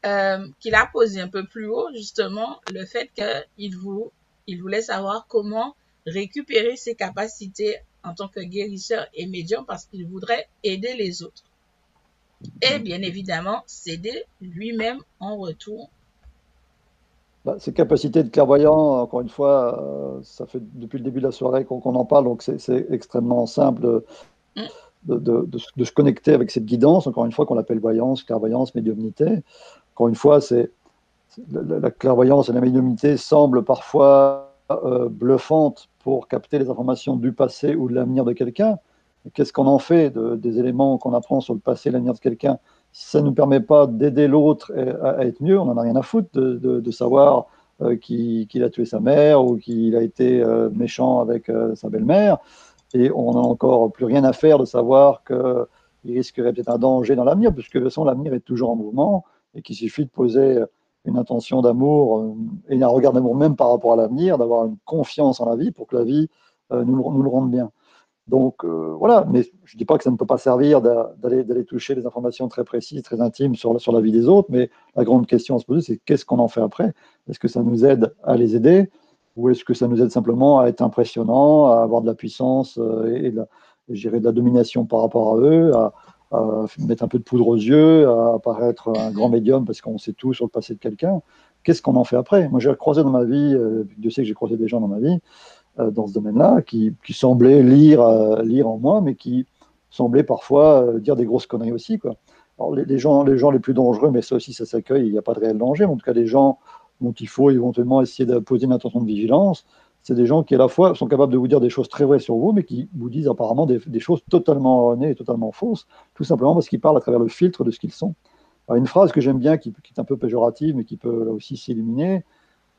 euh, qu'il a posé un peu plus haut, justement, le fait qu'il il voulait savoir comment récupérer ses capacités en tant que guérisseur et médium parce qu'il voudrait aider les autres. Et bien évidemment, s'aider lui-même en retour. Bah, ces capacités de clairvoyant, encore une fois, euh, ça fait depuis le début de la soirée qu'on en parle, donc c'est extrêmement simple mm. de, de, se connecter avec cette guidance, encore une fois, qu'on appelle voyance, clairvoyance, médiumnité. Une fois, c'est la, clairvoyance et la médiumnité semblent parfois euh, bluffantes pour capter les informations du passé ou de l'avenir de quelqu'un. Qu'est-ce qu'on en fait de, des éléments qu'on apprend sur le passé et l'avenir de quelqu'un? Ça ne nous permet pas d'aider l'autre à, être mieux, on n'en a rien à foutre de, savoir qu'il a tué sa mère ou qu'il a été méchant avec sa belle-mère. Et on n'a encore plus rien à faire de savoir qu'il risquerait peut-être un danger dans l'avenir, puisque de toute façon, l'avenir est toujours en mouvement et qu'il suffit de poser une intention d'amour euh, et un regard d'amour même par rapport à l'avenir, d'avoir une confiance en la vie pour que la vie euh, nous, le rende bien. Donc euh, voilà, mais je ne dis pas que ça ne peut pas servir d'aller toucher des informations très précises, très intimes sur, la vie des autres, mais la grande question à se poser, c'est qu'est-ce qu'on en fait après? Est-ce que ça nous aide à les aider? Ou est-ce que ça nous aide simplement à être impressionnant, à avoir de la puissance et, de, la, de la domination par rapport à eux, mettre un peu de poudre aux yeux, à apparaître un grand médium parce qu'on sait tout sur le passé de quelqu'un. Qu'est-ce qu'on en fait après? Moi, j'ai croisé dans ma vie, euh, Dieu sait que j'ai croisé des gens dans ma vie, euh, dans ce domaine-là, qui, semblaient lire, euh, lire en moi, mais qui semblaient parfois dire des grosses conneries aussi. Alors, les, gens, les gens les plus dangereux, mais ça aussi, ça s'accueille, il n'y a pas de réel danger, en tout cas, les gens dont il faut éventuellement essayer de poser une attention de vigilance, c'est des gens qui à la fois sont capables de vous dire des choses très vraies sur vous, mais qui vous disent apparemment des, choses totalement erronées et totalement fausses, tout simplement parce qu'ils parlent à travers le filtre de ce qu'ils sont. une phrase que j'aime bien, qui, est un peu péjorative, mais qui peut là aussi s'illuminer,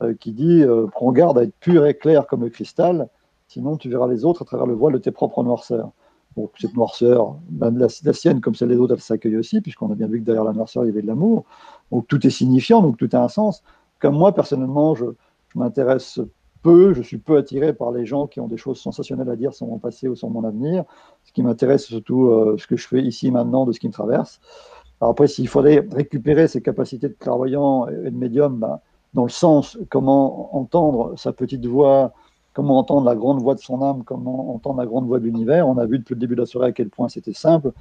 euh, qui dit euh, Prends garde à être pur et clair comme le cristal, sinon tu verras les autres à travers le voile de tes propres noirceurs. Donc cette noirceur, la, sienne comme celle des autres, elle s'accueille aussi, puisqu'on a bien vu que derrière la noirceur, il y avait de l'amour. Donc tout est signifiant, donc tout a un sens. Comme moi, personnellement, je, je m'intéresse peu, je suis peu attiré par les gens qui ont des choses sensationnelles à dire sur mon passé ou sur mon avenir. Ce qui m'intéresse, c'est surtout euh, ce que je fais ici maintenant, de ce qui me traverse. Après, s'il faudrait récupérer ces capacités de clairvoyant et de médium, ben, dans le sens comment entendre sa petite voix, comment entendre la grande voix de son âme, comment entendre la grande voix de l'univers. On a vu depuis le début de la soirée à quel point c'était simple.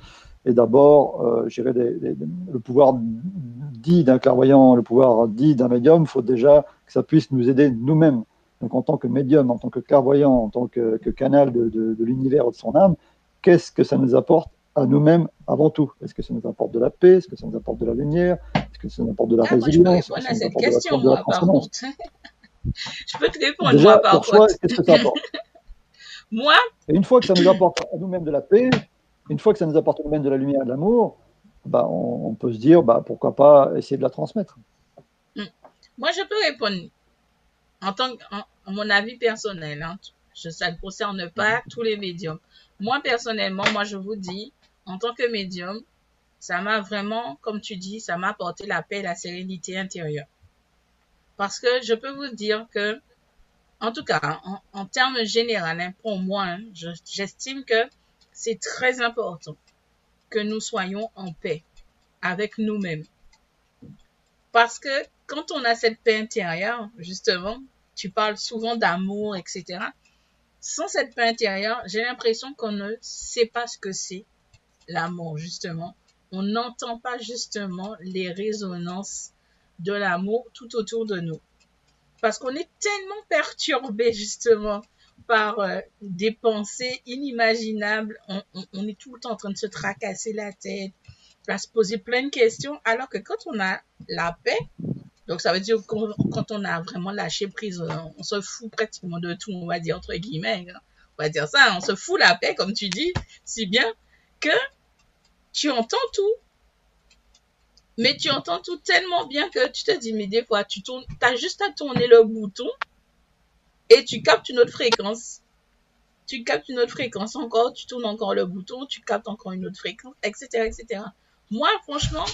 Et d'abord, euh, le pouvoir dit d'un clairvoyant, le pouvoir dit d'un médium, il faut déjà que ça puisse nous aider nous-mêmes donc en tant que médium, en tant que clairvoyant, en tant que, canal de, l'univers de son âme, qu'est-ce que ça nous apporte à nous-mêmes avant tout? Est-ce que ça nous apporte de la paix? Est-ce que ça nous apporte de la lumière? Est-ce que ça nous apporte de la ah, résilience Moi, je peux répondre à cette question, moi, par contre. je peux te répondre, moi, par contre. Qu'est-ce que ça apporte? Moi Et une fois que ça nous apporte à nous-mêmes de la paix, une fois que ça nous apporte à nous-mêmes de la lumière et de l'amour, bah, on, peut se dire, bah, pourquoi pas essayer de la transmettre. Hmm. Moi, je peux répondre en tant que, mon avis personnel, hein, ça ne concerne pas tous les médiums. Moi, personnellement, moi, je vous dis, en tant que médium, ça m'a vraiment, comme tu dis, ça m'a apporté la paix et la sérénité intérieure. Parce que je peux vous dire que, en tout cas, en, termes généraux, hein, pour moi, hein, j'estime que c'est très important que nous soyons en paix avec nous-mêmes. Parce que quand on a cette paix intérieure, justement, tu parles souvent d'amour, etc. Sans cette paix intérieure, j'ai l'impression qu'on ne sait pas ce que c'est l'amour, justement. On n'entend pas justement les résonances de l'amour tout autour de nous. Parce qu'on est tellement perturbé, justement, par euh, des pensées inimaginables. on, est tout le temps en train de se tracasser la tête, à se poser plein de questions, alors que quand on a la paix, donc, ça veut dire que quand on a vraiment lâché prise, on se fout pratiquement de tout, on va dire entre guillemets. Hein. On va dire ça, on se fout la paix, comme tu dis, si bien que tu entends tout. Mais tu entends tout tellement bien que tu te dis, mais des fois, tu tournes, as juste à tourner le bouton et tu captes une autre fréquence. Tu captes une autre fréquence encore, tu tournes encore le bouton, tu captes encore une autre fréquence, etc., etc. Moi, franchement,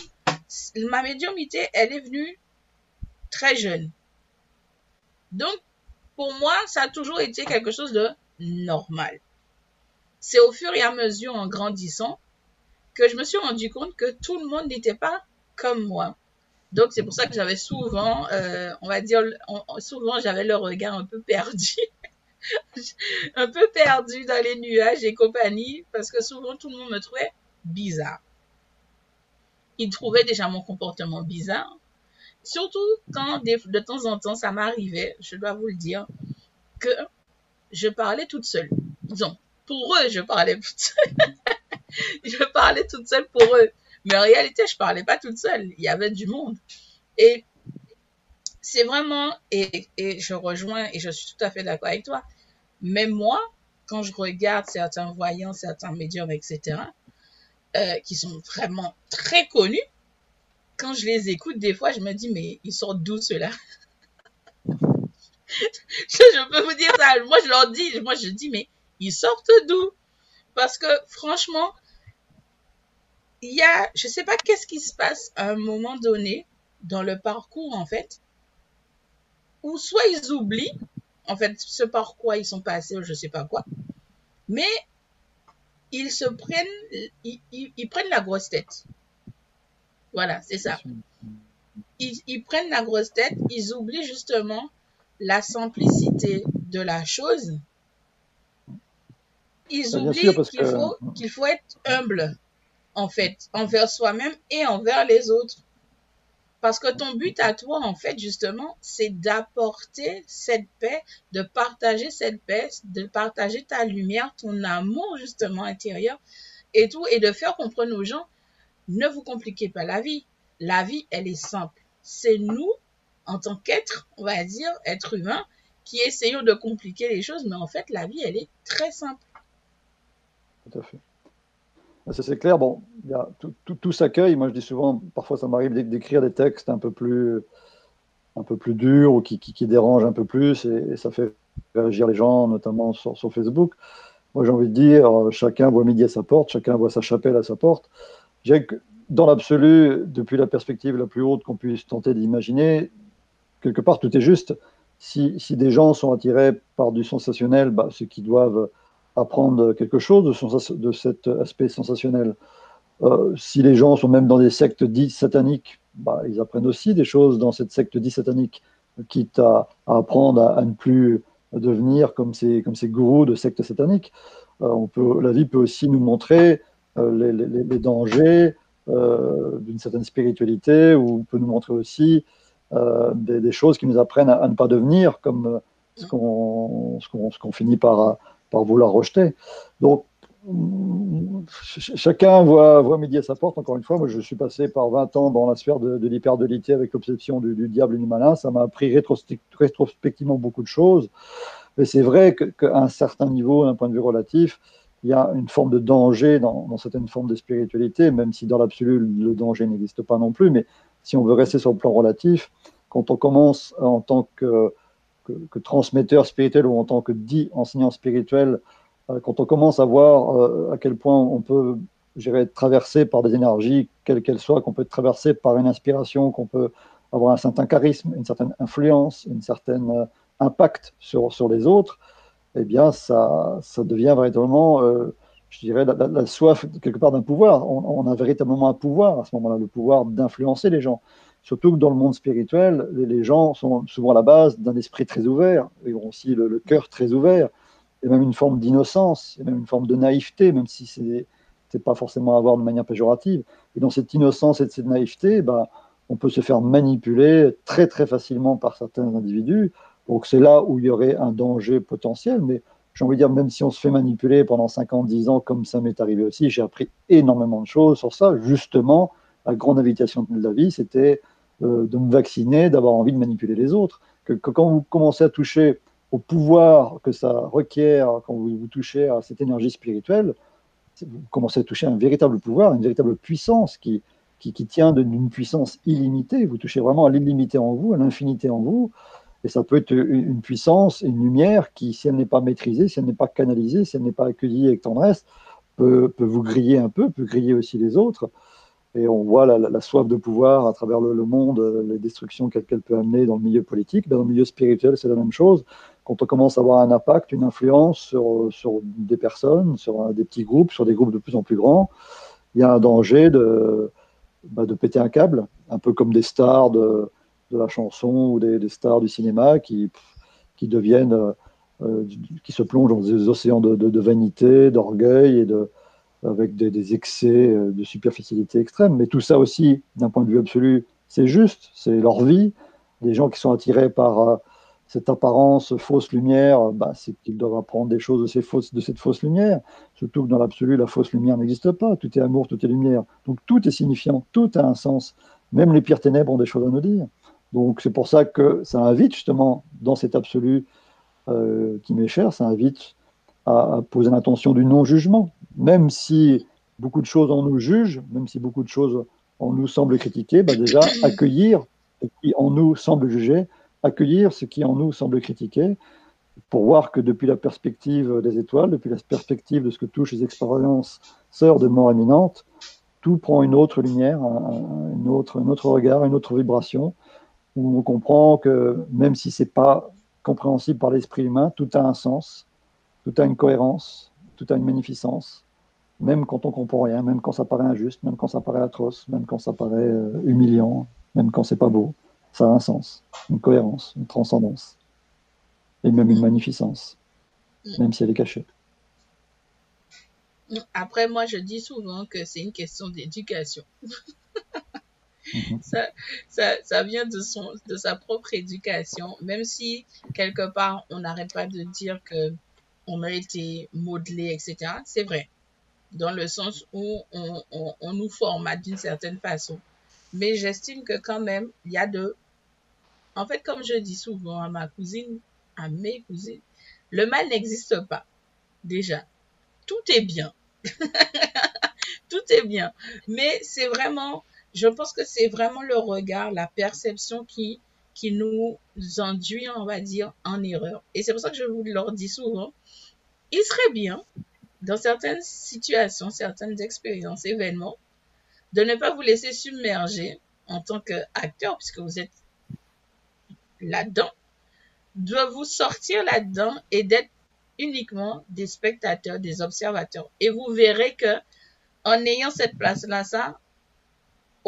ma médiumité, elle est venue très jeune. Donc, pour moi, ça a toujours été quelque chose de normal. C'est au fur et à mesure, en grandissant, que je me suis rendu compte que tout le monde n'était pas comme moi. Donc, c'est pour ça que j'avais souvent, euh, on va dire, souvent j'avais le regard un peu perdu. un peu perdu dans les nuages et compagnie, parce que souvent tout le monde me trouvait bizarre. Ils trouvaient déjà mon comportement bizarre. Surtout quand de, temps en temps ça m'arrivait, je dois vous le dire, que je parlais toute seule. Disons, pour eux, je parlais toute seule. je parlais toute seule pour eux. Mais en réalité, je parlais pas toute seule. Il y avait du monde. Et c'est vraiment, et, je rejoins, et je suis tout à fait d'accord avec toi, même moi, quand je regarde certains voyants, certains médiums, etc., euh, qui sont vraiment très connus, quand je les écoute, des fois, je me dis, mais ils sortent d'où ceux-là? Je, peux vous dire ça. Moi, je leur dis, moi, je dis, mais ils sortent d'où? Parce que franchement, il y a, je sais pas qu'est-ce qui se passe à un moment donné dans le parcours, en fait, ou soit ils oublient, en fait, ce par quoi ils sont passés, ou je sais pas quoi, mais ils se prennent, ils, prennent la grosse tête. Voilà, c'est ça. Ils, ils, prennent la grosse tête, ils oublient justement la simplicité de la chose. Ils bah, oublient qu'il faut, qu'il faut être humble, en fait, envers soi-même et envers les autres. Parce que ton but à toi, en fait, justement, c'est d'apporter cette paix, de partager cette paix, de partager ta lumière, ton amour, justement, intérieur et tout, et de faire comprendre aux gens, ne vous compliquez pas la vie. La vie, elle est simple. C'est nous, en tant qu'être, on va dire, être humain, qui essayons de compliquer les choses, mais en fait, la vie, elle est très simple. Tout à fait. Ça, c'est clair. Bon, tout, tout, s'accueille. Moi, je dis souvent, parfois, ça m'arrive d'écrire des textes un peu plus, un peu plus durs ou qui, qui, dérangent un peu plus, et, ça fait réagir les gens, notamment sur, sur Facebook. Moi, j'ai envie de dire, chacun voit midi à sa porte, chacun voit sa chapelle à sa porte. Que, dans l'absolu, depuis la perspective la plus haute qu'on puisse tenter d'imaginer, quelque part, tout est juste. Si, des gens sont attirés par du sensationnel, bah, c'est qu'ils doivent apprendre quelque chose de, cet aspect sensationnel. Euh, si les gens sont même dans des sectes dites sataniques, bah, ils apprennent aussi des choses dans cette secte dite satanique, quitte à, apprendre à, ne plus devenir comme ces, gourous de sectes sataniques. Euh, la vie peut aussi nous montrer les, les, les, dangers d'une certaine spiritualité, ou peut nous montrer aussi des, des, choses qui nous apprennent à, ne pas devenir comme ce qu'on qu'on finit par par vouloir rejeter. Donc, chacun voit, voit midi à sa porte. Encore une fois, moi, je suis passé par 20 ans dans la sphère de, de l'hyperdolité avec l'obsession du, diable et du malin. Ça m'a appris rétrospectivement beaucoup de choses. Mais c'est vrai qu'à un certain niveau, d'un point de vue relatif, il y a une forme de danger dans, certaines formes de spiritualité, même si dans l'absolu, le danger n'existe pas non plus. Mais si on veut rester sur le plan relatif, quand on commence en tant que transmetteur spirituel ou en tant que dit enseignant spirituel, euh, quand on commence à voir euh, à quel point on peut être traversé par des énergies, quelles qu'elles soient, qu'on peut être traversé par une inspiration, qu'on peut avoir un certain charisme, une certaine influence, un certain euh, impact sur, sur les autres, eh bien, ça, ça devient véritablement, je dirais, la, soif quelque part d'un pouvoir. On, a véritablement un pouvoir à ce moment-là, le pouvoir d'influencer les gens. Surtout que dans le monde spirituel, les, gens sont souvent à la base d'un esprit très ouvert, ils ont aussi le, cœur très ouvert, et même une forme d'innocence, et même une forme de naïveté, même si ce n'est pas forcément à voir de manière péjorative. Et dans cette innocence et cette naïveté, bah, on peut se faire manipuler très très facilement par certains individus. Donc c'est là où il y aurait un danger potentiel, mais j'ai envie de dire, même si on se fait manipuler pendant 5 ans, 10 ans, comme ça m'est arrivé aussi, j'ai appris énormément de choses sur ça, justement la grande invitation de la vie, c'était euh, de me vacciner, d'avoir envie de manipuler les autres. Que, quand vous commencez à toucher au pouvoir que ça requiert, quand vous, vous touchez à cette énergie spirituelle, vous commencez à toucher un véritable pouvoir, une véritable puissance qui, qui, tient d'une puissance illimitée. Vous touchez vraiment à l'illimité en vous, à l'infinité en vous. Et ça peut être une puissance, une lumière qui, si elle n'est pas maîtrisée, si elle n'est pas canalisée, si elle n'est pas accueillie avec tendresse, peut, vous griller un peu, peut griller aussi les autres et on voit la, soif de pouvoir à travers le, monde, les destructions qu'elle peut amener dans le milieu politique. Dans le milieu spirituel, c'est la même chose. Quand on commence à avoir un impact, une influence sur, des personnes, sur des petits groupes, sur des groupes de plus en plus grands, il y a un danger de, de péter un câble, un peu comme des stars de la chanson ou des, des, stars du cinéma qui, qui deviennent, euh, qui se plongent dans des océans de, vanité, d'orgueil et de, avec des, excès euh, de superficialité extrême. Mais tout ça aussi, d'un point de vue absolu, c'est juste, c'est leur vie. Les gens qui sont attirés par euh, cette apparence fausse lumière, bah, c'est qu'ils doivent apprendre des choses de, ces fausses, de cette fausse lumière. Surtout que dans l'absolu, la fausse lumière n'existe pas. Tout est amour, tout est lumière. Donc tout est signifiant, tout a un sens. Même les pires ténèbres ont des choses à nous dire. Donc c'est pour ça que ça invite justement dans cet absolu euh, qui m'est cher, ça invite à, poser l'intention du non-jugement, même si beaucoup de choses en nous jugent, même si beaucoup de choses en nous semblent critiquer, bah déjà accueillir ce qui en nous semble juger, accueillir ce qui en nous semble critiquer, pour voir que depuis la perspective des étoiles, depuis la perspective de ce que touchent les expériences sœurs de mort imminente, tout prend une autre lumière, un, autre, regard, une autre vibration, on comprend que même si c'est pas compréhensible par l'esprit humain, tout a un sens, tout a une cohérence, tout a une magnificence, même quand on comprend rien, même quand ça paraît injuste, même quand ça paraît atroce, même quand ça paraît euh, humiliant, même quand c'est pas beau, ça a un sens, une cohérence, une transcendance, et même une magnificence, même si elle est cachée. Après, moi, je dis souvent que c'est une question d'éducation. Mhm. ça, ça, ça, vient de, son, de sa propre éducation, même si quelque part on n'arrête pas de dire que on a été modelé, etc. C'est vrai, dans le sens où on, on, on nous formate d'une certaine façon. Mais j'estime que quand même, il y a de... En fait, comme je dis souvent à ma cousine, à mes cousines, le mal n'existe pas, déjà. Tout est bien. Tout est bien. Mais c'est vraiment je pense que c'est vraiment le regard, la perception qui, qui nous induit, on va dire, en erreur. Et c'est pour ça que je vous leur dis souvent, il serait bien, dans certaines situations, certaines expériences, événements, de ne pas vous laisser submerger en tant qu'acteur, puisque vous êtes là-dedans, de vous sortir là-dedans et d'être uniquement des spectateurs, des observateurs. Et vous verrez que en ayant cette place-là, ça,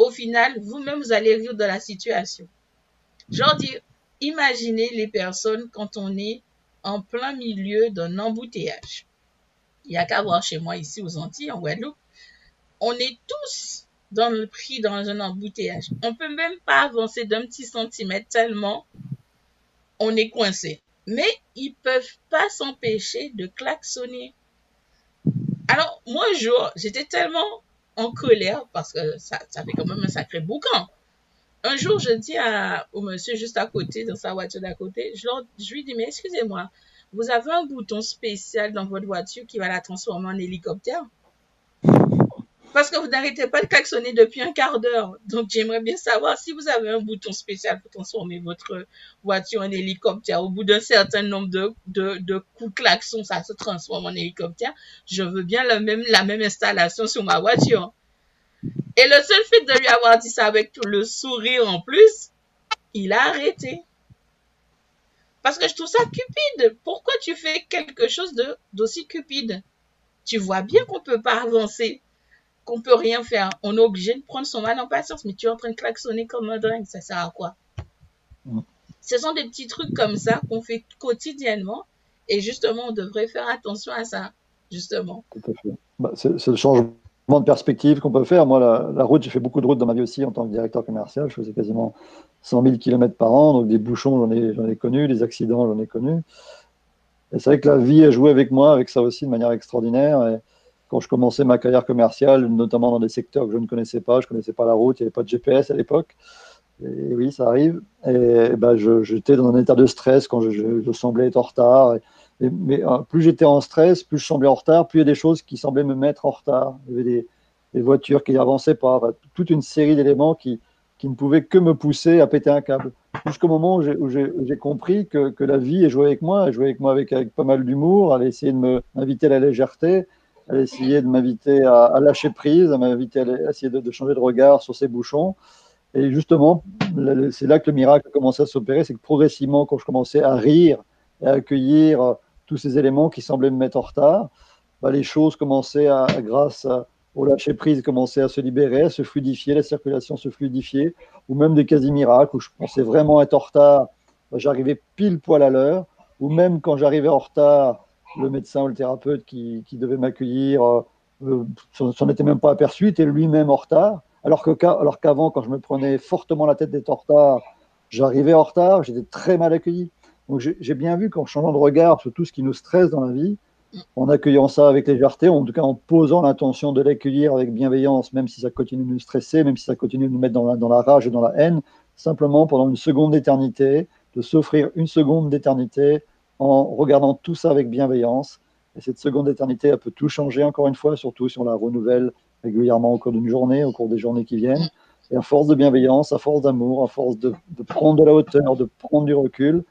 au final, vous-même, vous allez rire de la situation. Genre, dis, imaginez les personnes quand on est en plein milieu d'un embouteillage. Il n'y a qu'à voir chez moi ici aux Antilles, en Guadeloupe. On est tous dans le prix dans un embouteillage. On peut même pas avancer d'un petit centimètre tellement on est coincé. Mais ils peuvent pas s'empêcher de klaxonner. Alors, moi, un jour, j'étais tellement en colère parce que ça, fait quand même un sacré boucan. Un jour, je dis à, au monsieur juste à côté, dans sa voiture d'à côté, je, je lui dis, mais excusez-moi, vous avez un bouton spécial dans votre voiture qui va la transformer en hélicoptère? Parce que vous n'arrêtez pas de klaxonner depuis un quart d'heure. Donc, j'aimerais bien savoir si vous avez un bouton spécial pour transformer votre voiture en hélicoptère. Au bout d'un certain nombre de, coups de klaxon, ça se transforme en hélicoptère. Je veux bien la même, la même installation sur ma voiture. Et le seul fait de lui avoir dit ça avec tout le sourire en plus, il a arrêté. Parce que je trouve ça cupide. Pourquoi tu fais quelque chose d'aussi cupide? Tu vois bien qu'on peut pas avancer qu'on peut rien faire. On est obligé de prendre son mal en patience, mais tu es en train de klaxonner comme un dingue, ça sert à quoi? Mm. Ce sont des petits trucs comme ça qu'on fait quotidiennement, et justement, on devrait faire attention à ça, justement. Bah, c'est le changement de perspective qu'on peut faire. Moi, la, route, j'ai fait beaucoup de routes dans ma vie aussi en tant que directeur commercial. Je faisais quasiment 100 000 km par an, donc des bouchons, j'en ai, ai connu, des accidents, j'en ai connu. Et c'est vrai que la vie a joué avec moi, avec ça aussi, de manière extraordinaire. Et, quand je commençais ma carrière commerciale, notamment dans des secteurs que je ne connaissais pas, je ne connaissais pas la route, il n'y avait pas de GPS à l'époque. Et oui, ça arrive. Et, ben, j'étais dans un état de stress quand je, semblais être en retard. mais euh, plus j'étais en stress, plus je semblais en retard, plus il y a des choses qui semblaient me mettre en retard. Il y avait des, voitures qui n'avançaient pas, toute une série d'éléments qui, qui ne pouvaient que me pousser à péter un câble. Jusqu'au moment où j'ai compris que, que, la vie est jouée avec moi, elle jouait avec moi avec, avec pas mal d'humour, elle essayait de m'inviter à la légèreté, elle a essayé de m'inviter à, lâcher prise, à m'inviter à, essayer de, changer de regard sur ces bouchons. Et justement, c'est là que le miracle a commencé à s'opérer, c'est que progressivement, quand je commençais à rire et à accueillir euh, tous ces éléments qui semblaient me mettre en retard, bah, les choses commençaient à, grâce au lâcher prise, commençaient à se libérer, à se fluidifier, la circulation se fluidifier, ou même des quasi-miracles où je pensais vraiment être en retard, bah, j'arrivais pile poil à l'heure, ou même quand j'arrivais en retard, le médecin ou le thérapeute qui, devait m'accueillir euh, euh, s'en était même pas aperçu, était lui-même en retard. Alors qu'avant, quand je me prenais fortement la tête d'être en retard, j'arrivais en retard, j'étais très mal accueilli. Donc j'ai bien vu qu'en changeant de regard sur tout ce qui nous stresse dans la vie, en accueillant ça avec légèreté, en tout cas en posant l'intention de l'accueillir avec bienveillance, même si ça continue de nous stresser, même si ça continue de nous mettre dans la, dans la rage et dans la haine, simplement pendant une seconde d'éternité, de s'offrir une seconde d'éternité en regardant tout ça avec bienveillance, Et cette seconde éternité, elle peut tout changer encore une fois, surtout si on la renouvelle régulièrement au cours d'une journée, au cours des journées qui viennent. Et à force de bienveillance, à force d'amour, à force de, prendre de la hauteur, de prendre du recul,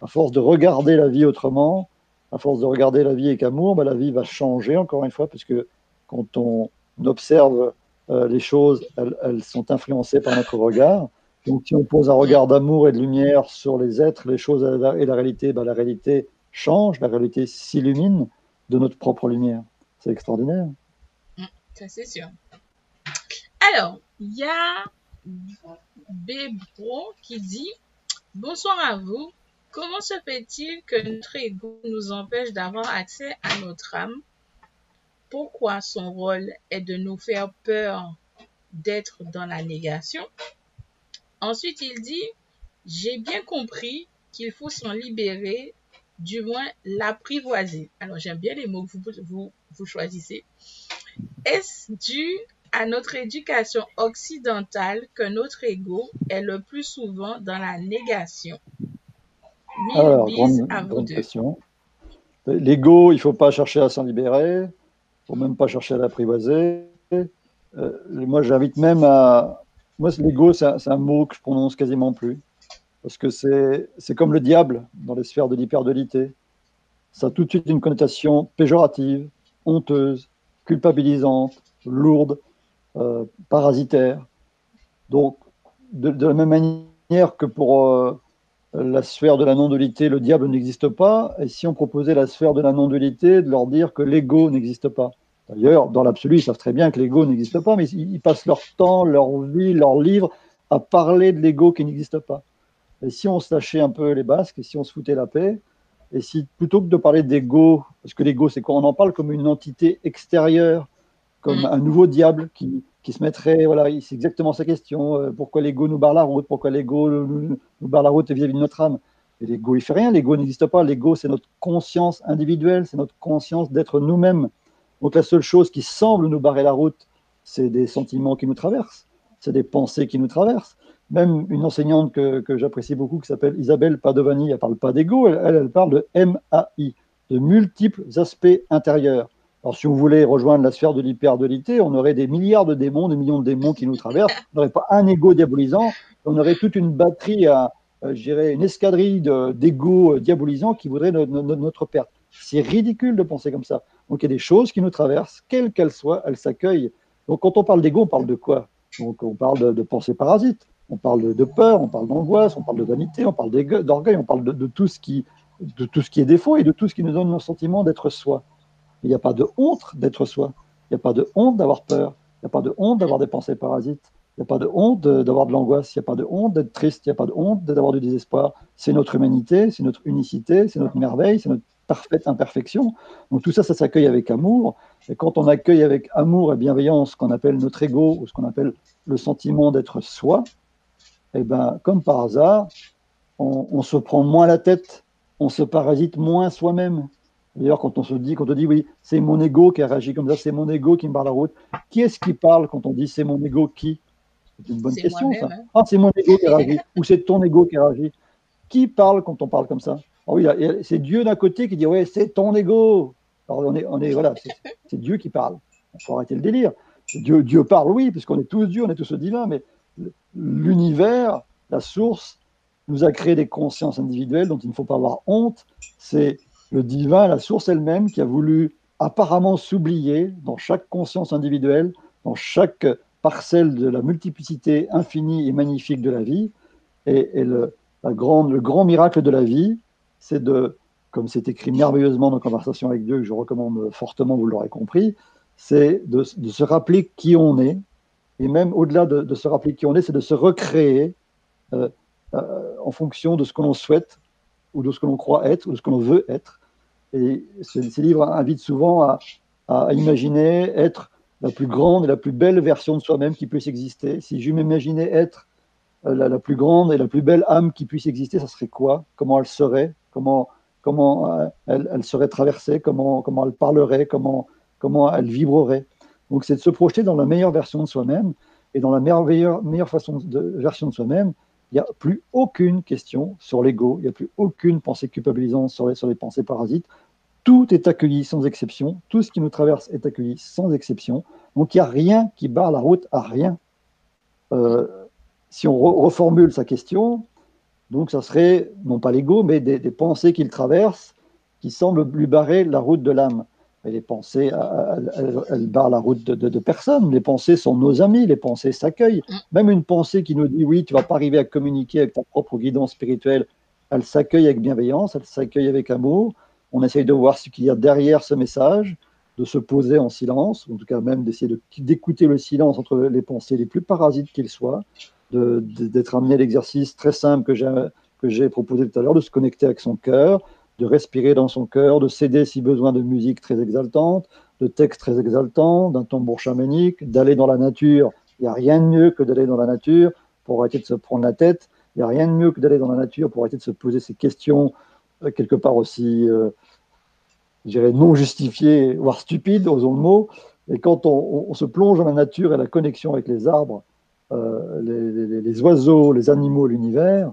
à force de regarder la vie autrement, à force de regarder la vie avec amour, bah, la vie va changer encore une fois, parce que quand on observe euh, les choses, elles, sont influencées par notre regard. Donc si on pose un regard d'amour et de lumière sur les êtres, les choses et la réalité, bah, la réalité change, la réalité s'illumine de notre propre lumière. C'est extraordinaire. Mm, ça, c'est sûr. Alors, il y a Bébro qui dit Bonsoir à vous. Comment se fait-il que notre ego nous empêche d'avoir accès à notre âme? Pourquoi son rôle est de nous faire peur d'être dans la négation? Ensuite, il dit J'ai bien compris qu'il faut s'en libérer du moins l'apprivoiser. Alors j'aime bien les mots que vous, vous, choisissez. Est-ce dû à notre éducation occidentale que notre ego est le plus souvent dans la négation? Alors, grande, question. L'ego, il ne faut pas chercher à s'en libérer, il ne faut même pas chercher à l'apprivoiser. Euh, moi, j'invite même à... Moi, l'ego, c'est un mot que je prononce quasiment plus parce que c'est comme le diable dans les sphères de l'hyperdualité. Ça a tout de suite une connotation péjorative, honteuse, culpabilisante, lourde, euh, parasitaire. Donc, de, la même manière que pour euh, la sphère de la non-dualité, le diable n'existe pas, et si on proposait la sphère de la non-dualité, de leur dire que l'ego n'existe pas. D'ailleurs, dans l'absolu, ils savent très bien que l'ego n'existe pas, mais ils passent leur temps, leur vie, leur livre à parler de l'ego qui n'existe pas. Et si on se lâchait un peu les basques, et si on se foutait la paix, et si plutôt que de parler d'ego, parce que l'ego c'est quoi? On en parle comme une entité extérieure, comme mm. un nouveau diable qui, qui se mettrait, voilà, c'est exactement sa question, euh, pourquoi l'ego nous barre la route, pourquoi l'ego nous, barre la route vis-à-vis de notre âme? Et l'ego il fait rien, l'ego n'existe pas, l'ego c'est notre conscience individuelle, c'est notre conscience d'être nous-mêmes. Donc la seule chose qui semble nous barrer la route, c'est des sentiments qui nous traversent, c'est des pensées qui nous traversent même une enseignante que, j'apprécie beaucoup, qui s'appelle Isabelle Padovani, elle parle pas d'ego, elle, parle de MAI, de multiples aspects intérieurs. Alors, si vous voulez rejoindre la sphère de l'hyperdualité, on aurait des milliards de démons, des millions de démons qui nous traversent. On n'aurait pas un ego diabolisant, on aurait toute une batterie, à, euh, je dirais, une escadrille d'ego diabolisants qui voudraient notre perte. C'est ridicule de penser comme ça. Donc, il y a des choses qui nous traversent, quelles qu'elles soient, elles s'accueillent. Donc, quand on parle d'ego, on parle de quoi? Donc, on parle de, de pensée parasite on parle de peur, on parle d'angoisse, on parle de vanité, on parle d'orgueil, on parle de, tout ce qui, de tout ce qui est défaut et de tout ce qui nous donne le sentiment d'être soi. Il n'y a pas de honte d'être soi. Il n'y a pas de honte d'avoir peur. Il n'y a pas de honte d'avoir des pensées parasites. Il n'y a pas de honte d'avoir de l'angoisse. Il n'y a pas de honte d'être triste. Il n'y a pas de honte d'avoir du désespoir. C'est notre humanité, c'est notre unicité, c'est notre merveille, c'est notre parfaite imperfection. Donc tout ça, ça s'accueille avec amour. Et quand on accueille avec amour et bienveillance ce qu'on appelle notre ego ou ce qu'on appelle le sentiment d'être soi, eh ben, comme par hasard, on, se prend moins la tête, on se parasite moins soi-même. D'ailleurs, quand on se dit, quand on dit oui, c'est mon ego qui a réagi comme ça, c'est mon ego qui me barre la route. Qui est-ce qui parle quand on dit c'est mon ego qui? C'est une bonne question ça. Hein. Ah, c'est mon ego qui a réagi ou c'est ton ego qui a réagi. Qui parle quand on parle comme ça? Ah oui, c'est Dieu d'un côté qui dit ouais, c'est ton ego. Alors on est, on est voilà, c'est Dieu qui parle. Il faut arrêter le délire. Dieu, Dieu parle, oui, puisqu'on est tous Dieu, on est tous divins, mais l'univers, la source, nous a créé des consciences individuelles dont il ne faut pas avoir honte. C'est le divin, la source elle-même, qui a voulu apparemment s'oublier dans chaque conscience individuelle, dans chaque parcelle de la multiplicité infinie et magnifique de la vie. Et, le, la le grand miracle de la vie, c'est de, comme c'est écrit merveilleusement dans Conversation avec Dieu, que je recommande fortement, vous l'aurez compris, c'est de, se rappeler qui on est, et même au-delà de, se rappeler qui on est, c'est de se recréer euh, euh, en fonction de ce que l'on souhaite, ou de ce que l'on croit être, ou de ce que l'on veut être. Et ces, livres invitent souvent à, imaginer être la plus grande et la plus belle version de soi-même qui puisse exister. Si je m'imaginais être euh, la, plus grande et la plus belle âme qui puisse exister, ça serait quoi? Comment elle serait? Comment, comment elle, elle, serait traversée comment, comment elle parlerait comment, comment elle vibrerait donc, c'est de se projeter dans la meilleure version de soi-même. Et dans la meilleure, meilleure façon de, version de soi-même, il n'y a plus aucune question sur l'ego, il n'y a plus aucune pensée culpabilisante sur les, sur les pensées parasites. tout est accueilli sans exception, tout ce qui nous traverse est accueilli sans exception. Donc il n'y a rien qui barre la route à rien. Euh, si on reformule sa question, donc ça serait non pas l'ego, mais des, pensées qu'il traverse qui semblent lui barrer la route de l'âme. Et les pensées, elles, barrent la route de, de, personne. Les pensées sont nos amis, les pensées s'accueillent. Même une pensée qui nous dit oui, tu vas pas arriver à communiquer avec ta propre guidance spirituelle, elle s'accueille avec bienveillance, elle s'accueille avec amour. On essaye de voir ce qu'il y a derrière ce message, de se poser en silence, en tout cas même d'essayer d'écouter le silence entre les pensées les plus parasites qu'ils soient, d'être amené à l'exercice très simple que j'ai proposé tout à l'heure, de se connecter avec son cœur, de respirer dans son cœur, de céder si besoin de musique très exaltante, de textes très exaltants, d'un tambour chamanique, d'aller dans la nature. Il n'y a rien de mieux que d'aller dans la nature pour arrêter de se prendre la tête. Il n'y a rien de mieux que d'aller dans la nature pour arrêter de se poser ces questions euh, quelque part aussi, euh, je dirais, non justifiées, voire stupides, osons le mot. Et quand on, se plonge dans la nature et la connexion avec les arbres, euh, les, oiseaux, les animaux, l'univers,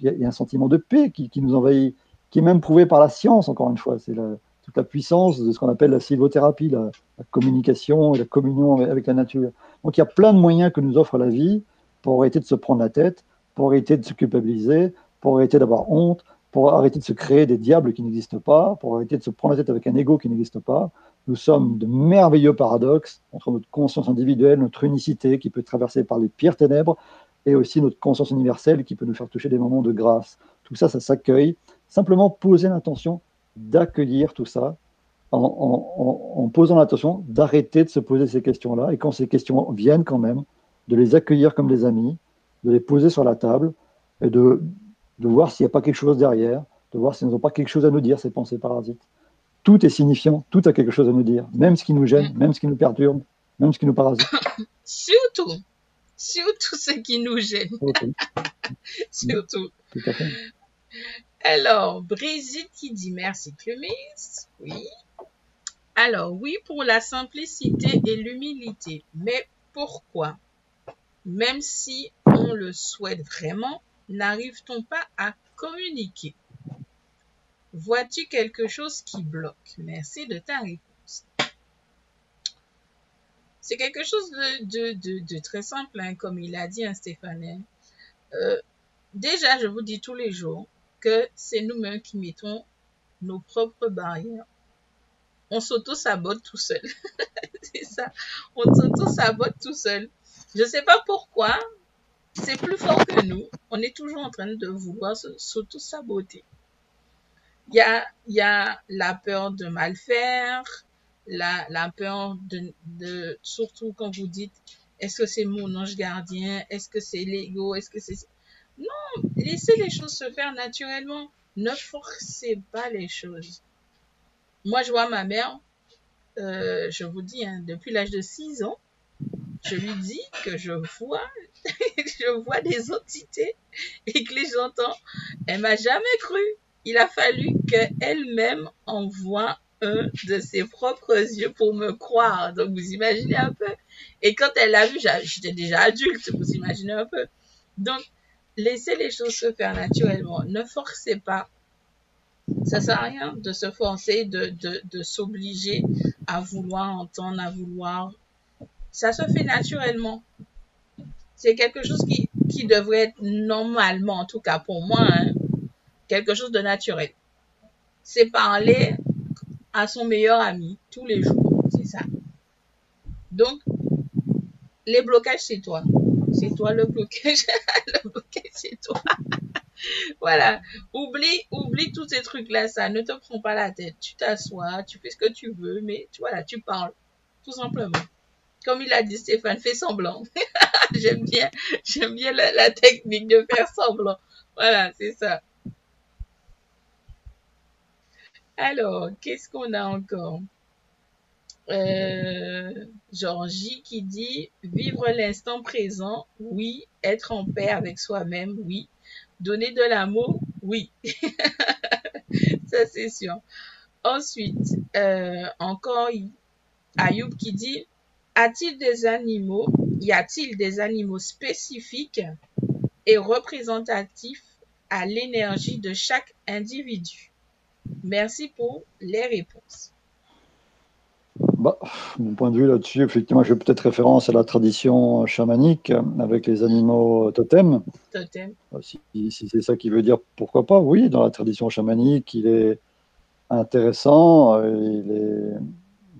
il y, a un sentiment de paix qui, nous envahit, qui est même prouvé par la science, encore une fois. C'est toute la puissance de ce qu'on appelle la sylvothérapie, la, communication et la communion avec la nature. Donc il y a plein de moyens que nous offre la vie pour arrêter de se prendre la tête, pour arrêter de se culpabiliser, pour arrêter d'avoir honte, pour arrêter de se créer des diables qui n'existent pas, pour arrêter de se prendre la tête avec un ego qui n'existe pas. Nous sommes de merveilleux paradoxes entre notre conscience individuelle, notre unicité qui peut être traversée par les pires ténèbres, et aussi notre conscience universelle qui peut nous faire toucher des moments de grâce. Tout ça, ça s'accueille. Simplement poser l'intention d'accueillir tout ça en, posant l'intention d'arrêter de se poser ces questions-là. Et quand ces questions viennent quand même, de les accueillir comme des amis, de les poser sur la table et de, de voir s'il n'y a pas quelque chose derrière, de voir s'ils n'ont pas quelque chose à nous dire, ces pensées parasites. Tout est signifiant, tout a quelque chose à nous dire, même ce qui nous gêne, mm. même ce qui nous perturbe, même ce qui nous parasite. Surtout, surtout ce qui nous gêne. surtout. Tout à fait. Alors, Brigitte qui dit merci Clémis. Oui. Alors, oui, pour la simplicité et l'humilité. Mais pourquoi? Même si on le souhaite vraiment, n'arrive-t-on pas à communiquer? Vois-tu quelque chose qui bloque? Merci de ta réponse. C'est quelque chose de, très simple, hein, comme il a dit, hein, Stéphane. Hein. Euh, déjà, je vous dis tous les jours que c'est nous-mêmes qui mettons nos propres barrières. On s'auto-sabote tout seul. c'est ça. On s'auto-sabote tout seul. Je ne sais pas pourquoi, c'est plus fort que nous. On est toujours en train de vouloir s'auto-saboter. Il y a, y a la peur de mal faire, la, la peur de, surtout quand vous dites, est-ce que c'est mon ange gardien? Est-ce que c'est l'ego? Est-ce que c'est... Non, laissez les choses se faire naturellement. Ne forcez pas les choses. Moi, je vois ma mère, euh, je vous dis, hein, depuis l'âge de 6 ans, je lui dis que je vois, je vois des entités et que les j'entends. Elle m'a jamais cru. Il a fallu qu'elle-même envoie un de ses propres yeux pour me croire. Donc vous imaginez un peu. Et quand elle l'a vu, j'étais déjà adulte, vous imaginez un peu. Donc laissez les choses se faire naturellement. Ne forcez pas. Ça sert à rien de se forcer, de, de, s'obliger à vouloir entendre, à vouloir ça se fait naturellement. C'est quelque chose qui, qui devrait être normalement, en tout cas pour moi, hein, quelque chose de naturel. C'est parler à son meilleur ami tous les jours. C'est ça. Donc, les blocages, c'est toi. C'est toi le blocage. le blocage, c'est toi. voilà. Oublie, oublie tous ces trucs-là. Ça ne te prend pas la tête. Tu t'assois, tu fais ce que tu veux, mais voilà, tu parles. Tout simplement comme il a dit Stéphane, fais semblant. j'aime bien, j'aime bien la, technique de faire semblant. Voilà, c'est ça. Alors, qu'est-ce qu'on a encore? Euh, J qui dit vivre l'instant présent, oui. Être en paix avec soi-même, oui. Donner de l'amour, oui. Ça, c'est sûr. Ensuite, euh, encore Ayoub qui dit a-t-il des animaux, y a-t-il des animaux spécifiques et représentatifs à l'énergie de chaque individu? Merci pour les réponses. Bah, mon point de vue là-dessus, effectivement, je fais peut-être référence à la tradition chamanique avec les animaux totems. Totem. Bah, si, c'est ça qui veut dire pourquoi pas, oui, dans la tradition chamanique, il est intéressant, il est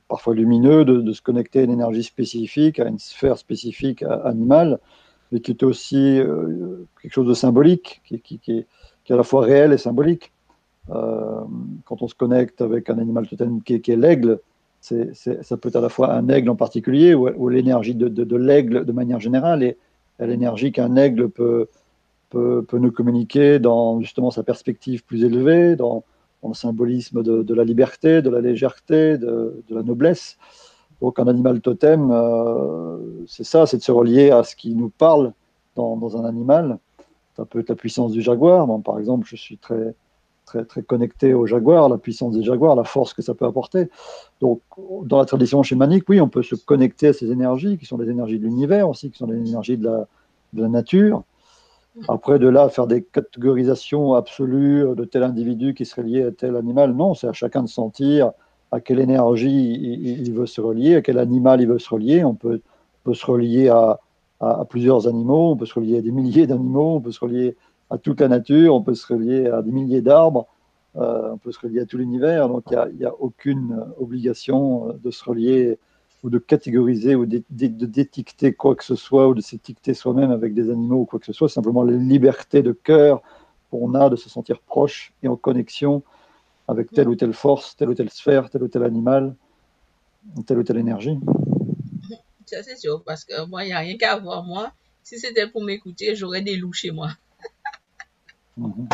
parfois lumineux de, se connecter à une énergie spécifique, à une sphère spécifique animale, mais qui est aussi euh, quelque chose de symbolique, qui, qui, est, à la fois réel et symbolique. Euh, quand on se connecte avec un animal totem qui est l'aigle, ça peut être à la fois un aigle en particulier ou, l'énergie de, l'aigle de manière générale et, l'énergie qu'un aigle peut, nous communiquer dans justement sa perspective plus élevée, dans, le symbolisme de, la liberté, de la légèreté, de, la noblesse. Donc un animal totem, euh, c'est ça, c'est de se relier à ce qui nous parle dans, dans, un animal. Ça peut être la puissance du jaguar. Par exemple, je suis très, très, connecté au jaguar, la puissance des jaguars, la force que ça peut apporter. Donc, dans la tradition schémanique, oui, on peut se connecter à ces énergies, qui sont les énergies de l'univers aussi, qui sont les énergies de la, nature. Après, de là, faire des catégorisations absolues de tel individu qui serait lié à tel animal, non, c'est à chacun de sentir à quelle énergie il, veut se relier, à quel animal il veut se relier. On peut, peut se relier à, à, plusieurs animaux, on peut se relier à des milliers d'animaux, on peut se relier à toute la nature, on peut se relier à des milliers d'arbres, euh, on peut se relier à tout l'univers, donc il n'y a, aucune obligation euh, de se relier ou de catégoriser ou d'étiqueter quoi que ce soit ou de s'étiqueter soi-même avec des animaux ou quoi que ce soit, simplement la liberté de cœur qu'on a de se sentir proche et en connexion avec telle ou telle force, telle ou telle sphère, tel ou tel animal, telle ou telle énergie. Ça c'est sûr, parce que moi, il n'y a rien qu'à voir. Moi, si c'était pour m'écouter, j'aurais des loups chez moi. Mhm.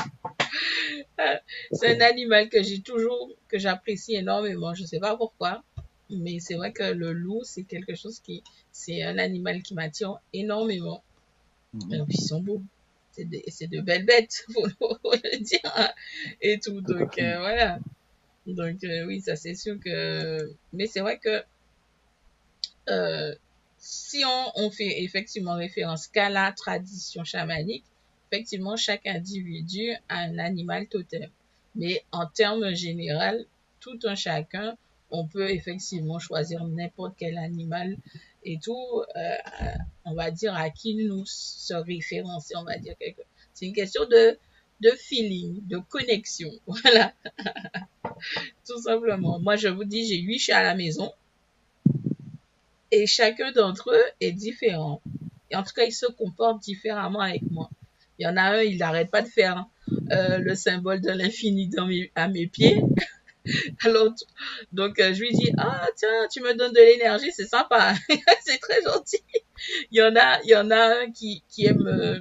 c'est un animal que j'ai toujours, que j'apprécie énormément. Je ne sais pas pourquoi, mais c'est vrai que le loup, c'est quelque chose qui, c'est un animal qui m'attire énormément. Mhm. ils sont beaux. C'est de, de, belles bêtes, pour, le dire. Hein, et tout. Donc, euh, voilà. Donc, euh, oui, ça c'est sûr que. Mais c'est vrai que. Euh, si on, on, fait effectivement référence qu'à la tradition chamanique, effectivement, chaque individu a un animal totem. Mais en termes généraux, tout un chacun, on peut effectivement choisir n'importe quel animal et tout, euh, on va dire à qui nous se référencer, on va dire quelque C'est une question de, feeling, de connexion. Voilà. tout simplement. Moi, je vous dis, j'ai huit chats à la maison et chacun d'entre eux est différent. Et en tout cas, ils se comportent différemment avec moi. Il y en a un, il n'arrête pas de faire euh, le symbole de l'infini à mes pieds. Alors, donc, euh, je lui dis, ah, tiens, tu me donnes de l'énergie, c'est sympa. c'est très gentil. Il y en a, il y en a un qui, qui aime, euh,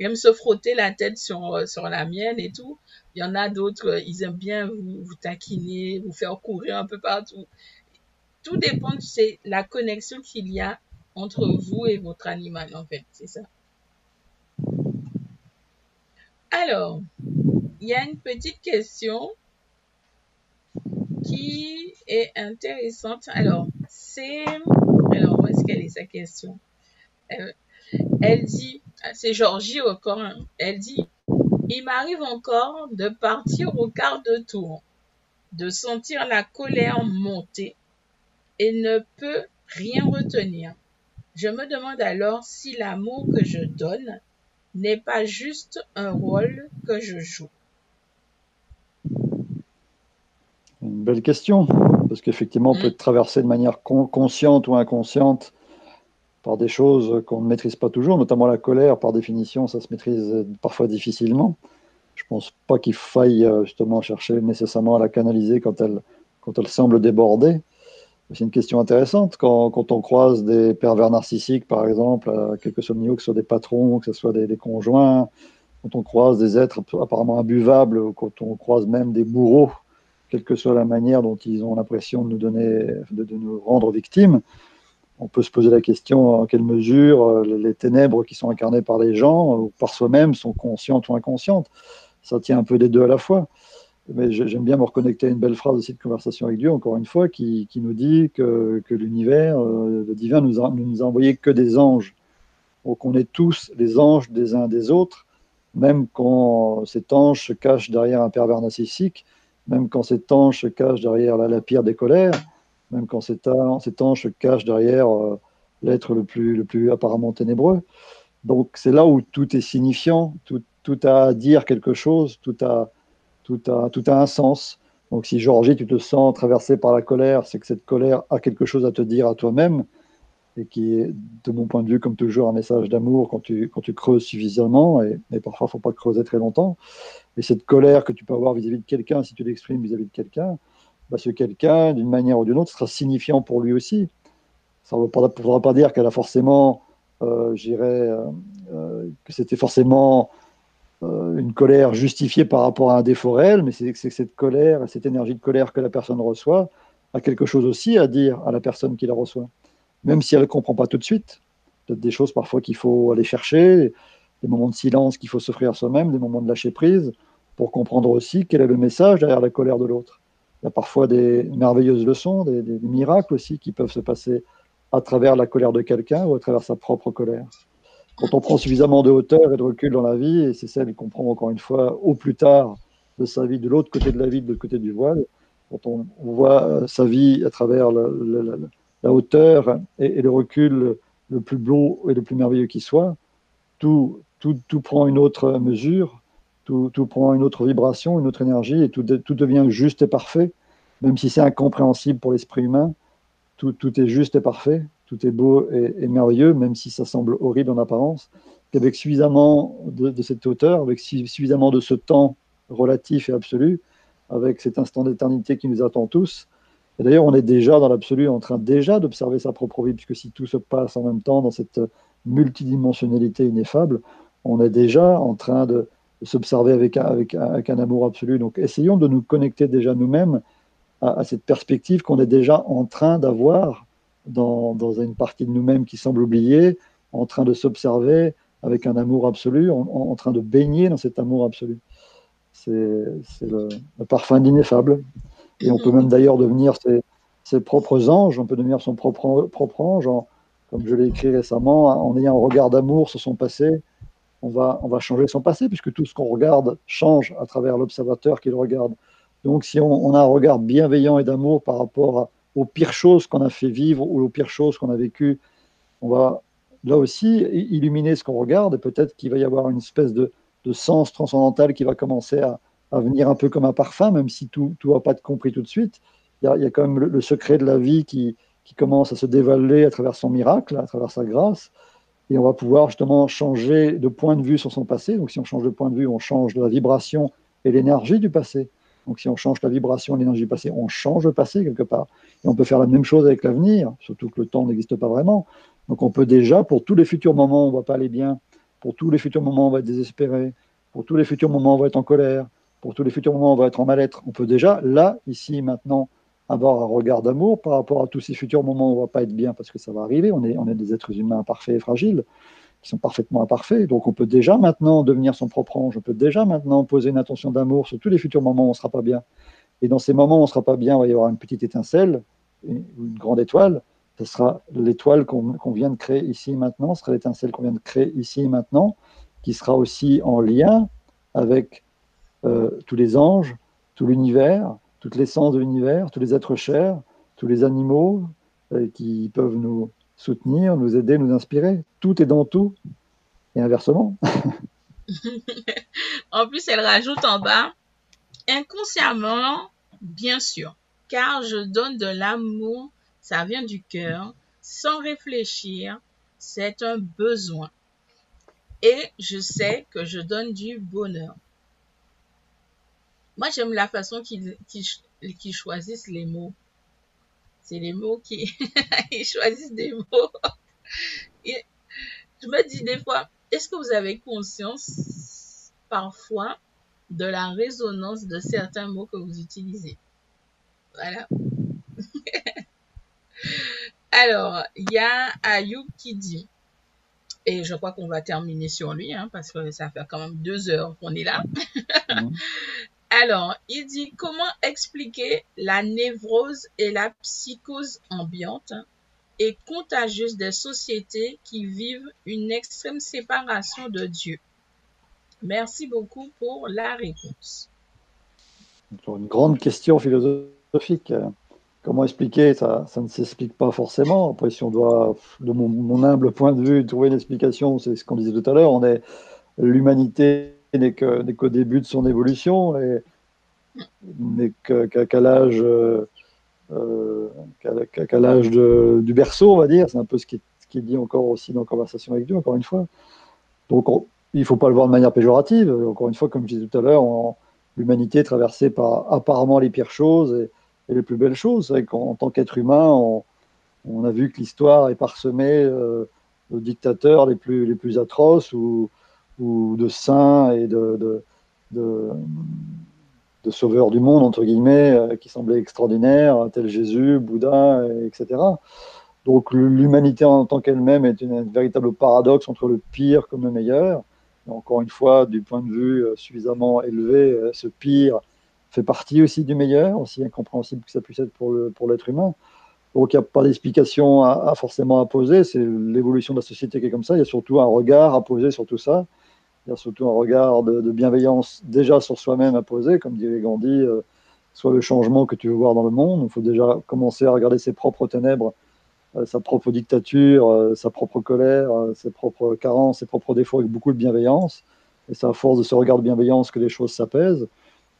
aime se frotter la tête sur, sur la mienne et tout. Il y en a d'autres, ils aiment bien vous, vous taquiner, vous faire courir un peu partout. Tout dépend, c'est la connexion qu'il y a entre vous et votre animal, en fait. C'est ça. Alors, il y a une petite question qui est intéressante. Alors, c'est... Alors, où est-ce qu'elle est sa question? Euh, elle, dit, c'est Georgie encore, hein. elle dit, il m'arrive encore de partir au quart de tour, de sentir la colère monter et ne peut rien retenir. Je me demande alors si l'amour que je donne n'est pas juste un rôle que je joue Une belle question, parce qu'effectivement, on peut mm. être traversé de manière consciente ou inconsciente par des choses qu'on ne maîtrise pas toujours, notamment la colère, par définition, ça se maîtrise parfois difficilement. Je ne pense pas qu'il faille euh, justement chercher nécessairement à la canaliser quand elle, quand elle semble déborder. C'est une question intéressante. Quand, on croise des pervers narcissiques, par exemple, à quelque soit niveau, que ce soit des patrons, que ce soit des, conjoints, quand on croise des êtres apparemment imbuvables, quand on croise même des bourreaux, quelle que soit la manière dont ils ont l'impression de nous donner, de, de, nous rendre victimes, on peut se poser la question en quelle mesure euh, les ténèbres qui sont incarnées par les gens ou par soi-même sont conscientes ou inconscientes. Ça tient un peu des deux à la fois mais j'aime bien me reconnecter à une belle phrase aussi de conversation avec Dieu, encore une fois, qui, qui nous dit que, que l'univers, euh, le divin, nous nous a envoyé que des anges. Donc on est tous les anges des uns des autres, même quand cet ange se cache derrière un pervers narcissique, même quand cet ange se cache derrière la, pire des colères, même quand cet, ange se cache derrière euh, l'être le plus, le plus apparemment ténébreux. Donc c'est là où tout est signifiant, tout, tout, a à dire quelque chose, tout a, tout, a, tout a un sens. Donc si Georgie, tu te sens traversé par la colère, c'est que cette colère a quelque chose à te dire à toi-même et qui est, de mon point de vue, comme toujours, un message d'amour quand tu, quand tu creuses suffisamment, et, parfois, il ne faut pas creuser très longtemps. Et cette colère que tu peux avoir vis-à-vis de quelqu'un, si tu l'exprimes vis-à-vis de quelqu'un, bah, ce quelqu'un, d'une manière ou d'une autre, sera signifiant pour lui aussi. Ça ne voudra pas dire qu'elle a forcément, euh, euh, euh, que c'était forcément une colère justifiée par rapport à un défaut réel, mais c'est que cette colère, cette énergie de colère que la personne reçoit, a quelque chose aussi à dire à la personne qui la reçoit même si elle ne comprend pas tout de suite. Peut-être des choses parfois qu'il faut aller chercher, des moments de silence qu'il faut s'offrir à soi-même, des moments de lâcher prise, pour comprendre aussi quel est le message derrière la colère de l'autre. Il y a parfois des merveilleuses leçons, des, miracles aussi qui peuvent se passer à travers la colère de quelqu'un ou à travers sa propre colère. Quand on prend suffisamment de hauteur et de recul dans la vie, et c'est celle qu'on prend encore une fois au plus tard de sa vie, de l'autre côté de la vie, de l'autre côté du voile, quand on, voit sa vie à travers la hauteur et, le recul le plus beau et le plus merveilleux qui soit, tout, tout, tout prend une autre mesure, tout, tout, prend une autre vibration, une autre énergie, et tout, tout devient juste et parfait, même si c'est incompréhensible pour l'esprit humain, tout, tout, est juste et parfait, tout est beau et, merveilleux, même si ça semble horrible en apparence, qu'avec suffisamment de, cette hauteur, avec suffisamment de ce temps relatif et absolu, avec cet instant d'éternité qui nous attend tous, et d'ailleurs, on est déjà dans l'absolu en train déjà d'observer sa propre vie, puisque si tout se passe en même temps dans cette multidimensionnalité ineffable, on est déjà en train de, s'observer avec, un amour absolu. Donc essayons de nous connecter déjà nous-mêmes à, cette perspective qu'on est déjà en train d'avoir dans, une partie de nous-mêmes qui semble oubliée, en train de s'observer avec un amour absolu, en, train de baigner dans cet amour absolu. C'est le, parfum d'ineffable. Et on peut même d'ailleurs devenir ses, propres anges, on peut devenir son propre, ange, comme je l'ai écrit récemment, en ayant un regard d'amour sur son passé. On va, changer son passé, puisque tout ce qu'on regarde change à travers l'observateur qui le regarde. Donc si on, a un regard bienveillant et d'amour par rapport aux pires choses qu'on a fait vivre ou aux pires choses qu'on a vécues, on va là aussi illuminer ce qu'on regarde peut-être qu'il va y avoir une espèce de, de sens transcendantal qui va commencer à, à venir un peu comme un parfum, même si tout ne va pas être compris tout de suite. Il y, a, quand même le, secret de la vie qui, qui, commence à se dévaler à travers son miracle, à travers sa grâce. Et on va pouvoir justement changer de point de vue sur son passé. Donc si on change de point de vue, on change la vibration et l'énergie du passé. Donc si on change la vibration l'énergie du passé, on change le passé quelque part. Et on peut faire la même chose avec l'avenir, surtout que le temps n'existe pas vraiment. Donc on peut déjà, pour tous les futurs moments on ne va pas aller bien, pour tous les futurs moments on va être désespéré, pour tous les futurs moments on va être en colère, pour tous les futurs moments on va être en mal-être, on peut déjà, là, ici, maintenant, avoir un regard d'amour par rapport à tous ces futurs moments où on ne va pas être bien, parce que ça va arriver, on est, on est des êtres humains imparfaits et fragiles, sont parfaitement imparfaits, donc on peut déjà maintenant devenir son propre ange, on peut déjà maintenant poser une attention d'amour sur tous les futurs moments où on ne sera pas bien. Et dans ces moments où on ne sera pas bien, il y avoir une petite étincelle, une, une grande étoile, ce sera l'étoile qu'on vient de créer ici maintenant, ce sera l'étincelle qu'on vient de créer ici maintenant, qui sera aussi en lien avec euh, tous les anges, tout l'univers, toutes les sens de l'univers, tous les êtres chers, tous les animaux euh, qui peuvent nous soutenir, nous aider, nous inspirer. Tout est dans tout et inversement. en plus, elle rajoute en bas, inconsciemment, bien sûr, car je donne de l'amour, ça vient du cœur, sans réfléchir, c'est un besoin. Et je sais que je donne du bonheur. Moi, j'aime la façon qu'ils choisissent les mots. C'est les mots qui ils choisissent des mots. je me dis des fois, est-ce que vous avez conscience parfois de la résonance de certains mots que vous utilisez? Voilà. Alors, il y a Ayoub qui dit, et je crois qu'on va terminer sur lui, hein, parce que ça fait quand même deux heures qu'on est là. Mhm. Alors, il dit comment expliquer la névrose et la psychose ambiante et contagieuse des sociétés qui vivent une extrême séparation de Dieu? Merci beaucoup pour la réponse. une grande question philosophique. Comment expliquer? Ça Ça ne s'explique pas forcément. Après, si on doit, de mon, humble point de vue, trouver une explication, c'est ce qu'on disait tout à l'heure. On est l'humanité n'est qu'au début de son évolution et n'est qu'à l'âge euh, l'âge du berceau, on va dire. C'est un peu ce qui, est dit encore aussi dans conversation avec Dieu, encore une fois. Donc, il ne faut pas le voir de manière péjorative. Encore une fois, comme je disais tout à l'heure, l'humanité est traversée par apparemment les pires choses et, les plus belles choses. C'est qu'en tant qu'être humain, on, a vu que l'histoire est parsemée euh, de dictateurs les plus, les plus atroces ou, ou de saints et de, de, du monde, entre guillemets, euh, qui semblaient extraordinaires, tels Jésus, Bouddha, etc. Donc l'humanité en tant qu'elle-même est un véritable paradoxe entre le pire comme le meilleur. encore une fois, du point de vue euh, suffisamment élevé, euh, ce pire fait partie aussi du meilleur, aussi incompréhensible que ça puisse être pour l'être pour humain. Donc il n'y a pas d'explication à, forcément à poser, c'est l'évolution de la société qui est comme ça, il y a surtout un regard à poser sur tout ça, il y a surtout un regard de, bienveillance déjà sur soi-même à poser, comme dirait Gandhi, euh, soit le changement que tu veux voir dans le monde, il faut déjà commencer à regarder ses propres ténèbres euh, sa propre dictature, euh, sa propre colère, euh, ses propres carences, ses propres défauts avec beaucoup de bienveillance. Et c'est à force de ce regard de bienveillance que les choses s'apaisent.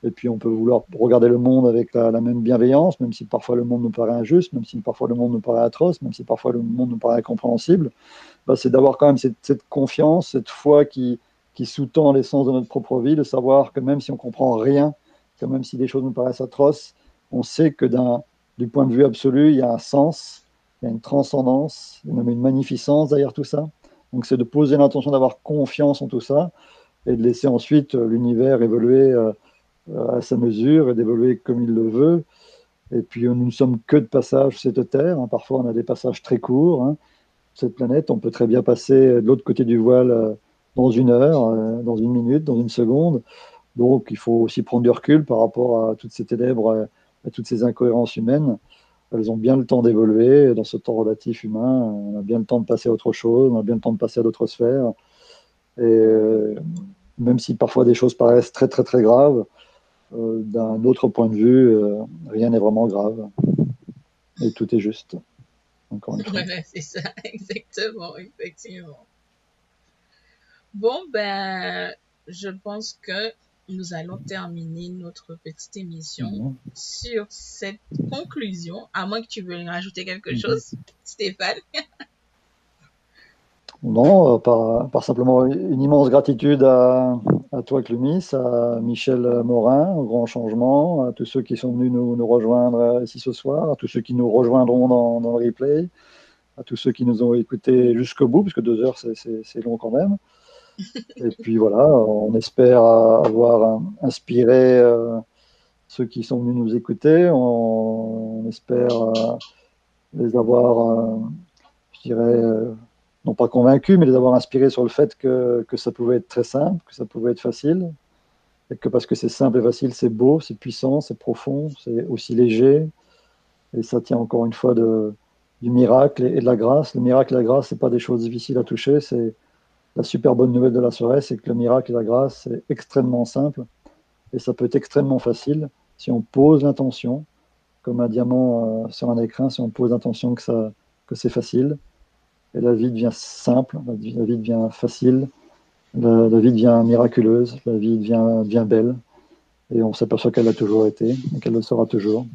Et puis on peut vouloir regarder le monde avec la, même bienveillance, même si parfois le monde nous paraît injuste, même si parfois le monde nous paraît atroce, même si parfois le monde nous paraît incompréhensible. Bah, c'est d'avoir quand même cette, confiance, cette foi qui, qui sous-tend l'essence de notre propre vie, de savoir que même si on comprend rien, que même si les choses nous paraissent atroces, on sait que du point de vue absolu, il y a un sens, il y a une transcendance, même une magnificence derrière tout ça. Donc c'est de poser l'intention d'avoir confiance en tout ça et de laisser ensuite euh, l'univers évoluer euh, à sa mesure et d'évoluer comme il le veut. Et puis nous ne sommes que de passage sur cette Terre. Hein. Parfois on a des passages très courts. Hein. Cette planète, on peut très bien passer de l'autre côté du voile euh, dans une heure, dans une minute, dans une seconde. Donc il faut aussi prendre du recul par rapport à toutes ces ténèbres, à toutes ces incohérences humaines elles ont bien le temps d'évoluer. Dans ce temps relatif humain, on a bien le temps de passer à autre chose, on a bien le temps de passer à d'autres sphères. Et euh, même si parfois des choses paraissent très très très graves, euh, d'un autre point de vue, euh, rien n'est vraiment grave. Et tout est juste. Encore une fois. c'est ça, exactement, effectivement. Bon, ben, je pense que nous allons terminer notre petite émission mhm. sur cette conclusion, à moins que tu veuilles rajouter quelque mhm. chose, Stéphane. Non, euh, par, simplement une immense gratitude à, toi, Clumis, à Michel Morin, au Grand Changement, à tous ceux qui sont venus nous, rejoindre ici ce soir, à tous ceux qui nous rejoindront dans, dans, le replay, à tous ceux qui nous ont écoutés jusqu'au bout, parce que deux heures, c'est long quand même. Et puis voilà, on espère avoir inspiré euh, ceux qui sont venus nous écouter. On, espère euh, les avoir, euh, je dirais, non pas convaincus, mais les avoir inspirés sur le fait que, que, ça pouvait être très simple, que ça pouvait être facile. Et que parce que c'est simple et facile, c'est beau, c'est puissant, c'est profond, c'est aussi léger. Et ça tient encore une fois de, du miracle et, de la grâce. Le miracle et la grâce, c'est pas des choses difficiles à toucher, c'est la super bonne nouvelle de la soirée, c'est que le miracle et la grâce, c'est extrêmement simple et ça peut être extrêmement facile si on pose l'intention, comme un diamant euh, sur un écrin, si on pose l'intention que, ça, que c'est facile. Et la vie devient simple, la vie, devient facile, la, vie devient miraculeuse, la vie devient bien belle. Et on s'aperçoit qu'elle a toujours été et qu'elle le sera toujours.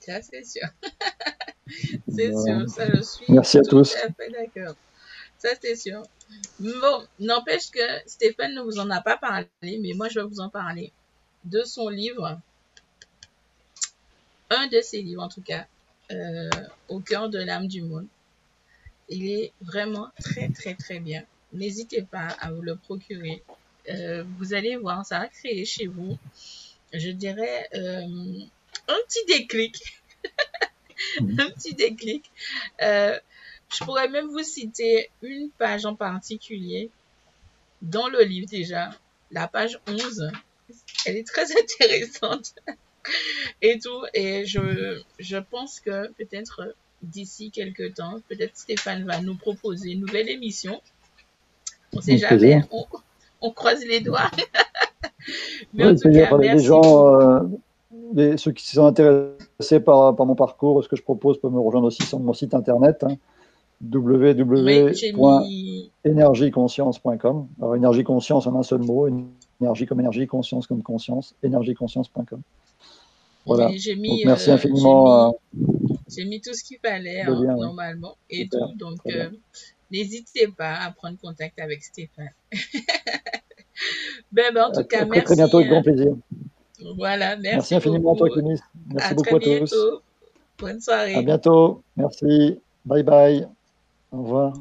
Ça, c'est sûr. c'est sûr, ça je suis. Merci à tous. Ça, c'est sûr. Bon, n'empêche que Stéphane ne vous en a pas parlé, mais moi je vais vous en parler de son livre, un de ses livres en tout cas, euh, Au cœur de l'âme du monde. Il est vraiment très très très bien. N'hésitez pas à vous le procurer. Euh, vous allez voir, ça va créer chez vous, je dirais, euh, un petit déclic. un petit déclic. Je pourrais même vous citer une page en particulier dans le livre déjà, la page 11. Elle est très intéressante et tout. Et je, je pense que peut-être d'ici quelques temps, peut-être Stéphane va nous proposer une nouvelle émission. On sait jamais. On, croise les doigts. Mais en tout cas, les gens, euh, les, ceux qui sont intéressés par, par, mon parcours, ce que je propose peuvent me rejoindre aussi sur mon site internet. Hein, www.énergieconscience.com. Alors, énergie conscience en un seul mot, énergie comme énergie, conscience comme conscience, énergieconscience.com. Voilà. mis, merci euh, infiniment. J'ai mis, tout ce qu'il fallait hein, normalement et tout. Donc, euh, n'hésitez pas à prendre contact avec Stéphane. ben, ben, en tout cas, merci. Très bientôt, avec grand hein. plaisir. Voilà, merci. Merci infiniment, toi, Kémis. Merci beaucoup à tous. Bonne soirée. À bientôt. Merci. Bye bye. Au revoir.